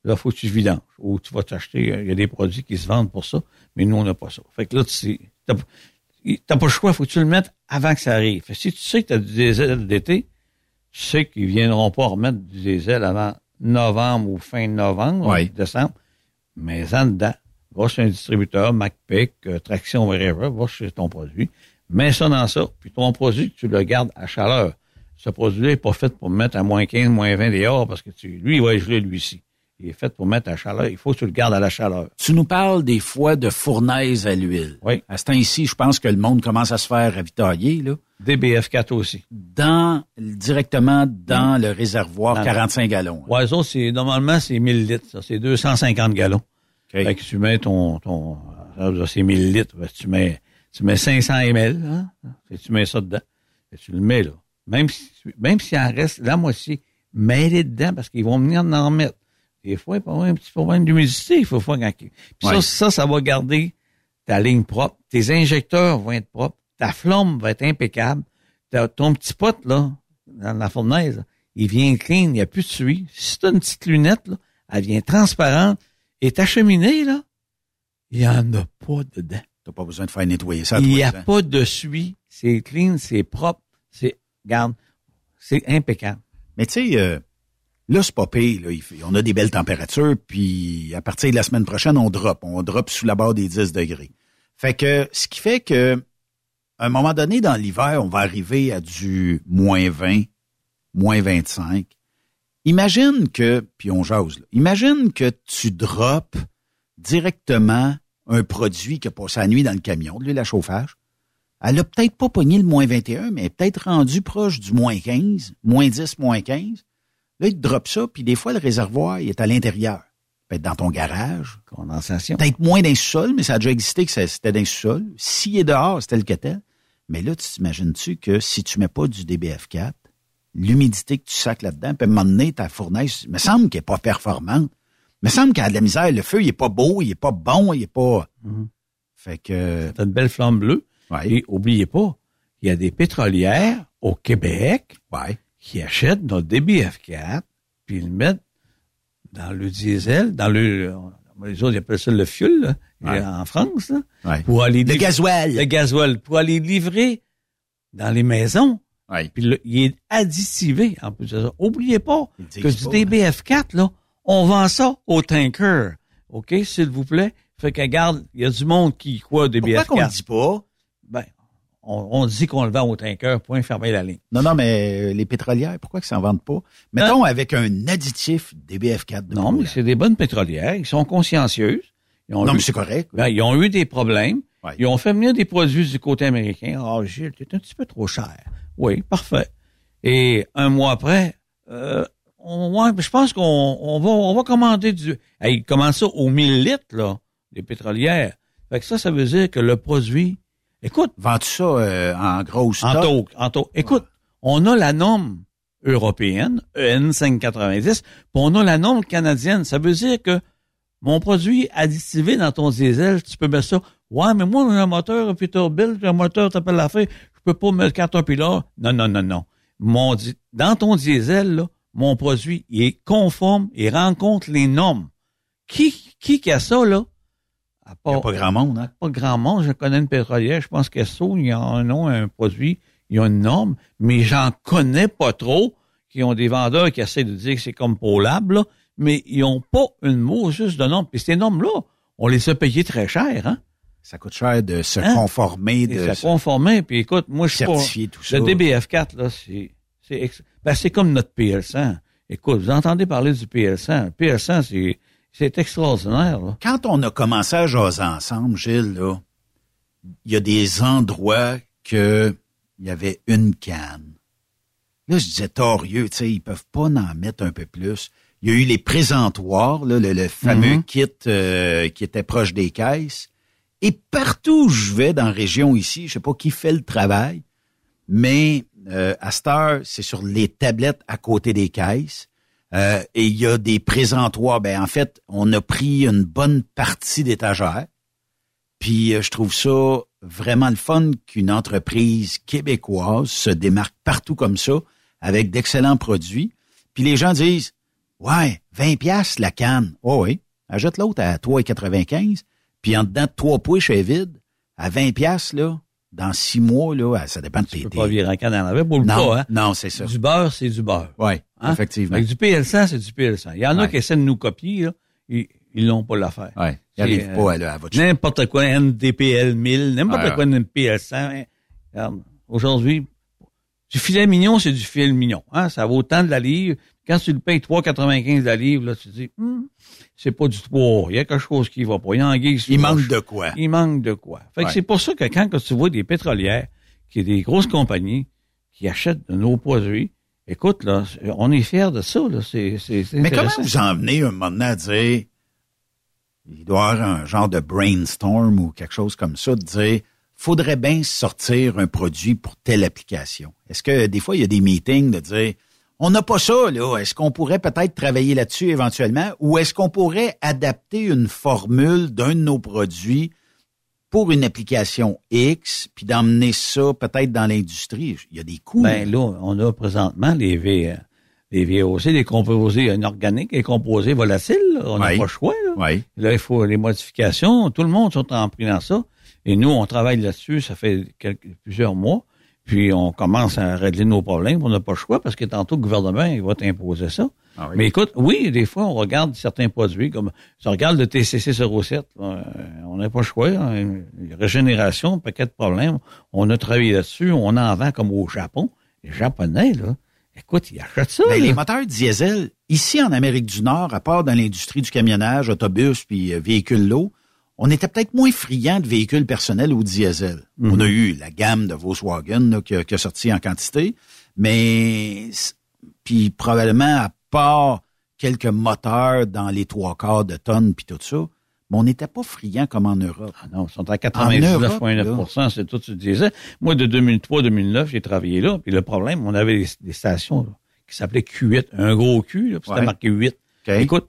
[SPEAKER 8] Là, faut que tu vidanges. Ou tu vas t'acheter, euh, il y a des produits qui se vendent pour ça, mais nous, on n'a pas ça. Fait que là, tu sais, t'as, t'as pas le choix, faut que tu le mettes avant que ça arrive. Fait que si tu sais que tu as du diesel d'été, tu sais qu'ils viendront pas remettre du diesel avant novembre ou fin novembre, décembre, mais en dedans, va chez un distributeur, MacPic, euh, Traction, whatever, va chez ton produit, mets ça dans ça, puis ton produit, tu le gardes à chaleur. Ce produit-là n'est pas fait pour mettre à moins 15, moins 20 dehors, parce que tu, lui, il va gelé, lui-ci. Il est fait pour mettre à la chaleur. Il faut que tu le gardes à la chaleur.
[SPEAKER 3] Tu nous parles des fois de fournaise à l'huile.
[SPEAKER 8] Oui.
[SPEAKER 3] À ce temps-ci, je pense que le monde commence à se faire ravitailler, là.
[SPEAKER 8] DBF4 aussi.
[SPEAKER 3] Dans, directement dans le réservoir,
[SPEAKER 8] Dans-
[SPEAKER 3] 45 gallons.
[SPEAKER 8] Ouais, eux autres, c'est, normalement, c'est 1000 litres, ça. C'est 250 gallons.
[SPEAKER 3] OK.
[SPEAKER 8] Fait que tu mets ton, ton, c'est 1000 litres. Tu mets, tu mets 500 ml, hein. Tu mets ça dedans. Que tu le mets, là. Même si, même s'il en reste la moitié, mets-les dedans parce qu'ils vont venir en remettre. Des fois, il y avoir un petit problème d'humidité, il faut faire quand... Puis ça,
[SPEAKER 3] Ouais.
[SPEAKER 8] ça, ça va garder ta ligne propre. Tes injecteurs vont être propres. Ta flamme va être impeccable. Ton petit pot, là, dans la fournaise, il vient clean, il n'y a plus de suie. Si tu as une petite lunette, là, elle vient transparente. Et ta cheminée, là, il n'y en a pas dedans.
[SPEAKER 3] T'as pas besoin de faire nettoyer ça.
[SPEAKER 8] Il n'y a pas de suie. C'est clean, c'est propre, c'est, garde, c'est impeccable.
[SPEAKER 3] Mais tu sais, euh, là, c'est pas pire. Là. On a des belles températures, puis à partir de la semaine prochaine, on drop. On drop sous la barre des 10 degrés. Fait que, ce qui fait que, à un moment donné, dans l'hiver, on va arriver à du moins 20, moins 25. Imagine que, puis on jase, là, imagine que tu drops directement un produit qui a passé la nuit dans le camion, de l'huile à chauffage. Elle a peut-être pas pogné le moins 21, mais peut-être rendue proche du moins 15, moins 10, moins 15. Là, il te drop ça, puis des fois, le réservoir, il est à l'intérieur. Peut-être dans ton garage.
[SPEAKER 8] Condensation.
[SPEAKER 3] Peut-être moins le sous-sol, mais ça a déjà existé que c'était le sous-sol. S'il est dehors, c'est tel que tel. Mais là, tu t'imagines-tu que si tu mets pas du DBF4, l'humidité que tu sacs là-dedans, puis à un moment donné, ta fournaise, il me semble qu'elle est pas performante. Il me semble qu'elle a de la misère. Le feu, il est pas beau, il est pas bon, il est pas... Fait que...
[SPEAKER 8] T'as une belle flamme bleue.
[SPEAKER 3] Ouais.
[SPEAKER 8] Et oubliez pas, il y a des pétrolières au Québec
[SPEAKER 3] Ouais.
[SPEAKER 8] qui achètent notre DBF4 puis ils le mettent dans le diesel, dans le les autres ils appellent ça le fuel là,
[SPEAKER 3] Ouais.
[SPEAKER 8] en France là, pour aller
[SPEAKER 3] Le gasoil.
[SPEAKER 8] le gasoil pour aller livrer dans les maisons. Puis le- il est additivé en plus de ça. Oubliez pas que du
[SPEAKER 3] pas,
[SPEAKER 8] DBF4 là, on vend ça au tanker. OK, s'il vous plaît? Fait que regarde, il y a du monde qui croit DBF4.
[SPEAKER 3] Pourquoi qu'on le dit pas?
[SPEAKER 8] Ben, on, on dit qu'on le vend au tanker, point fermer la ligne.
[SPEAKER 3] Non, non, mais euh, les pétrolières, pourquoi qu'ils s'en vendent pas? Mettons avec un additif DBF4 de
[SPEAKER 8] Non, mais c'est des bonnes pétrolières. Ils sont consciencieuses. Ils ont
[SPEAKER 3] Non,
[SPEAKER 8] eu,
[SPEAKER 3] mais c'est correct.
[SPEAKER 8] ben, ils ont eu des problèmes.
[SPEAKER 3] Ouais.
[SPEAKER 8] Ils ont fait venir des produits du côté américain. Ah, Gilles, t'es un petit peu trop cher. Oui, parfait. Et un mois après, euh, on, je pense qu'on on va, on va commander du... Hey, ils commencent ça aux 1000 litres, là, des pétrolières. Fait que ça, ça veut dire que le produit... Écoute,
[SPEAKER 3] Vends-tu ça euh, en gros stock?
[SPEAKER 8] en taux, en taux. Écoute, on a la norme européenne, EN 590, puis on a la norme canadienne. Ça veut dire que mon produit additivé dans ton diesel, tu peux mettre ça. Ouais, mais moi, j'ai un moteur Peterbilt, j'ai un moteur t'appelles la feuille, je peux pas mettre Caterpillar. Non, non, non, non. Mon, dans ton diesel, là, mon produit, il est conforme, il rencontre les normes. Qui, qui qui a ça, là? À
[SPEAKER 3] Il n'y a
[SPEAKER 8] part-
[SPEAKER 3] pas grand monde, hein?
[SPEAKER 8] pas grand monde. Je connais une pétrolière. Je pense qu'Esso, ils en ont un produit, ils ont une norme, mais j'en connais pas trop qui ont des vendeurs qui essaient de dire que c'est comme Polab, là, mais ils ont pas une mot juste de norme. Puis ces normes-là, on les a payées très cher, hein?
[SPEAKER 3] Ça coûte cher de se
[SPEAKER 8] Hein?
[SPEAKER 3] conformer,
[SPEAKER 8] Et
[SPEAKER 3] de
[SPEAKER 8] ça conformait. Puis écoute, moi, je suis pas...
[SPEAKER 3] certifier tout ça.
[SPEAKER 8] Le DBF4, là, c'est... C'est ex- ben, c'est comme notre PL100. Écoute, vous entendez parler du PL100. Le PL100, c'est... C'est extraordinaire, là.
[SPEAKER 3] Quand on a commencé à jaser ensemble, Gilles, là, il y a des endroits que il y avait une canne. Là, je disais torieux, tu sais, ils peuvent pas en mettre un peu plus. Il y a eu les présentoirs, là, le, le fameux
[SPEAKER 8] Mhm.
[SPEAKER 3] kit euh, qui était proche des caisses. Et partout où je vais dans la région ici, je sais pas qui fait le travail, mais euh, à cette heure, c'est sur les tablettes à côté des caisses. Euh, et il y a des présentoirs. Ben, en fait, on a pris une bonne partie d'étagères. Puis euh, je trouve ça vraiment le fun qu'une entreprise québécoise se démarque partout comme ça, avec d'excellents produits. Puis les gens disent Ouais, 20 pièces la canne. Oh oui. Ajoute l'autre à 3,95. Puis en dedans de trois pouces est vide, à 20 pièces là, dans six mois, là, ça dépend de tes.
[SPEAKER 8] Tu peux pas virer canne en avec pour le
[SPEAKER 3] Non,
[SPEAKER 8] pas, hein?
[SPEAKER 3] non, c'est ça.
[SPEAKER 8] Du beurre, c'est du beurre.
[SPEAKER 3] Oui,
[SPEAKER 8] Hein?
[SPEAKER 3] effectivement.
[SPEAKER 8] Que du PL100, c'est du PL100. Il y en a
[SPEAKER 3] Ouais.
[SPEAKER 8] qui essaient de nous copier, là. Ils, ils l'ont pas l'affaire.
[SPEAKER 3] Ouais.
[SPEAKER 8] C'est,
[SPEAKER 3] Ils n'arrivent
[SPEAKER 8] euh,
[SPEAKER 3] pas là, à votre
[SPEAKER 8] N'importe quoi, NDPL 1000, n'importe
[SPEAKER 3] Ouais,
[SPEAKER 8] quoi, une PL100. hein. Regarde, aujourd'hui, Du filet mignon, c'est du filet mignon. Hein? Ça vaut autant de la livre. Quand tu le payes 3,95 la livre, là, tu te dis, Hum, c'est pas du tout. Il y a quelque chose qui va pas. Il y a sous
[SPEAKER 3] Il manque de quoi?
[SPEAKER 8] Il manque de quoi. Fait que
[SPEAKER 3] Ouais.
[SPEAKER 8] c'est pour ça que quand tu vois des pétrolières, qui est des grosses compagnies qui achètent de nos produits, écoute, là, on est fiers de ça, là. C'est, c'est,
[SPEAKER 3] Mais comment vous en venez un moment donné à dire, il doit y avoir un genre de brainstorm ou quelque chose comme ça, de dire, faudrait bien sortir un produit pour telle application. Est-ce que des fois, il y a des meetings de dire, on n'a pas ça, là. Est-ce qu'on pourrait peut-être travailler là-dessus éventuellement? Ou est-ce qu'on pourrait adapter une formule d'un de nos produits pour une application X, puis d'emmener ça peut-être dans l'industrie? Il y a des coûts.
[SPEAKER 8] Ben là, on a présentement les V, euh, les VOC, les composés inorganiques, les composés volatiles. là. On n'a
[SPEAKER 3] Oui.
[SPEAKER 8] pas le choix. Là.
[SPEAKER 3] Oui.
[SPEAKER 8] Là, il faut les modifications. Tout le monde sont en pris dans ça. Et nous, on travaille là-dessus, ça fait quelques, plusieurs mois. Puis on commence à régler nos problèmes. On n'a pas le choix parce que tantôt, le gouvernement, il va t'imposer ça.
[SPEAKER 3] Ah oui.
[SPEAKER 8] Mais écoute, oui, des fois, on regarde certains produits, comme si on regarde le TCC 07, euh, on n'a pas le choix. hein. Régénération, paquet de problèmes. On a travaillé là-dessus, on en vend comme au Japon. Les Japonais, là, écoute, ils achètent ça. Là.
[SPEAKER 3] les moteurs diesel, ici en Amérique du Nord, à part dans l'industrie du camionnage, autobus puis euh, véhicules lourds, on était peut-être moins friands de véhicules personnels au diesel.
[SPEAKER 8] Mhm.
[SPEAKER 3] On a eu la gamme de Volkswagen là, qui, a, qui a sorti en quantité, mais puis probablement à part quelques moteurs dans les trois quarts de tonnes puis tout ça, mais on n'était pas friands comme en Europe.
[SPEAKER 8] Ah non, ils sont à
[SPEAKER 3] En Europe,
[SPEAKER 8] 99,9% c'est tout ce que tu disais. Moi, de 2003-2009, j'ai travaillé là. Puis le problème, on avait des, stations là, qui s'appelaient Q8, un gros Q, là, puis c'était
[SPEAKER 3] Ouais.
[SPEAKER 8] marqué 8. Écoute,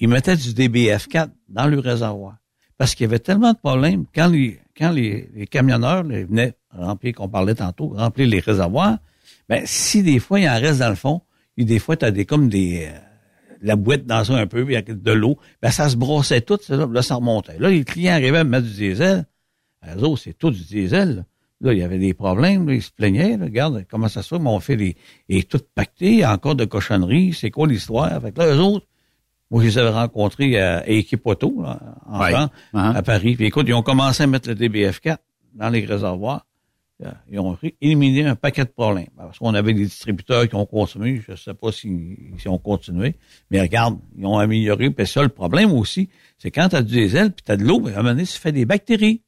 [SPEAKER 8] ils mettaient du DBF4 dans le réservoir. Parce qu'il y avait tellement de problèmes. Quand les, quand les, les camionneurs les venaient remplir, qu'on parlait tantôt, remplir les réservoirs, ben, si des fois, il en reste dans le fond, et des fois, tu as des, comme des, euh, la boîte dans ça un peu, puis avec de l'eau, ben, ça se brossait tout, ça, là, ça remontait. Là, les clients arrivaient à me mettre du diesel. Eux autres, c'est tout du diesel. Là. Là, il y avait des problèmes, là, ils se plaignaient. là. Regarde, comment ça se fait, mais on fait les, et tout pacté, encore de cochonneries, c'est quoi l'histoire? Fait que là, eux autres, moi, je les avais rencontrés à, à Équipe Auto, là, en
[SPEAKER 3] Ouais. Uh-huh.
[SPEAKER 8] à Paris. Puis écoute, ils ont commencé à mettre le DBF4 dans les réservoirs. Euh, Ils ont éliminé un paquet de problèmes. Parce qu'on avait des distributeurs qui ont consommé, je ne sais pas si, si ont continué, mais regarde, ils ont amélioré. Puis ça, le problème aussi, c'est quand tu as du diesel, puis tu as de l'eau, à un moment donné, ça fait des bactéries.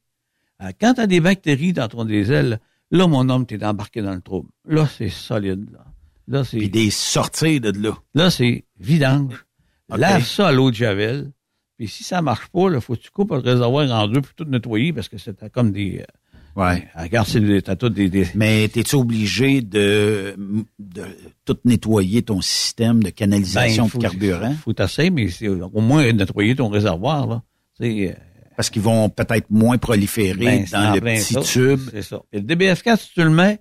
[SPEAKER 8] Quand tu as des bactéries dans ton diesel, là, mon homme, tu es embarqué dans le trouble. Là, c'est solide. Là, là c'est...
[SPEAKER 3] Puis des sorties de là.
[SPEAKER 8] Là, c'est vidange.
[SPEAKER 3] OK.
[SPEAKER 8] Lave ça à l'eau de Javel. Puis si ça marche pas, il faut que tu coupes le réservoir en deux pour tout nettoyer parce que c'était comme des... euh,
[SPEAKER 3] Ouais.
[SPEAKER 8] Regarde, c'est des- t'as tout des... des-
[SPEAKER 3] Mais t'es-tu obligé de, de tout nettoyer ton système de canalisation
[SPEAKER 8] Ben,
[SPEAKER 3] de
[SPEAKER 8] faut-
[SPEAKER 3] carburant?
[SPEAKER 8] faut t'essayer, mais c'est au moins nettoyer ton réservoir, là. Euh,
[SPEAKER 3] Parce qu'ils vont peut-être moins proliférer
[SPEAKER 8] ben,
[SPEAKER 3] dans le petit
[SPEAKER 8] ça.
[SPEAKER 3] tube.
[SPEAKER 8] C'est ça. Et le DBF4, si tu le mets,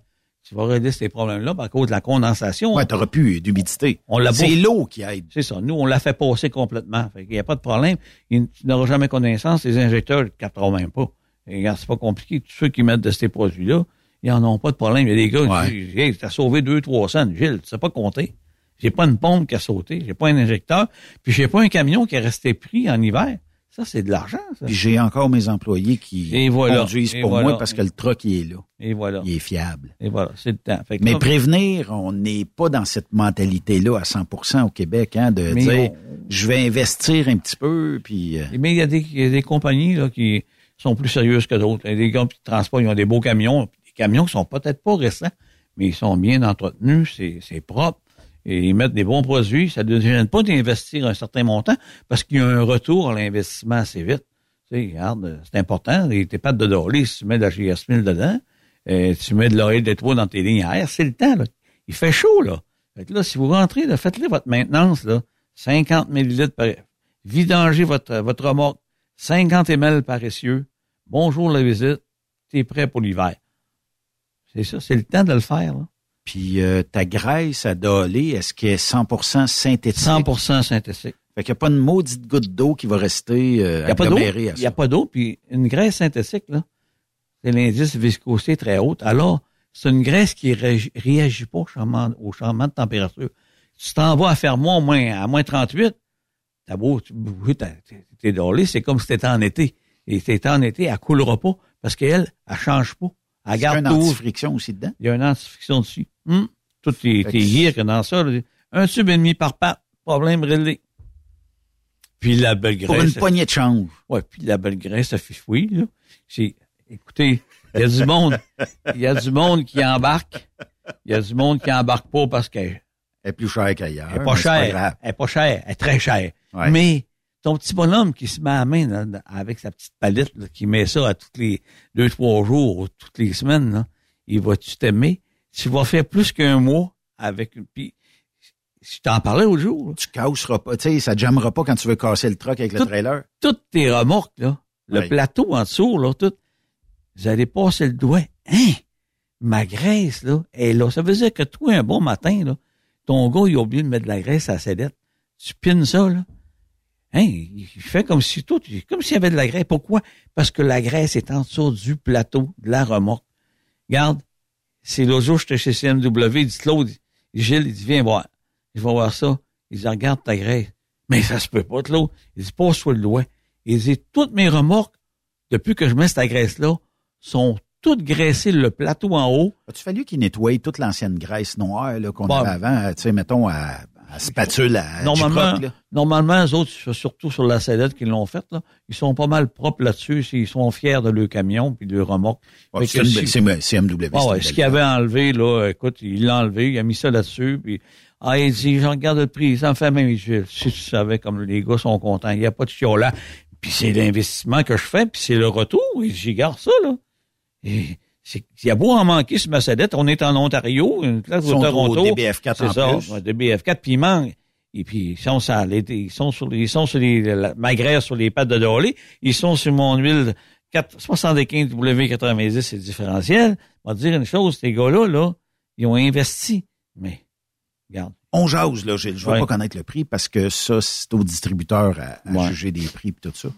[SPEAKER 8] tu vas régler ces problèmes-là par cause de la condensation.
[SPEAKER 3] Ouais, t'auras plus d'humidité.
[SPEAKER 8] On l'a
[SPEAKER 3] C'est l'eau qui aide.
[SPEAKER 8] C'est ça. Nous, on l'a fait passer complètement. Fait qu'il n'y a pas de problème. Il- tu n'auras jamais connaissance. Les injecteurs ne capteront même pas. Et c'est pas compliqué. Tous ceux qui mettent de ces produits-là, ils en ont pas de problème. Il y a des gars
[SPEAKER 3] Ouais.
[SPEAKER 8] qui disent, hey, t'as sauvé deux, trois cents. Gilles, tu sais pas compter. J'ai pas une pompe qui a sauté. J'ai pas un injecteur. Puis j'ai pas un camion qui est resté pris en hiver. Ça, c'est de l'argent, ça.
[SPEAKER 3] Puis j'ai encore mes employés qui
[SPEAKER 8] Et voilà.
[SPEAKER 3] conduisent
[SPEAKER 8] Et
[SPEAKER 3] pour
[SPEAKER 8] voilà.
[SPEAKER 3] moi parce que le truck il est là.
[SPEAKER 8] Et voilà.
[SPEAKER 3] Il est fiable.
[SPEAKER 8] Et voilà. C'est le temps. Fait que
[SPEAKER 3] Mais prévenir, on n'est pas dans cette mentalité-là à 100% au Québec, hein, de
[SPEAKER 8] Mais
[SPEAKER 3] dire
[SPEAKER 8] on-
[SPEAKER 3] je vais investir un petit peu, puis euh,
[SPEAKER 8] Mais il y a des, il y a des compagnies là, qui sont plus sérieuses que d'autres. Il y a des gars qui transportent, ils ont des beaux camions. Des camions qui sont peut-être pas récents, mais ils sont bien entretenus, c'est propre. Et ils mettent des bons produits. Ça ne gêne pas d'investir un certain montant parce qu'il y a un retour à l'investissement assez vite. Tu sais, regarde, c'est important. Les- Tes pattes de dolly, si tu mets de la GS 1000 dedans, euh, tu mets de l'oreille d'étoile dans tes lignes à air, c'est le temps. Là. Il fait chaud, là. Fait que là, si vous rentrez, faites-le votre maintenance, là. 50 millilitres par... Vidangez votre, votre remorque. 50 ml par essieu. Bonjour la visite. T'es prêt pour l'hiver. C'est ça, c'est le temps de le faire, là.
[SPEAKER 3] Puis euh, ta graisse à doler, est-ce qu'elle est 100% synthétique?
[SPEAKER 8] 100% synthétique.
[SPEAKER 3] Fait qu'il n'y a pas une maudite goutte d'eau qui va rester euh,
[SPEAKER 8] n'y a pas d'eau. Il n'y a pas d'eau. Puis une graisse synthétique, là, c'est l'indice de viscosité très haute. Alors, c'est une graisse qui réagit, réagit pas au changement, au changement de température. Si tu t'en vas à faire moins, au moins, à moins 38, t'as beau, t'es doré, c'est comme si t'étais en été. Et si t'étais en été, elle coulera pas parce qu'elle, elle change pas. Elle garde
[SPEAKER 3] un anti-friction aussi dedans?
[SPEAKER 8] Il y a un anti-friction dessus. Hum. Tout est,
[SPEAKER 3] que
[SPEAKER 8] dans ça. là. Un tube et demi par patte. Problème réglé. Puis la belle graisse.
[SPEAKER 3] Pour une poignée de change.
[SPEAKER 8] Ouais, puis la belle graisse, ça fait fouiller, là. C'est, écoutez, il y a du monde, il y a du monde qui embarque. Il y a du monde qui embarque pas parce qu'elle
[SPEAKER 3] Elle est plus chère qu'ailleurs.
[SPEAKER 8] elle est pas chère. Elle est pas chère. Elle est très chère.
[SPEAKER 3] Ouais.
[SPEAKER 8] Mais ton petit bonhomme qui se met à la main là, avec sa petite palette, là, qui met ça à toutes les deux, trois jours, ou toutes les semaines, là, il va-tu t'aimer? Tu vas faire plus qu'un mois avec une. Puis, je t'en parlais l'autre jour. là.
[SPEAKER 3] Tu casseras pas, tu sais, ça jammera pas quand tu veux casser le truck avec le trailer.
[SPEAKER 8] Toutes tes remorques, là, le plateau en dessous, là, tout, vous allez passer le doigt. Hein? Ma graisse, là, est là. Ça veut dire que toi, un bon matin, là, ton gars, il a oublié de mettre de la graisse à la sellette. Tu pines ça, là. Hein? Il fait comme si tout, comme s'il y avait de la graisse. Pourquoi? Parce que la graisse est en dessous du plateau de la remorque. Regarde, c'est l'autre jour, j'étais chez CMW, il dit Claude, Gilles, il dit, viens voir. Je vais voir ça. Il dit, regarde ta graisse. Mais ça se peut pas, Claude. Il dit, passe-toi le doigt. Il dit, toutes mes remorques, depuis que je mets cette graisse-là, sont toutes graissées le plateau en haut.
[SPEAKER 3] As-tu fallu qu'il nettoie toute l'ancienne graisse noire qu'on
[SPEAKER 8] Bon.
[SPEAKER 3] avait avant, tu sais, mettons, à, à spatule, à
[SPEAKER 8] Normalement,
[SPEAKER 3] là?
[SPEAKER 8] normalement, eux autres, surtout sur la sellette qu'ils l'ont faite, là, ils sont pas mal propres là-dessus. Ils sont fiers de leur camion puis de leur remorque.
[SPEAKER 3] Ouais, c'est
[SPEAKER 8] si-
[SPEAKER 3] MW.
[SPEAKER 8] Ah ouais, ce qu'il avait enlevé, là, écoute, il l'a enlevé, il a mis ça là-dessus, puis ah, il dit, je regarde le prix, ça me fait même, si tu savais comme les gars sont contents, il n'y a pas de chiolat. Puis c'est l'investissement que je fais, puis c'est le retour, et j'y garde ça, là. Et il y a beau en manquer sur ma sellette, on est en Ontario, une place
[SPEAKER 3] sont
[SPEAKER 8] Toronto.
[SPEAKER 3] au DBF4
[SPEAKER 8] c'est
[SPEAKER 3] en
[SPEAKER 8] ça,
[SPEAKER 3] plus.
[SPEAKER 8] ouais, DBF4, puis il manque. Et puis, ils sont, les- ils sont sur, ils sont sur les, la- ma graisse sur les pattes de Dolly. Ils sont sur mon huile 4, 75 W90, c'est différentiel. On va te dire une chose, ces gars-là, là, ils ont investi. Mais, regarde.
[SPEAKER 3] On jase, là, Gilles. Je veux
[SPEAKER 8] Ouais.
[SPEAKER 3] pas connaître le prix parce que ça, c'est au distributeur à, à
[SPEAKER 8] Ouais.
[SPEAKER 3] juger des prix et tout ça.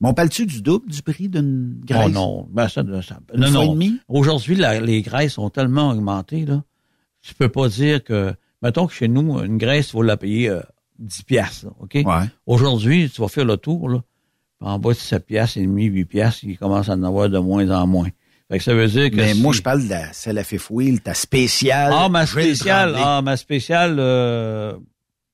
[SPEAKER 3] Mais on parle-tu du double du prix d'une graisse?
[SPEAKER 8] Oh non, ben ça, ça
[SPEAKER 3] Une
[SPEAKER 8] non,
[SPEAKER 3] fois et
[SPEAKER 8] non.
[SPEAKER 3] demi?
[SPEAKER 8] Aujourd'hui, la- les graisses ont tellement augmenté, là. Tu peux pas dire que, mettons que chez nous, une graisse, il faut la payer euh, 10 piastres, là, OK?
[SPEAKER 3] Ouais.
[SPEAKER 8] Aujourd'hui, tu vas faire le tour, là. En bas de 7 piastres et demi, 8 piastres, il commence à en avoir de moins en moins. Fait que ça veut dire que
[SPEAKER 3] Mais
[SPEAKER 8] si-
[SPEAKER 3] moi, je parle de la, celle à fifth wheel, ta spéciale.
[SPEAKER 8] Ah, ma spéciale, ah, ma spéciale, euh,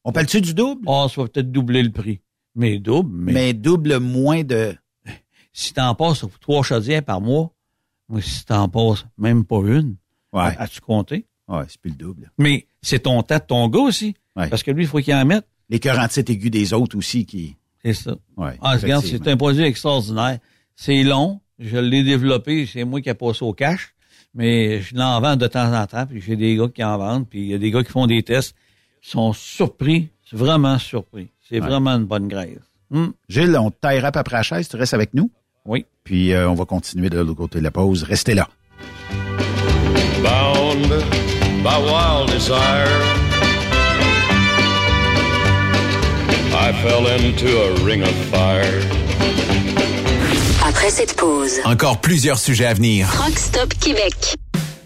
[SPEAKER 3] On parle-tu du double?
[SPEAKER 8] ah, ça va peut-être doubler le prix. Mais double, mais,
[SPEAKER 3] Mais double moins de...
[SPEAKER 8] si t'en passes trois chaudières par mois, moi, si t'en passes même pas une,
[SPEAKER 3] Ouais.
[SPEAKER 8] as-tu compté?
[SPEAKER 3] Ouais, c'est plus le double.
[SPEAKER 8] Mais c'est ton temps de ton gars aussi.
[SPEAKER 3] Ouais.
[SPEAKER 8] Parce que lui, il faut qu'il en mette.
[SPEAKER 3] Les 47 aigus des autres aussi qui...
[SPEAKER 8] C'est ça.
[SPEAKER 3] Ouais,
[SPEAKER 8] Ah, regarde, c'est un produit extraordinaire. C'est long. Je l'ai développé. C'est moi qui ai passé au cash. Mais je l'en vends de temps en temps. Puis j'ai des gars qui en vendent. Puis il y a des gars qui font des tests. Ils sont surpris. Vraiment surpris. C'est
[SPEAKER 3] Ouais.
[SPEAKER 8] vraiment une bonne graisse. Hum,
[SPEAKER 3] Gilles, on te taillera après la chaise, tu restes avec nous?
[SPEAKER 8] Oui.
[SPEAKER 3] Puis euh, on va continuer de l'autre côté de la pause. Restez là.
[SPEAKER 9] bound by wild desire. I fell into a ring of fire.
[SPEAKER 7] Après cette pause,
[SPEAKER 2] Encore plusieurs sujets à venir.
[SPEAKER 7] Truck Stop Québec.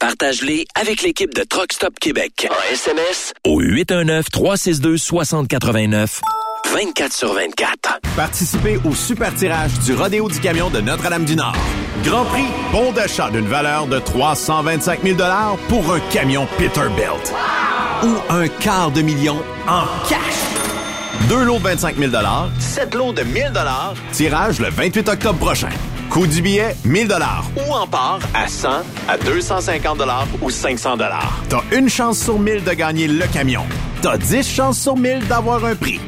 [SPEAKER 10] Partage-les avec l'équipe de Truck Stop Québec. En SMS au 819-362-6089. 24 sur 24.
[SPEAKER 2] Participez au super tirage du Rodéo du Camion de Notre-Dame-du-Nord. Grand prix, bon d'achat d'une valeur de 325 000 pour un camion Peterbilt. Ou un quart de million en cash. Deux lots de 25 000 sept lots de 1000 tirage le 28 octobre prochain. Coût du billet, 1000 Ou en part à 100, à 250 ou 500 T'as une chance sur 1000 de gagner le camion. T'as 10 chances sur 1000 d'avoir un prix.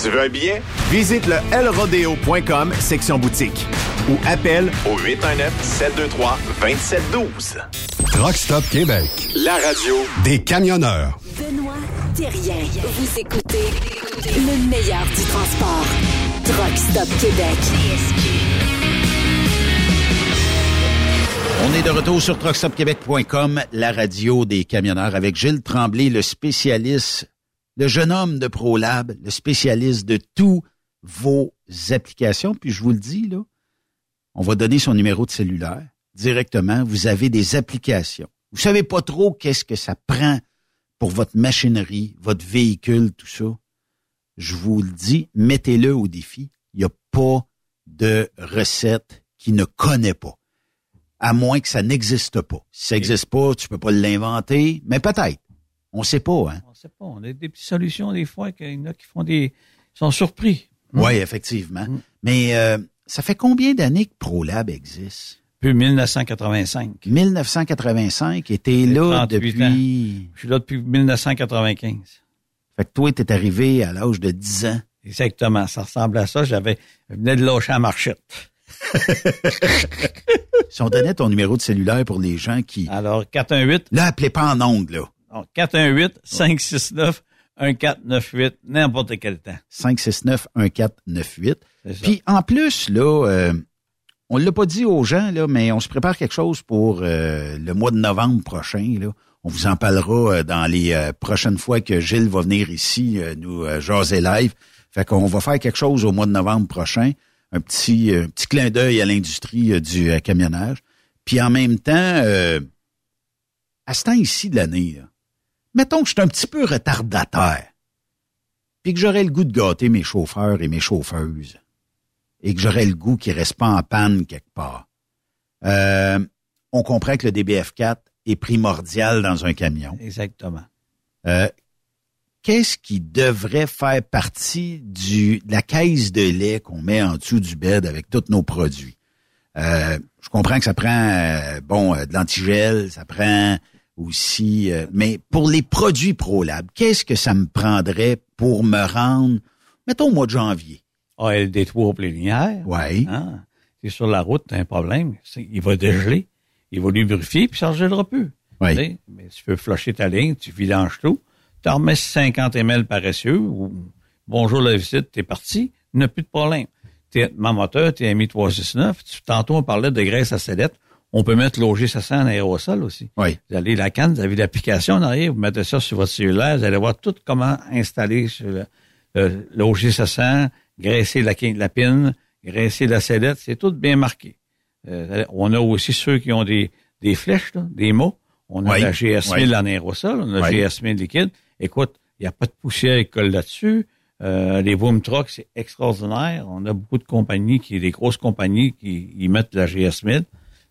[SPEAKER 2] Tu veux un billet? Visite le lrodeo.com, section boutique. Ou appelle au 819-723-2712.
[SPEAKER 1] Truck Stop Québec.
[SPEAKER 11] La radio
[SPEAKER 1] Des camionneurs.
[SPEAKER 7] Benoît Thérien. Vous écoutez le meilleur du transport. Truck Stop Québec.
[SPEAKER 3] On est de retour sur truckstopquebec.com, la radio des camionneurs, avec Gilles Tremblay, le spécialiste, le jeune homme de ProLab, le spécialiste de tous vos applications. Puis je vous le dis, là, on va donner son numéro de cellulaire directement. Vous avez des applications. Vous savez pas trop qu'est-ce que ça prend pour votre machinerie, votre véhicule, tout ça. Je vous le dis, mettez-le au défi. Il n'y a pas de recette qui ne connaît pas à moins que ça n'existe pas. Si ça n'existe pas, tu peux pas l'inventer, mais peut-être. On sait pas, hein?
[SPEAKER 8] On sait pas. On a des petites solutions des fois qu'il y en a qui font des sont surpris.
[SPEAKER 3] Oui, effectivement. Mais euh, ça fait combien d'années que ProLab existe?
[SPEAKER 8] Depuis 1985.
[SPEAKER 3] 1985, et t'es là depuis...
[SPEAKER 8] Ans. Je suis là depuis 1995.
[SPEAKER 3] Fait que toi, t'es arrivé à l'âge de 10 ans.
[SPEAKER 8] Exactement. Ça ressemble à ça. J'avais, je venais de lâcher la marchette.
[SPEAKER 3] si on donnait ton numéro de cellulaire pour les gens qui...
[SPEAKER 8] Alors, 418...
[SPEAKER 3] Là, appelez pas en ongle, là.
[SPEAKER 8] 418-569-1498, n'importe quel temps.
[SPEAKER 3] 569-1498. Puis, en plus, là, euh, on l'a pas dit aux gens, là, mais on se prépare quelque chose pour euh, le mois de novembre prochain, là. On vous en parlera euh, dans les prochaines fois que Gilles va venir ici nous jaser live. Fait qu'on va faire quelque chose au mois de novembre prochain un petit, petit clin d'œil à l'industrie du camionnage. Puis en même temps, à ce temps ici de l'année, mettons que je suis un petit peu retardataire, puis que j'aurais le goût de gâter mes chauffeurs et mes chauffeuses, et que j'aurais le goût qu'ils restent pas en panne quelque part. on comprend que le DBF4 est primordial dans un camion.
[SPEAKER 8] Exactement
[SPEAKER 3] qu'est-ce qui devrait faire partie du, de la caisse de lait qu'on met en dessous du bed avec tous nos produits? Euh, je comprends que ça prend euh, bon euh, de l'antigel, ça prend aussi, mais pour les produits ProLab, qu'est-ce que ça me prendrait pour me rendre, mettons au mois de janvier?
[SPEAKER 8] Ah, LD3 plénière.
[SPEAKER 3] Oui.
[SPEAKER 8] Ah, c'est sur la route, t'as un problème. Il va dégeler, il va lubrifier, puis ça ne gèlera plus.
[SPEAKER 3] Oui.
[SPEAKER 8] Mais tu peux flusher ta ligne, tu vidanges tout tu remets 50 ml paresseux, ou bonjour la visite, t'es parti, il n'y a plus de problème. T'es, ma moteur, t'es mis 369, tu, tantôt on parlait de graisse à sellette, on peut mettre l'OG700 en aérosol aussi.
[SPEAKER 3] Oui.
[SPEAKER 8] Vous allez la canne, vous avez l'application en arrière, vous mettez ça sur votre cellulaire, vous allez voir tout comment installer sur le, l'OG700, graisser la, la pine, graisser la sellette, c'est tout bien marqué. Euh, on a aussi ceux qui ont des, des flèches, des mots. On a la GS1000 en aérosol, on a la GS1000 liquide. Écoute, il n'y a pas de poussière qui colle là-dessus. Euh, les boom trucks, c'est extraordinaire. On a beaucoup de compagnies, qui, des grosses compagnies qui y mettent la GS 1000. Ils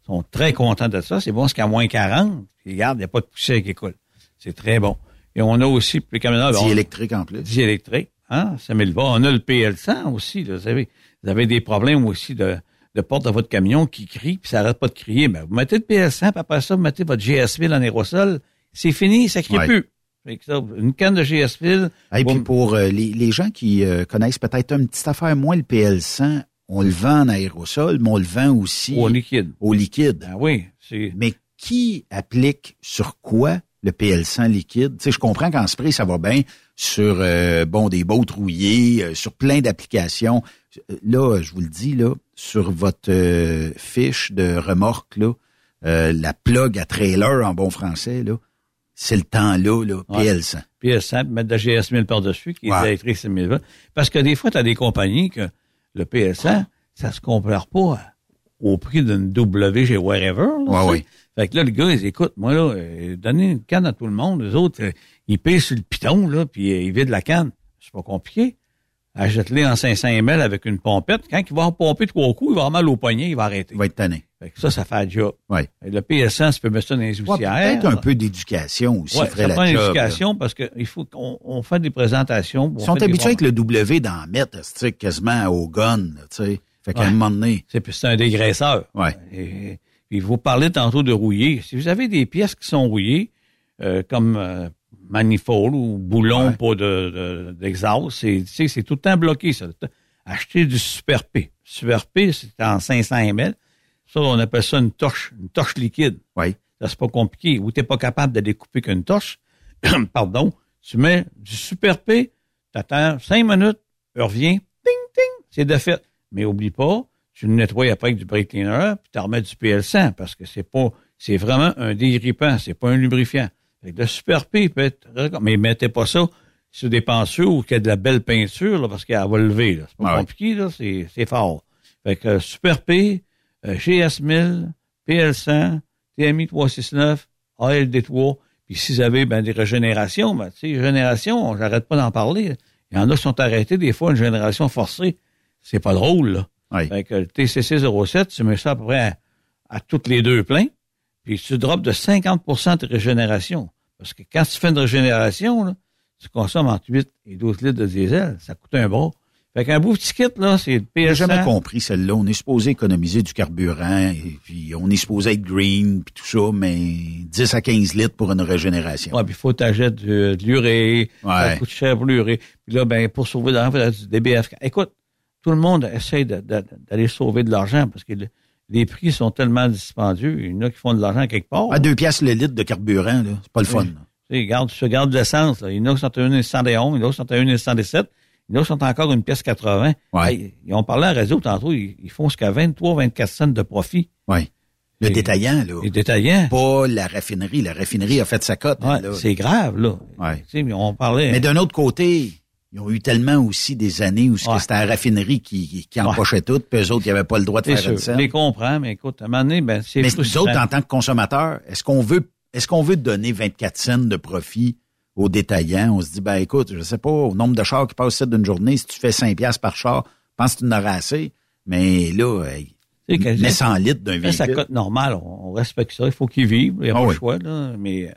[SPEAKER 8] sont très contents de ça. C'est bon, c'est qu'à moins 40, regarde, il n'y a pas de poussière qui colle. C'est très bon. Et on a aussi, ben, on-
[SPEAKER 3] Diélectrique en plus.
[SPEAKER 8] Diélectrique, hein, ça met le bas. On a le PL100 aussi, là, vous savez. Vous avez des problèmes aussi de, de porte de votre camion qui crie, puis ça arrête pas de crier. Ben, vous mettez le PL100, puis après ça, vous mettez votre GS1000 en aérosol. C'est fini, ça crie
[SPEAKER 3] Ouais.
[SPEAKER 8] plus. Une canne de GS1000...
[SPEAKER 3] Et puis
[SPEAKER 8] boum.
[SPEAKER 3] pour euh, les, les gens qui euh, connaissent peut-être une petite affaire moins le PL100, on le vend en aérosol, mais on le vend aussi
[SPEAKER 8] Au liquide.
[SPEAKER 3] Au liquide.
[SPEAKER 8] Ah oui, c'est...
[SPEAKER 3] Mais qui applique sur quoi le PL100 liquide? Tu sais, je comprends qu'en spray, ça va bien sur euh, bon des bottes rouillées, euh, sur plein d'applications. Euh, Là, je vous le dis, là, sur votre euh, fiche de remorque, là, la plug à trailer en bon français, là, c'est le temps-là, là,
[SPEAKER 8] Ouais.
[SPEAKER 3] PL100.
[SPEAKER 8] PS1, puis mettre de la GS1000 par-dessus, qui
[SPEAKER 3] Ouais.
[SPEAKER 8] est électrique 6000 volts. Parce que des fois, tu as des compagnies que le PS100, ça se compare pas au prix d'une W chez Wherever. là,
[SPEAKER 3] Ouais.
[SPEAKER 8] Fait que là, le gars, ils écoute, moi, là, euh, donnez une canne à tout le monde. Les autres, euh, ils payent sur le piton, là, puis euh, ils vident la canne. C'est pas compliqué. Achète-les en 500 ml avec une pompette. Quand il va pomper trois coups, il va avoir mal au poignet, il va arrêter.
[SPEAKER 3] Il va être tanné.
[SPEAKER 8] Fait que ça, ça fait.
[SPEAKER 3] Ouais.
[SPEAKER 8] Et le PS100, tu peux mettre ça dans les
[SPEAKER 3] Ouais,
[SPEAKER 8] oustières.
[SPEAKER 3] peut-être un peu d'éducation aussi
[SPEAKER 8] Ouais,
[SPEAKER 3] ferait
[SPEAKER 8] ça
[SPEAKER 3] la
[SPEAKER 8] prend une
[SPEAKER 3] job, là.
[SPEAKER 8] éducation parce que il faut qu'on on fait des présentations. on
[SPEAKER 3] Ils sont habitués avec le W d'en mettre, c'est quasiment au gun, tu sais. Fait qu'à
[SPEAKER 8] Ouais.
[SPEAKER 3] un moment donné.
[SPEAKER 8] C'est un dégraisseur.
[SPEAKER 3] Ouais.
[SPEAKER 8] Et, puis vous parlez tantôt de rouiller. Si vous avez des pièces qui sont rouillées, euh, comme euh, manifold ou boulon pour de, de- d'exhaust, c'est, tu sais, c'est tout le temps bloqué, ça. Achetez du Super P. Super P, c'est en 500 ml. Ça, on appelle ça une torche, une torche liquide.
[SPEAKER 3] Oui.
[SPEAKER 8] Ça, c'est pas compliqué. Ou t'es pas capable de découper qu'une torche, pardon, tu mets du Super P, t'attends cinq minutes, il revient, ting, ting, c'est de fait. Mais oublie pas, tu le nettoies après avec du brake cleaner, puis tu remets du PL100, parce que c'est pas, c'est vraiment un dégrippant, c'est pas un lubrifiant. Que le Super P peut être, mais mettez pas ça sur des pensures ou qu'il y a de la belle peinture, là, parce qu'elle va lever, là. C'est pas
[SPEAKER 3] Ouais.
[SPEAKER 8] compliqué, là, c'est, fort. Fait que euh, Super P, euh, GS1000, PL100, TMI 369, ALD3, puis si vous avez ben, des régénérations, ben, tu sais, régénération, j'arrête pas d'en parler. Il y en a qui sont arrêtés des fois, une génération forcée. C'est pas drôle, là.
[SPEAKER 3] Oui.
[SPEAKER 8] Fait que le TCC 07, tu mets ça à peu près à, à toutes les deux pleins, puis tu drops de 50% de régénération. Parce que quand tu fais une régénération, là, tu consommes entre 8 et 12 litres de diesel. Ça coûte un bras. Fait qu'un beau petit kit, là, c'est le
[SPEAKER 3] J'ai
[SPEAKER 8] PS100.
[SPEAKER 3] jamais compris celle-là. On est supposé économiser du carburant, et puis on est supposé être green, puis tout ça, mais 10 à 15 litres pour une régénération.
[SPEAKER 8] Ouais, puis il faut t'acheter de, de l'urée. Ça
[SPEAKER 3] Ouais.
[SPEAKER 8] coûte cher pour l'urée. Puis là, ben, pour sauver de l'argent, il faut du DBF. Écoute, tout le monde essaie d'aller sauver de l'argent parce que le- les prix sont tellement dispendieux. Il y en a qui font de l'argent quelque part.
[SPEAKER 3] À deux piastres le litre de carburant, là, c'est pas le fun.
[SPEAKER 8] Tu regarde, tu regardes l'essence, là. Il y en a qui sont à 1,111, il y en a qui sont à 1,117, il y en a qui sont encore une pièce 80.
[SPEAKER 3] Ouais.
[SPEAKER 8] Hey, ils ont parlé à la radio tantôt, ils, ils font jusqu'à 23, 24 cents de profit.
[SPEAKER 3] Oui. Le détaillant, là.
[SPEAKER 8] Les détaillants.
[SPEAKER 3] Pas la raffinerie. La raffinerie a fait sa cote.
[SPEAKER 8] Ouais, c'est grave, là.
[SPEAKER 3] Ouais.
[SPEAKER 8] Tu sais, mais on parlait.
[SPEAKER 3] Mais d'un autre côté, ils ont eu tellement aussi des années où
[SPEAKER 8] Ouais.
[SPEAKER 3] c'était la raffinerie qui, qui, empochait tout, puis eux autres, ils n'avaient pas le droit de faire
[SPEAKER 8] sûr,
[SPEAKER 3] une
[SPEAKER 8] je
[SPEAKER 3] scène.
[SPEAKER 8] les comprends, mais écoute, à un moment donné, ben, c'est
[SPEAKER 3] Mais nous autres, en tant que consommateurs, est-ce qu'on veut est-ce qu'on veut donner 24 cents de profit aux détaillants? On se dit, ben écoute, je sais pas, au nombre de chars qui passent ça d'une journée, si tu fais 5 piastres par char, je pense que tu en auras assez. Mais là, hey,
[SPEAKER 8] Tu sais, que-
[SPEAKER 3] mets 100 litres d'un véhicule.
[SPEAKER 8] cote normale, on, on respecte ça. Il faut qu'ils vivent, il n'y a
[SPEAKER 3] Ah
[SPEAKER 8] pas
[SPEAKER 3] oui.
[SPEAKER 8] le choix, là. Mais euh,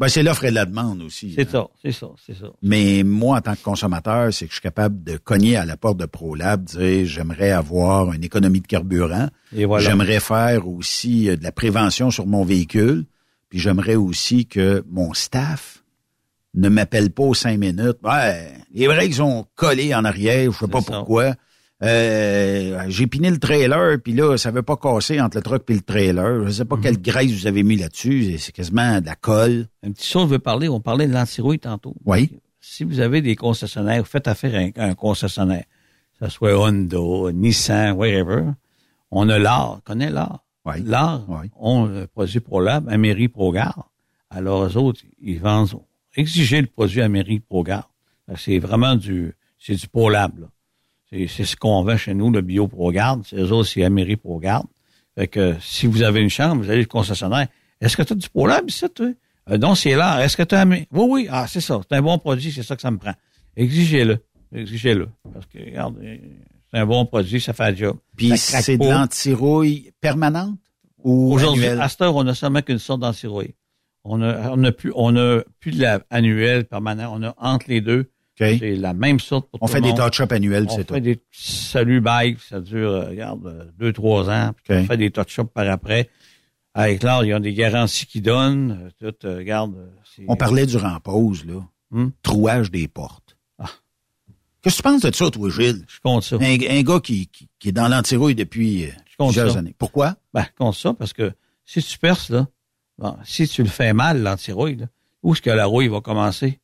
[SPEAKER 3] Ben, c'est l'offre et la demande aussi.
[SPEAKER 8] c'est
[SPEAKER 3] hein.
[SPEAKER 8] ça, c'est ça, c'est ça.
[SPEAKER 3] Mais moi, en tant que consommateur, c'est que je suis capable de cogner à la porte de ProLab, dire j'aimerais avoir une économie de carburant.
[SPEAKER 8] Et voilà.
[SPEAKER 3] J'aimerais faire aussi euh, de la prévention sur mon véhicule. Puis j'aimerais aussi que mon staff ne m'appelle pas aux cinq minutes. Ouais, les breaks sont collés en arrière, je sais pas
[SPEAKER 8] ça.
[SPEAKER 3] pourquoi. Euh, j'ai piné le trailer, puis là, ça veut pas casser entre le truck et le trailer. Je sais
[SPEAKER 8] Mhm.
[SPEAKER 3] pas quelle graisse vous avez mis là-dessus. C'est quasiment de la colle.
[SPEAKER 8] Une petite chose, je veux parler, on parlait de l'antirouille tantôt.
[SPEAKER 3] Oui.
[SPEAKER 8] Si vous avez des concessionnaires, vous faites affaire avec un concessionnaire, que ce soit Honda, Nissan, whatever, on a l'art, connaît l'art.
[SPEAKER 3] Oui.
[SPEAKER 8] L'art,
[SPEAKER 3] Oui.
[SPEAKER 8] on le produit ProLab, Améry ProGard. Alors, eux autres, ils vendent, exiger le produit Améry ProGard. C'est vraiment du, c'est du ProLab, là. C'est, c'est ce qu'on vend chez nous, le bio ProGard. C'est eux autres, c'est Améry ProGard. Fait que, si vous avez une chambre, vous allez le concessionnaire. Est-ce que tu as du ProLab ici, toi? Euh, non, c'est l'art. Est-ce que tu as Améry? Oui, oui. Ah, c'est ça. C'est un bon produit, c'est ça que ça me prend. Exigez-le. Exigez-le. Parce que, regarde, c'est un bon produit, ça fait le job.
[SPEAKER 3] Puis c'est de l'antirouille permanente ou
[SPEAKER 8] Aujourd'hui, à cette heure, on a seulement qu'une sorte d'antirouille. On a, on a plus, on a plus de la annuelle permanent. On a entre les deux. C'est la même sorte pour
[SPEAKER 3] On
[SPEAKER 8] tout
[SPEAKER 3] fait
[SPEAKER 8] le
[SPEAKER 3] des
[SPEAKER 8] monde.
[SPEAKER 3] touch-up annuels,
[SPEAKER 8] On
[SPEAKER 3] c'est
[SPEAKER 8] fait
[SPEAKER 3] tout.
[SPEAKER 8] des salut bye, ça dure, regarde, deux, trois ans. Puis On fait des touch-up par après. Avec l'art, il y a des garanties qu'ils donnent. euh, Tout, euh, regarde. euh,
[SPEAKER 3] On parlait durant pause, là.
[SPEAKER 8] Hmm?
[SPEAKER 3] Trouage des portes. Qu'est-ce que tu penses de ça, toi, Gilles?
[SPEAKER 8] Je compte ça.
[SPEAKER 3] Un, un gars qui, qui, qui est dans l'antirouille depuis
[SPEAKER 8] compte
[SPEAKER 3] plusieurs
[SPEAKER 8] ça.
[SPEAKER 3] années. Pourquoi?
[SPEAKER 8] Ben, je compte ça parce que si tu perces, là, bon, si tu le fais mal, l'antirouille, où est-ce que la rouille va commencer?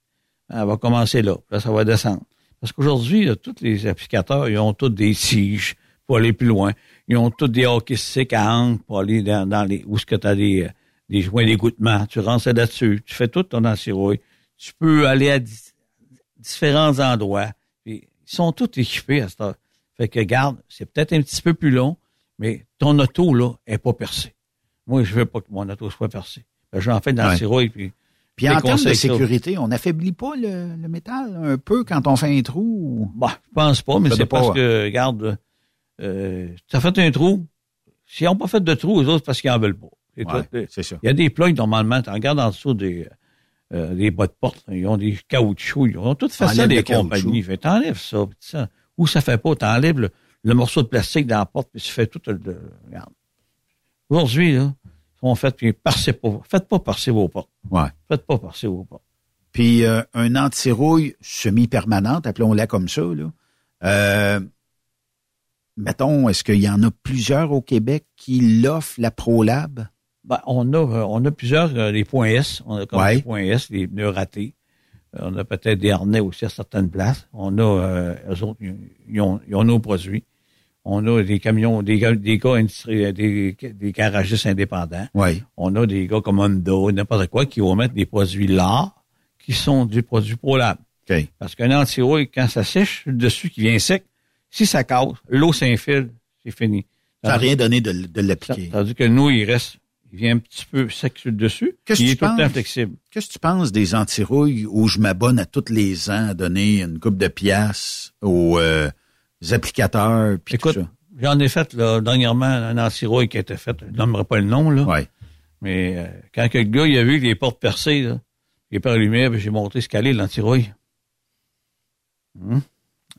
[SPEAKER 8] Elle va commencer là. Puis Là, ça va descendre. Parce qu'aujourd'hui, tous les applicateurs, ils ont tous des tiges pour aller plus loin. Ils ont tous des hockey sticks à angle pour aller dans, dans les, où est-ce que tu as des, euh, des joints d'égouttement. Tu rentres là-dessus. Tu fais tout ton antirouille. Tu peux aller à di- différents endroits. Puis, ils sont tous équipés à cette heure. Fait que, garde, c'est peut-être un petit peu plus long, mais ton auto, là, est pas percée. Moi, je veux pas que mon auto soit percée. Ben, J'en fais dans
[SPEAKER 3] Ouais.
[SPEAKER 8] le sirop et puis.
[SPEAKER 3] Puis en termes de
[SPEAKER 8] ça.
[SPEAKER 3] sécurité, on n'affaiblit pas le, le métal un peu quand on fait un trou? ou-
[SPEAKER 8] Bah, je pense pas, mais c'est
[SPEAKER 3] pas,
[SPEAKER 8] parce que, regarde, euh, tu as fait un trou. S'ils n'ont pas fait de trou, eux autres, c'est parce qu'ils en veulent pas. C'est
[SPEAKER 3] Ouais,
[SPEAKER 8] tout.
[SPEAKER 3] c'est ça.
[SPEAKER 8] Il y a des plugs, normalement, tu regardes en dessous des, euh, des bas de porte, là, ils ont des caoutchoucs, ils ont tout fait ça,
[SPEAKER 3] Enlève
[SPEAKER 8] les compagnies. Fait, t'enlèves ça, puis ça. Ou ça fait pas, t'enlèves le, le morceau de plastique dans la porte, puis tu fais tout le, regarde. Aujourd'hui, là, sont faits, puis parcez pas, faites pas parcer vos portes.
[SPEAKER 3] Ouais.
[SPEAKER 8] Faites pas parcer vos portes.
[SPEAKER 3] Puis euh, un anti-rouille semi-permanente, appelons-la comme ça, là. Euh, mettons, est-ce qu'il y en a plusieurs au Québec qui l'offrent, la ProLab?
[SPEAKER 8] Ben, on a, euh, on a plusieurs, euh, les points S. On a comme
[SPEAKER 3] Ouais.
[SPEAKER 8] les points S, les pneus ratés. On a peut-être des harnais aussi à certaines places. On a, euh, eux autres, ils ont, ils ont nos produits. On a des camions, des gars, des gars industri- des, des garagistes indépendants.
[SPEAKER 3] Oui.
[SPEAKER 8] On a des gars comme Honda, n'importe quoi, qui vont mettre des produits là, qui sont du produit ProLab.
[SPEAKER 3] OK.
[SPEAKER 8] Parce qu'un anti-rouille, quand ça sèche, le dessus qui vient sec, si ça casse, l'eau s'infile, c'est fini.
[SPEAKER 3] Ça n'a rien donné de, de l'appliquer.
[SPEAKER 8] Tandis que nous, il reste, il vient un petit peu sec sur le dessus,
[SPEAKER 3] Qu'est-ce
[SPEAKER 8] il
[SPEAKER 3] que
[SPEAKER 8] est
[SPEAKER 3] tu
[SPEAKER 8] tout le temps
[SPEAKER 3] penses?
[SPEAKER 8] flexible.
[SPEAKER 3] Qu'est-ce que tu penses des anti-rouilles où je m'abonne à tous les ans à donner une coupe de pièces aux, euh, applicateurs? Puis
[SPEAKER 8] Écoute,
[SPEAKER 3] ça?
[SPEAKER 8] j'en ai fait là, dernièrement un anti-rouille qui a été fait, je nommerai pas le nom, là.
[SPEAKER 3] Ouais.
[SPEAKER 8] Mais euh, quand le gars, il a vu les portes percées, là, il est pas allumé, puis j'ai montré ce qu'allait l'anti-rouille. Hum?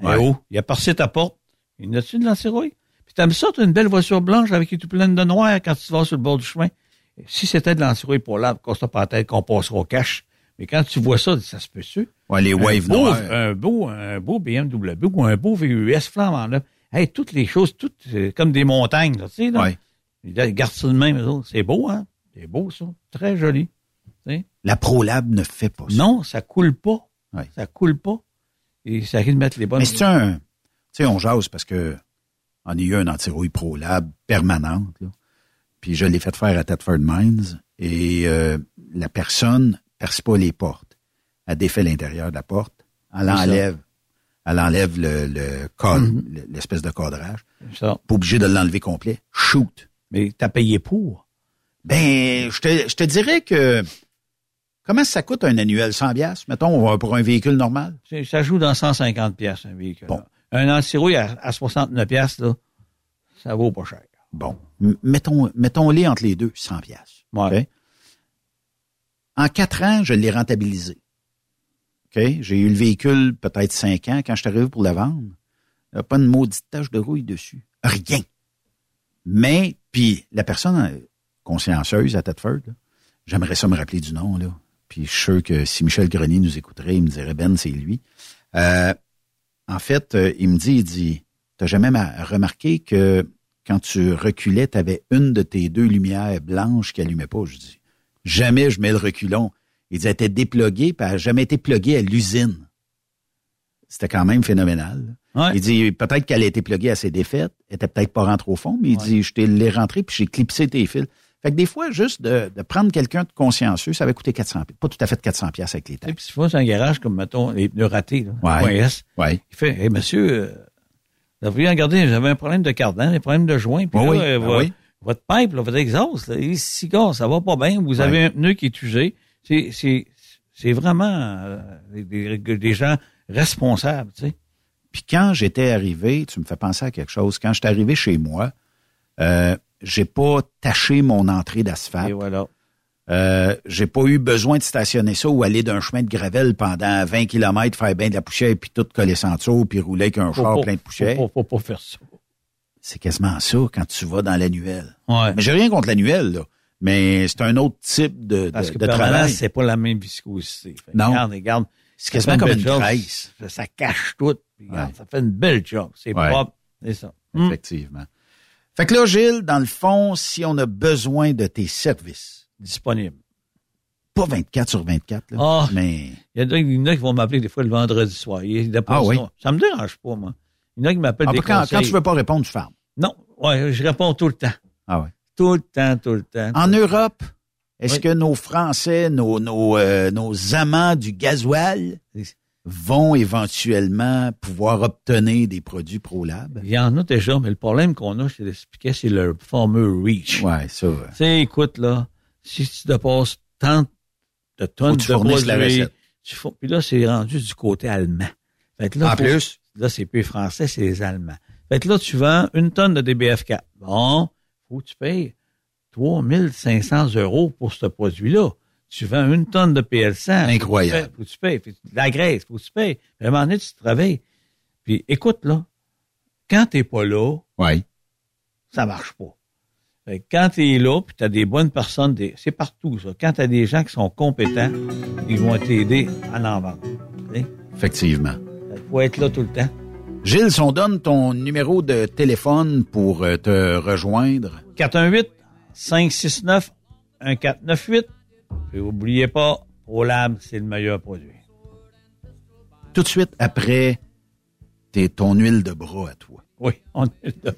[SPEAKER 8] Et
[SPEAKER 3] Ouais.
[SPEAKER 8] oh, il a percé ta porte. Il y en a-tu de l'anti-rouille? Puis t'aimes ça, t'as une belle voiture blanche avec qui est tout pleine de noir quand tu vas sur le bord du chemin. Si c'était de l'anti-rouille pour là, qu'on pas la tête qu'on passera au cash. Mais quand tu vois ça, ça se peut-tu?
[SPEAKER 3] Ouais, les
[SPEAKER 8] Un
[SPEAKER 3] waves
[SPEAKER 8] beau-. Un beau, un beau BMW ou un beau VUS flambant là. Hey, toutes les choses, toutes euh, comme des montagnes, là, tu sais, là.
[SPEAKER 3] Ouais.
[SPEAKER 8] Ils gardent ça de même. C'est beau, hein? C'est beau, ça. Très joli.
[SPEAKER 3] La ProLab ne fait pas ça.
[SPEAKER 8] Non, ça coule pas.
[SPEAKER 3] Ouais.
[SPEAKER 8] Ça coule pas. Et ça risque de mettre les bonnes.
[SPEAKER 3] Mais c'est un. Tu sais, on jase parce que on a eu un anti-rouille ProLab permanente. Là. Puis je l'ai fait faire à Thetford Mines. Et euh, la personne perce pas les portes. Elle défait l'intérieur de la porte. Elle enlève. Elle enlève le, le
[SPEAKER 8] Mhm.
[SPEAKER 3] le- l'espèce de cadrage.
[SPEAKER 8] Ça.
[SPEAKER 3] Pas obligé de l'enlever complet. Shoot.
[SPEAKER 8] Mais t'as payé pour?
[SPEAKER 3] Ben, je te, je te dirais que. Comment ça coûte un annuel 100 piastres, mettons, pour un véhicule normal?
[SPEAKER 8] Ça joue dans 150 pièces un véhicule.
[SPEAKER 3] Bon.
[SPEAKER 8] Un anti-rouille à, à 69 pièces là, ça vaut pas cher.
[SPEAKER 3] Bon. M- Mettons, mettons-les entre les deux, 100 piastres.
[SPEAKER 8] Ouais.
[SPEAKER 3] OK? En quatre ans, je l'ai rentabilisé. OK? J'ai eu le véhicule peut-être cinq ans. Quand je suis arrivé pour le vendre, il a pas une maudite tache de rouille dessus. Rien. Mais, puis, la personne euh, consciencieuse à Thetford, là, j'aimerais ça me rappeler du nom, là. Puis, je suis sûr que si Michel Grenier nous écouterait, il me dirait, Ben, c'est lui. Euh, en fait, euh, il me dit, il dit, t'as jamais ma- remarqué que quand tu reculais, tu avais une de tes deux lumières blanches qui allumait pas? Je dis, jamais je mets le reculon. Il dit, elle était dépluguée, puis elle n'a jamais été pluguée à l'usine. C'était quand même phénoménal.
[SPEAKER 8] Ouais.
[SPEAKER 3] Il dit, peut-être qu'elle a été pluguée à ses défaites, elle était peut-être pas rentrée au fond, mais il dit, je t'ai l'ai rentrée, puis j'ai clipsé tes fils. Fait que des fois, juste de, de prendre quelqu'un de consciencieux, ça va coûter 400 Pas tout à fait 400 pièces avec les taxes.
[SPEAKER 8] puis si dans un garage comme, mettons, les pneus ratés, là,
[SPEAKER 3] Ouais.
[SPEAKER 8] S,
[SPEAKER 3] Ouais.
[SPEAKER 8] il fait, hey, monsieur, euh, vous devriez regarder, j'avais un problème de cardan, des problèmes de joint, puis
[SPEAKER 3] Oui,
[SPEAKER 8] là,
[SPEAKER 3] oui,
[SPEAKER 8] euh,
[SPEAKER 3] oui.
[SPEAKER 8] votre pipe, là, votre exhaust, là, gars, ça va pas bien, vous avez un pneu qui est usé. C'est, c'est, c'est vraiment euh, des, gens responsables, tu sais.
[SPEAKER 3] Puis quand j'étais arrivé, tu me fais penser à quelque chose. Quand j'étais arrivé chez moi, euh, j'ai pas taché mon entrée d'asphalte.
[SPEAKER 8] voilà.
[SPEAKER 3] Euh, j'ai pas eu besoin de stationner ça ou aller d'un chemin de gravel pendant 20 km, faire bien de la poussière, puis tout coller sans puis rouler avec un
[SPEAKER 8] Faut
[SPEAKER 3] char
[SPEAKER 8] pas-
[SPEAKER 3] plein de poussière.
[SPEAKER 8] Faut, faut, faut pas faire ça.
[SPEAKER 3] C'est quasiment ça quand tu vas dans l'annuel.
[SPEAKER 8] Ouais.
[SPEAKER 3] Mais j'ai rien contre l'annuel, là. Mais c'est un autre type de, de,
[SPEAKER 8] Parce que
[SPEAKER 3] de travail.
[SPEAKER 8] c'est pas la même viscosité. Fait
[SPEAKER 3] Non.
[SPEAKER 8] Regarde, regarde.
[SPEAKER 3] C'est quasiment
[SPEAKER 8] fait
[SPEAKER 3] comme une graisse.
[SPEAKER 8] Ça, ça cache tout. puis regarde,
[SPEAKER 3] Ouais.
[SPEAKER 8] Ça fait une belle job. C'est
[SPEAKER 3] Ouais.
[SPEAKER 8] propre. C'est ça.
[SPEAKER 3] Effectivement. Fait que là, Gilles, dans le fond, si on a besoin de tes services,
[SPEAKER 8] Disponible.
[SPEAKER 3] pas 24 sur 24, là,
[SPEAKER 8] Ah.
[SPEAKER 3] mais
[SPEAKER 8] Il y en a, qui vont m'appeler des fois le vendredi soir.
[SPEAKER 3] Ah oui?
[SPEAKER 8] ça. Me dérange pas, moi. Il y en a qui m'appellent
[SPEAKER 3] Ah,
[SPEAKER 8] des
[SPEAKER 3] quand,
[SPEAKER 8] conseils.
[SPEAKER 3] quand tu veux pas répondre, tu fermes.
[SPEAKER 8] Non. Ouais, je réponds tout le temps.
[SPEAKER 3] Ah ouais.
[SPEAKER 8] Tout le temps, tout le temps.
[SPEAKER 3] En Europe, est-ce
[SPEAKER 8] Oui.
[SPEAKER 3] que nos Français, nos, nos, euh, nos amants du gasoil vont éventuellement pouvoir obtenir des produits ProLab?
[SPEAKER 8] Il y en a déjà, mais le problème qu'on a, je l'expliquais, c'est le fameux reach.
[SPEAKER 3] Ouais, ça.
[SPEAKER 8] Tu sais, écoute, là, si tu dépasses tant de tonnes
[SPEAKER 3] tu
[SPEAKER 8] de
[SPEAKER 3] la
[SPEAKER 8] produits,
[SPEAKER 3] recette.
[SPEAKER 8] tu fous- puis là, c'est rendu du côté allemand. Fait que là,
[SPEAKER 3] En
[SPEAKER 8] faut-
[SPEAKER 3] plus?
[SPEAKER 8] Là, c'est plus français, c'est les Allemands. Fait que là, tu vends une tonne de DBF4. Bon, faut que tu payes 3500 euros pour ce produit-là. Tu vends une tonne de PL100.
[SPEAKER 3] Incroyable.
[SPEAKER 8] Faut que tu payes. Faut que tu payes. La graisse, faut que tu payes. Puis à un moment donné, tu travailles. Puis écoute, là, quand t'es pas là,
[SPEAKER 3] ouais.
[SPEAKER 8] ça marche pas. Quand tu es là, puis tu as des bonnes personnes, des, c'est partout ça. Quand tu as des gens qui sont compétents, ils vont t'aider à en vendre. Sais?
[SPEAKER 3] Effectivement.
[SPEAKER 8] Il faut être là tout le temps.
[SPEAKER 3] Gilles, si on donne ton numéro de téléphone pour euh, te rejoindre.
[SPEAKER 8] 418-569-1498. Puis oubliez pas, ProLab, c'est le meilleur produit.
[SPEAKER 3] Tout de suite après t'es ton huile de bras à toi.
[SPEAKER 8] Oui, on est de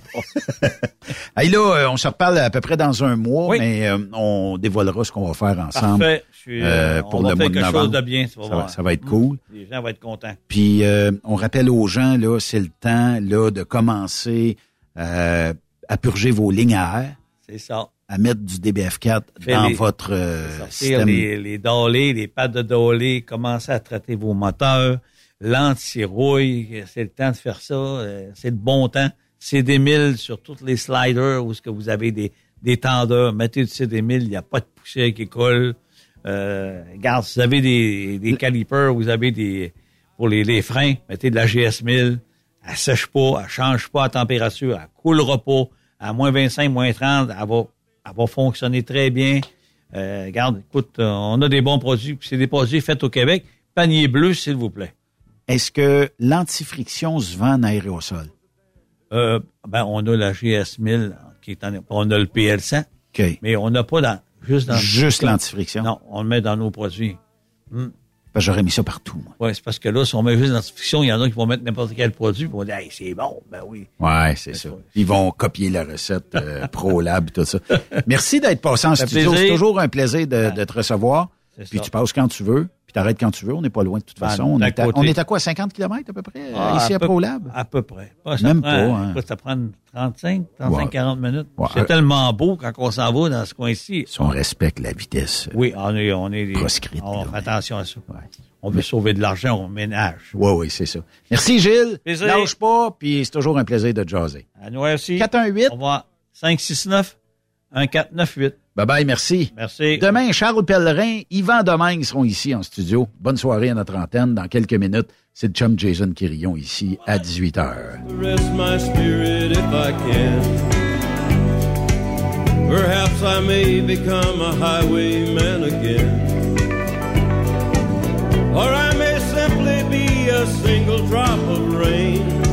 [SPEAKER 3] Hey, là, euh, on se reparle à peu près dans un mois, mais euh, on dévoilera ce qu'on va faire ensemble
[SPEAKER 8] Parfait. Je suis,
[SPEAKER 3] euh, pour
[SPEAKER 8] on va
[SPEAKER 3] le
[SPEAKER 8] faire
[SPEAKER 3] mois de
[SPEAKER 8] quelque chose de bien,
[SPEAKER 3] ça, va, ça va être
[SPEAKER 8] Mm.
[SPEAKER 3] cool.
[SPEAKER 8] Les gens vont être contents.
[SPEAKER 3] Puis euh, on rappelle aux gens, là, c'est le temps là, de commencer à purger vos lignes à air,
[SPEAKER 8] C'est ça.
[SPEAKER 3] à mettre du DBF4
[SPEAKER 8] Faire
[SPEAKER 3] dans
[SPEAKER 8] les-
[SPEAKER 3] votre
[SPEAKER 8] sortir
[SPEAKER 3] système.
[SPEAKER 8] les, les dolés, les pattes de dolés, commencer à traiter vos moteurs, l'anti-rouille, c'est le temps de faire ça, euh, c'est le bon temps. CD1000 sur tous les sliders où est-ce que vous avez des, des tendeurs, mettez du CD1000, il n'y a pas de poussière qui colle. Euh, regarde, si vous avez des, des calipers, vous avez des pour les, les freins, mettez de la GS1000, elle sèche pas, elle change pas la température, elle coulera pas, à moins 25, moins 30, elle va, elle va fonctionner très bien. Euh, regarde, écoute, euh, on a des bons produits, c'est des produits faits au Québec. Panier bleu, s'il vous plaît.
[SPEAKER 3] Est-ce que l'antifriction se vend en aérosol?
[SPEAKER 8] Euh, ben, on a la GS1000, qui est en, on a le PL100,
[SPEAKER 3] OK.
[SPEAKER 8] mais on n'a pas dans, juste dans...
[SPEAKER 3] Juste l'antifriction?
[SPEAKER 8] Non, on le met dans nos produits. Hmm.
[SPEAKER 3] Ben, J'aurais mis ça partout, moi.
[SPEAKER 8] Ouais, c'est parce que là, si on met juste l'antifiction, il y en a qui vont mettre n'importe quel produit, puis on dit, hey, c'est bon, ben oui.
[SPEAKER 3] Ouais, c'est ça. Ils vont copier la recette euh, ProLab tout ça. Merci d'être passé en
[SPEAKER 8] Ça
[SPEAKER 3] studio. C'est toujours un plaisir de, de te recevoir. Puis
[SPEAKER 8] ça.
[SPEAKER 3] tu passes quand tu veux, puis t'arrêtes quand tu veux. On n'est pas loin de toute
[SPEAKER 8] Ben,
[SPEAKER 3] façon. On est, à, on est à quoi, 50 km à peu près, euh,
[SPEAKER 8] Ah,
[SPEAKER 3] ici à,
[SPEAKER 8] peu-
[SPEAKER 3] ProLab?
[SPEAKER 8] À peu près. Pas,
[SPEAKER 3] Même
[SPEAKER 8] prend,
[SPEAKER 3] pas, hein.
[SPEAKER 8] Ça prend 35, 35,
[SPEAKER 3] Ouais.
[SPEAKER 8] 40 minutes.
[SPEAKER 3] Ouais.
[SPEAKER 8] C'est tellement beau quand on s'en va dans ce coin-ci.
[SPEAKER 3] Si on respecte la vitesse. euh,
[SPEAKER 8] Oui, on est, on est des-
[SPEAKER 3] Proscrite,
[SPEAKER 8] On
[SPEAKER 3] là,
[SPEAKER 8] fait attention à ça. On veut sauver de l'argent, on ménage.
[SPEAKER 3] Oui, oui, c'est ça. Merci, Gilles.
[SPEAKER 8] Plaisir.
[SPEAKER 3] Lâche pas, puis c'est toujours un plaisir de jaser.
[SPEAKER 8] À nous aussi.
[SPEAKER 3] 418.
[SPEAKER 8] Au revoir. 569 1498.
[SPEAKER 3] Bye-bye, merci.
[SPEAKER 8] Merci.
[SPEAKER 3] Demain, Charles Pellerin, Yvan Domingue seront ici en studio. Bonne soirée à notre antenne. Dans quelques minutes, c'est le chum Jason Quirillon ici à 18h.
[SPEAKER 12] rest my spirit if I can. Perhaps I may become a highwayman again. Or I may simply be a single drop of rain.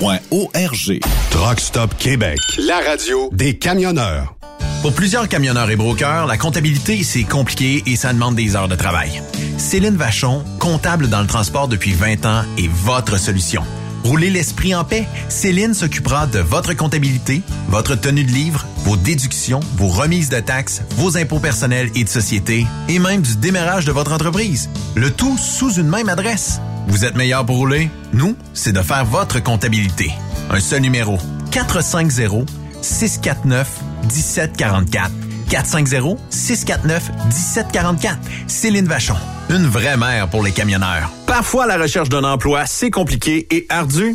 [SPEAKER 13] arpq.org.
[SPEAKER 1] Truck Stop Québec. La radio des camionneurs.
[SPEAKER 14] Pour plusieurs camionneurs et brokers, la comptabilité, c'est compliqué et ça demande des heures de travail. Céline Vachon, comptable dans le transport depuis 20 ans, est votre solution. Roulez l'esprit en paix. Céline s'occupera de votre comptabilité, votre tenue de livre, vos déductions, vos remises de taxes, vos impôts personnels et de société, et même du démarrage de votre entreprise. Le tout sous une même adresse. Vous êtes meilleur pour rouler? Nous, c'est de faire votre comptabilité. Un seul numéro. 450 649 1744. 450-649-1744. Céline Vachon. Une vraie mère pour les camionneurs.
[SPEAKER 2] Parfois, la recherche d'un emploi, c'est compliqué et ardu.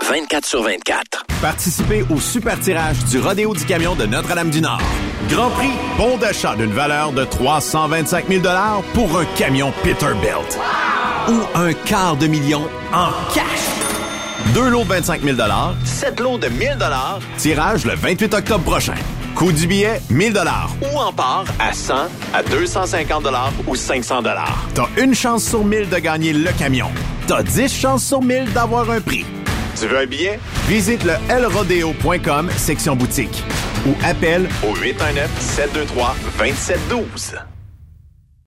[SPEAKER 15] 24 sur 24.
[SPEAKER 2] Participez au super tirage du Rodéo du Camion de Notre-Dame-du-Nord. Grand prix, bon d'achat d'une valeur de 325 000 pour un camion Peterbilt. Ou un quart de million en cash. Deux lots de 25 000 sept lots de 1000 Tirage le 28 octobre prochain. Coût du billet, 1000 Ou en part à 100, à 250 ou 500 T'as une chance sur 1000 de gagner le camion. T'as 10 chances sur 1000 d'avoir un prix. Tu veux un billet? Visite le lrodeo.com, section boutique. Ou appelle au 819-723-2712.